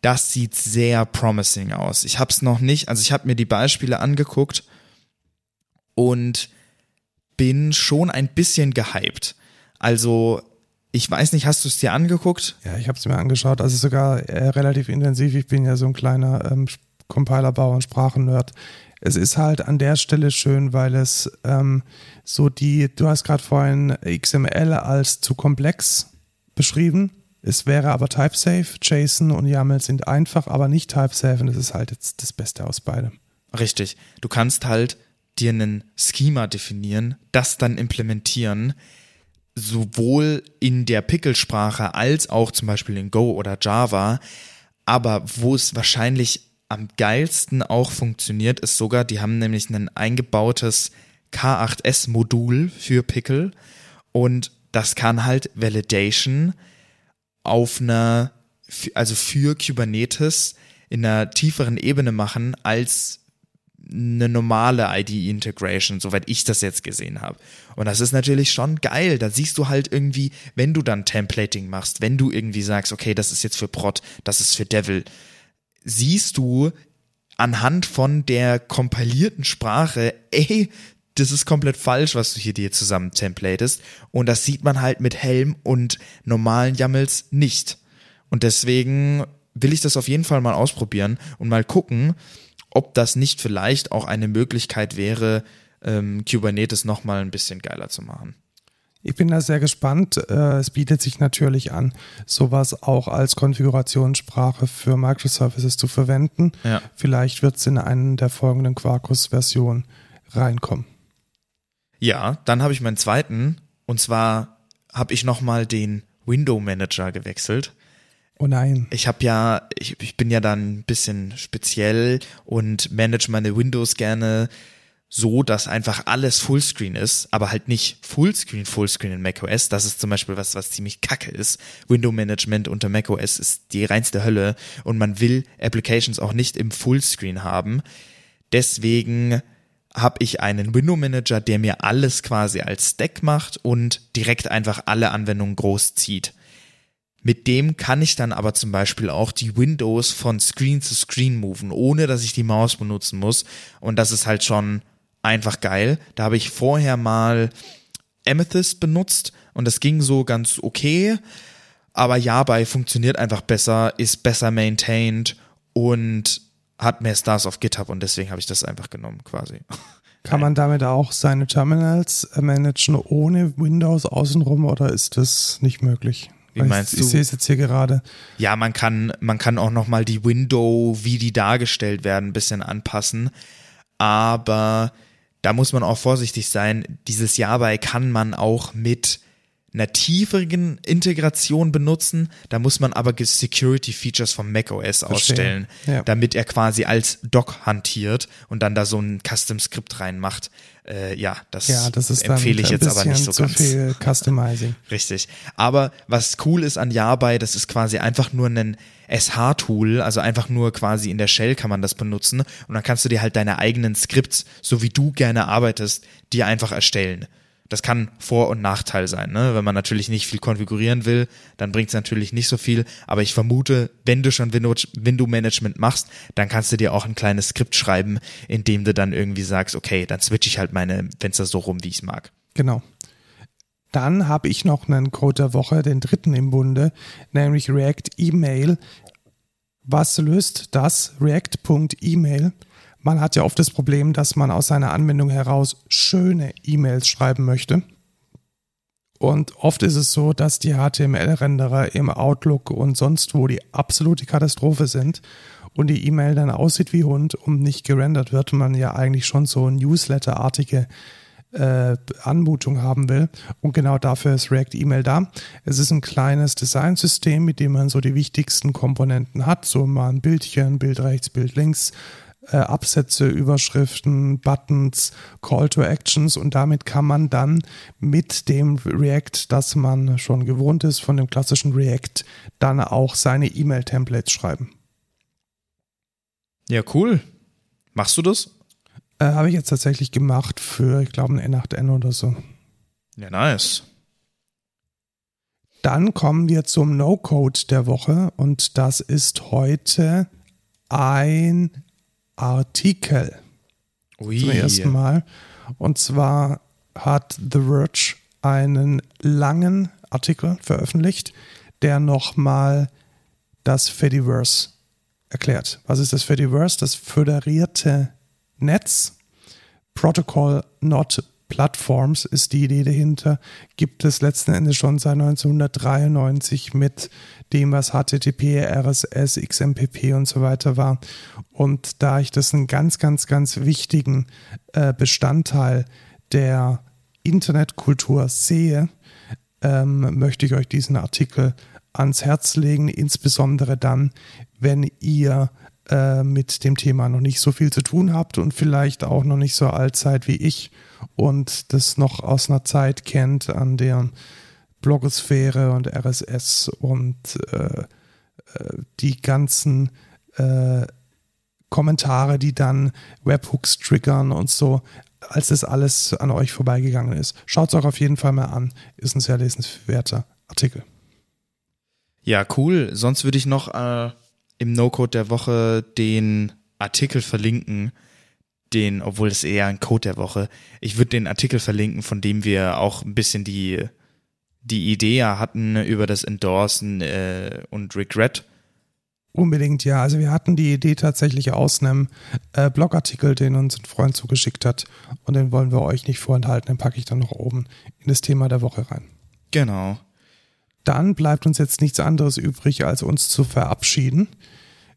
das sieht sehr promising aus. Ich habe es noch nicht, also ich habe mir die Beispiele angeguckt und bin schon ein bisschen gehypt. Also ich weiß nicht, hast du es dir angeguckt? Ja, ich habe es mir angeschaut, also sogar äh, relativ intensiv. Ich bin ja so ein kleiner ähm, Compilerbauer und Sprachennerd. Es ist halt an der Stelle schön, weil es ähm, so die, du hast gerade vorhin XML als zu komplex beschrieben. Es wäre aber typesafe. JSON und YAML sind einfach, aber nicht typesafe und das ist halt jetzt das Beste aus beidem. Richtig. Du kannst halt dir einen Schema definieren, das dann implementieren, sowohl in der Pickle-Sprache als auch zum Beispiel in Go oder Java. Aber wo es wahrscheinlich am geilsten auch funktioniert, ist sogar, die haben nämlich ein eingebautes K8S-Modul für Pickle und das kann halt Validation auf einer, also für Kubernetes in einer tieferen Ebene machen als eine normale IDE-Integration, soweit ich das jetzt gesehen habe. Und das ist natürlich schon geil. Da siehst du halt irgendwie, wenn du dann Templating machst, wenn du irgendwie sagst, okay, das ist jetzt für Prod, das ist für Devil, siehst du anhand von der kompilierten Sprache, ey, das ist komplett falsch, was du hier dir zusammen templatest. Und das sieht man halt mit Helm und normalen YAMLs nicht. Und deswegen will ich das auf jeden Fall mal ausprobieren und mal gucken, ob das nicht vielleicht auch eine Möglichkeit wäre, ähm, Kubernetes nochmal ein bisschen geiler zu machen. Ich bin da sehr gespannt. Äh, Es bietet sich natürlich an, sowas auch als Konfigurationssprache für Microservices zu verwenden. Ja. Vielleicht wird es in einen der folgenden Quarkus-Versionen reinkommen. Ja, dann habe ich meinen zweiten und zwar habe ich nochmal den Window Manager gewechselt. Oh nein. Ich habe ja, ich, ich bin ja dann ein bisschen speziell und manage meine Windows gerne so, dass einfach alles Fullscreen ist, aber halt nicht Fullscreen, Fullscreen in macOS. Das ist zum Beispiel was, was ziemlich kacke ist. Window Management unter macOS ist die reinste Hölle und man will Applications auch nicht im Fullscreen haben. Deswegen habe ich einen Window Manager, der mir alles quasi als Stack macht und direkt einfach alle Anwendungen groß zieht. Mit dem kann ich dann aber zum Beispiel auch die Windows von Screen zu Screen moven, ohne dass ich die Maus benutzen muss. Und das ist halt schon einfach geil. Da habe ich vorher mal Amethyst benutzt und das ging so ganz okay. Aber Yabai funktioniert einfach besser, ist besser maintained und hat mehr Stars auf GitHub und deswegen habe ich das einfach genommen quasi. Kann man damit auch seine Terminals managen ohne Windows außenrum oder ist das nicht möglich? Wie Weil meinst ich, du? Ich sehe es jetzt hier gerade. Ja, man kann, man kann auch nochmal die Window, wie die dargestellt werden, ein bisschen anpassen. Aber da muss man auch vorsichtig sein. Dieses Yabai kann man auch mit einer tieferen Integration benutzen. Da muss man aber Security Features vom macOS ausstellen, ja. damit er quasi als Doc hantiert und dann da so ein Custom Skript reinmacht. Äh, ja, das, ja, das empfehle ich jetzt aber nicht so zu ganz. Viel Customizing. Richtig. Aber was cool ist an Yabai, das ist quasi einfach nur ein SH-Tool, also einfach nur quasi in der Shell kann man das benutzen und dann kannst du dir halt deine eigenen Skripts, so wie du gerne arbeitest, dir einfach erstellen. Das kann Vor- und Nachteil sein. Ne? Wenn man natürlich nicht viel konfigurieren will, dann bringt es natürlich nicht so viel. Aber ich vermute, wenn du schon Window-Management machst, dann kannst du dir auch ein kleines Skript schreiben, in dem du dann irgendwie sagst, okay, dann switche ich halt meine Fenster so rum, wie ich es mag. Genau. Dann habe ich noch einen Code der Woche, den dritten im Bunde, nämlich React Email. Was löst das? React.email man hat ja oft das Problem, dass man aus seiner Anwendung heraus schöne E-Mails schreiben möchte. Und oft ist es so, dass die HTML-Renderer im Outlook und sonst wo die absolute Katastrophe sind und die E-Mail dann aussieht wie Hund und nicht gerendert wird man ja eigentlich schon so Newsletter-artige äh, Anmutung haben will. Und genau dafür ist React E-Mail da. Es ist ein kleines Designsystem, mit dem man so die wichtigsten Komponenten hat. So mal ein Bildchen, Bild rechts, Bild links, äh, Absätze, Überschriften, Buttons, Call to Actions und damit kann man dann mit dem React, das man schon gewohnt ist von dem klassischen React, dann auch seine E-Mail-Templates schreiben. Ja, cool. Machst du das? Äh, Habe ich jetzt tatsächlich gemacht für, ich glaube, ein N8N oder so. Ja, nice. Dann kommen wir zum No-Code der Woche und das ist heute ein Artikel. Ui. Zum ersten Mal. Und zwar hat The Verge einen langen Artikel veröffentlicht, der nochmal das Fediverse erklärt. Was ist das Fediverse? Das föderierte Netz. Protocol Not Platforms ist die Idee dahinter. Gibt es letzten Endes schon seit 1993 mit dem, was HTTP, RSS, XMPP und so weiter war. Und da ich das einen ganz, ganz, ganz wichtigen äh, Bestandteil der Internetkultur sehe, ähm, möchte ich euch diesen Artikel ans Herz legen, insbesondere dann, wenn ihr äh, mit dem Thema noch nicht so viel zu tun habt und vielleicht auch noch nicht so alt seid wie ich und das noch aus einer Zeit kennt, an der Blogosphäre und RSS und äh, äh, die ganzen äh, Kommentare, die dann Webhooks triggern und so, als das alles an euch vorbeigegangen ist. Schaut es euch auf jeden Fall mal an. Ist ein sehr lesenswerter Artikel. Ja, cool. Sonst würde ich noch äh, im No-Code der Woche den Artikel verlinken, den, obwohl es eher ein Code der Woche, ich würde den Artikel verlinken, von dem wir auch ein bisschen die, die Idee hatten über das Endorsen äh, und Regret. Unbedingt, ja. Also wir hatten die Idee tatsächlich aus einem äh, Blogartikel, den uns ein Freund zugeschickt hat. Und den wollen wir euch nicht vorenthalten. Den packe ich dann noch oben in das Thema der Woche rein. Genau. Dann bleibt uns jetzt nichts anderes übrig, als uns zu verabschieden.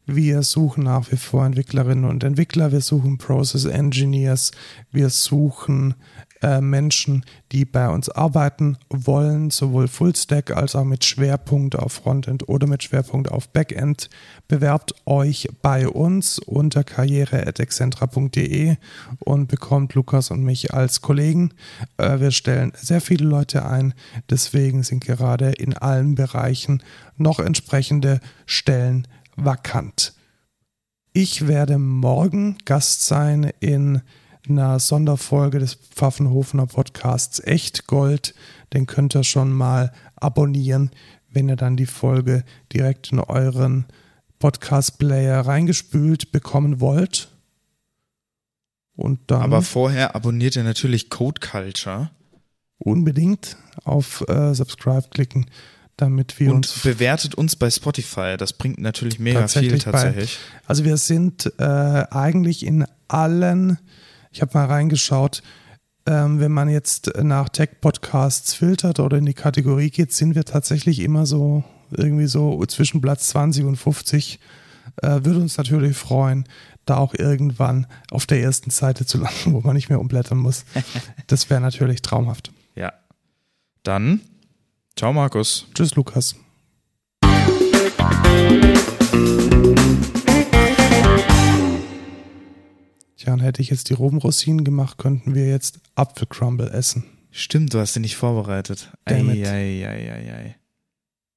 Wir suchen nach wie vor Entwicklerinnen und Entwickler, wir suchen Process Engineers, wir suchen äh, Menschen, die bei uns arbeiten wollen, sowohl Fullstack als auch mit Schwerpunkt auf Frontend oder mit Schwerpunkt auf Backend. Bewerbt euch bei uns unter karriere.excentra.de und bekommt Lukas und mich als Kollegen. Äh, wir stellen sehr viele Leute ein, deswegen sind gerade in allen Bereichen noch entsprechende Stellen vakant. Ich werde morgen Gast sein in einer Sonderfolge des Pfaffenhofener Podcasts Echt Gold. Den könnt ihr schon mal abonnieren, wenn ihr dann die Folge direkt in euren Podcast-Player reingespült bekommen wollt. Und dann. Aber vorher abonniert ihr natürlich Code Culture. Unbedingt auf äh, Subscribe klicken damit wir und uns. bewertet uns bei Spotify. Das bringt natürlich mega tatsächlich viel tatsächlich. Bei, also wir sind äh, eigentlich in allen, ich habe mal reingeschaut, ähm, wenn man jetzt nach Tech-Podcasts filtert oder in die Kategorie geht, sind wir tatsächlich immer so irgendwie so zwischen Platz 20 und 50. Äh, würde uns natürlich freuen, da auch irgendwann auf der ersten Seite zu landen, wo man nicht mehr umblättern muss. Das wäre natürlich traumhaft. Ja. Dann Ciao, Markus. Tschüss, Lukas. Tja, und hätte ich jetzt die Robenrosinen gemacht, könnten wir jetzt Apfelcrumble essen. Stimmt, du hast sie nicht vorbereitet. Damn. Ei, ei, ei, ei, ei.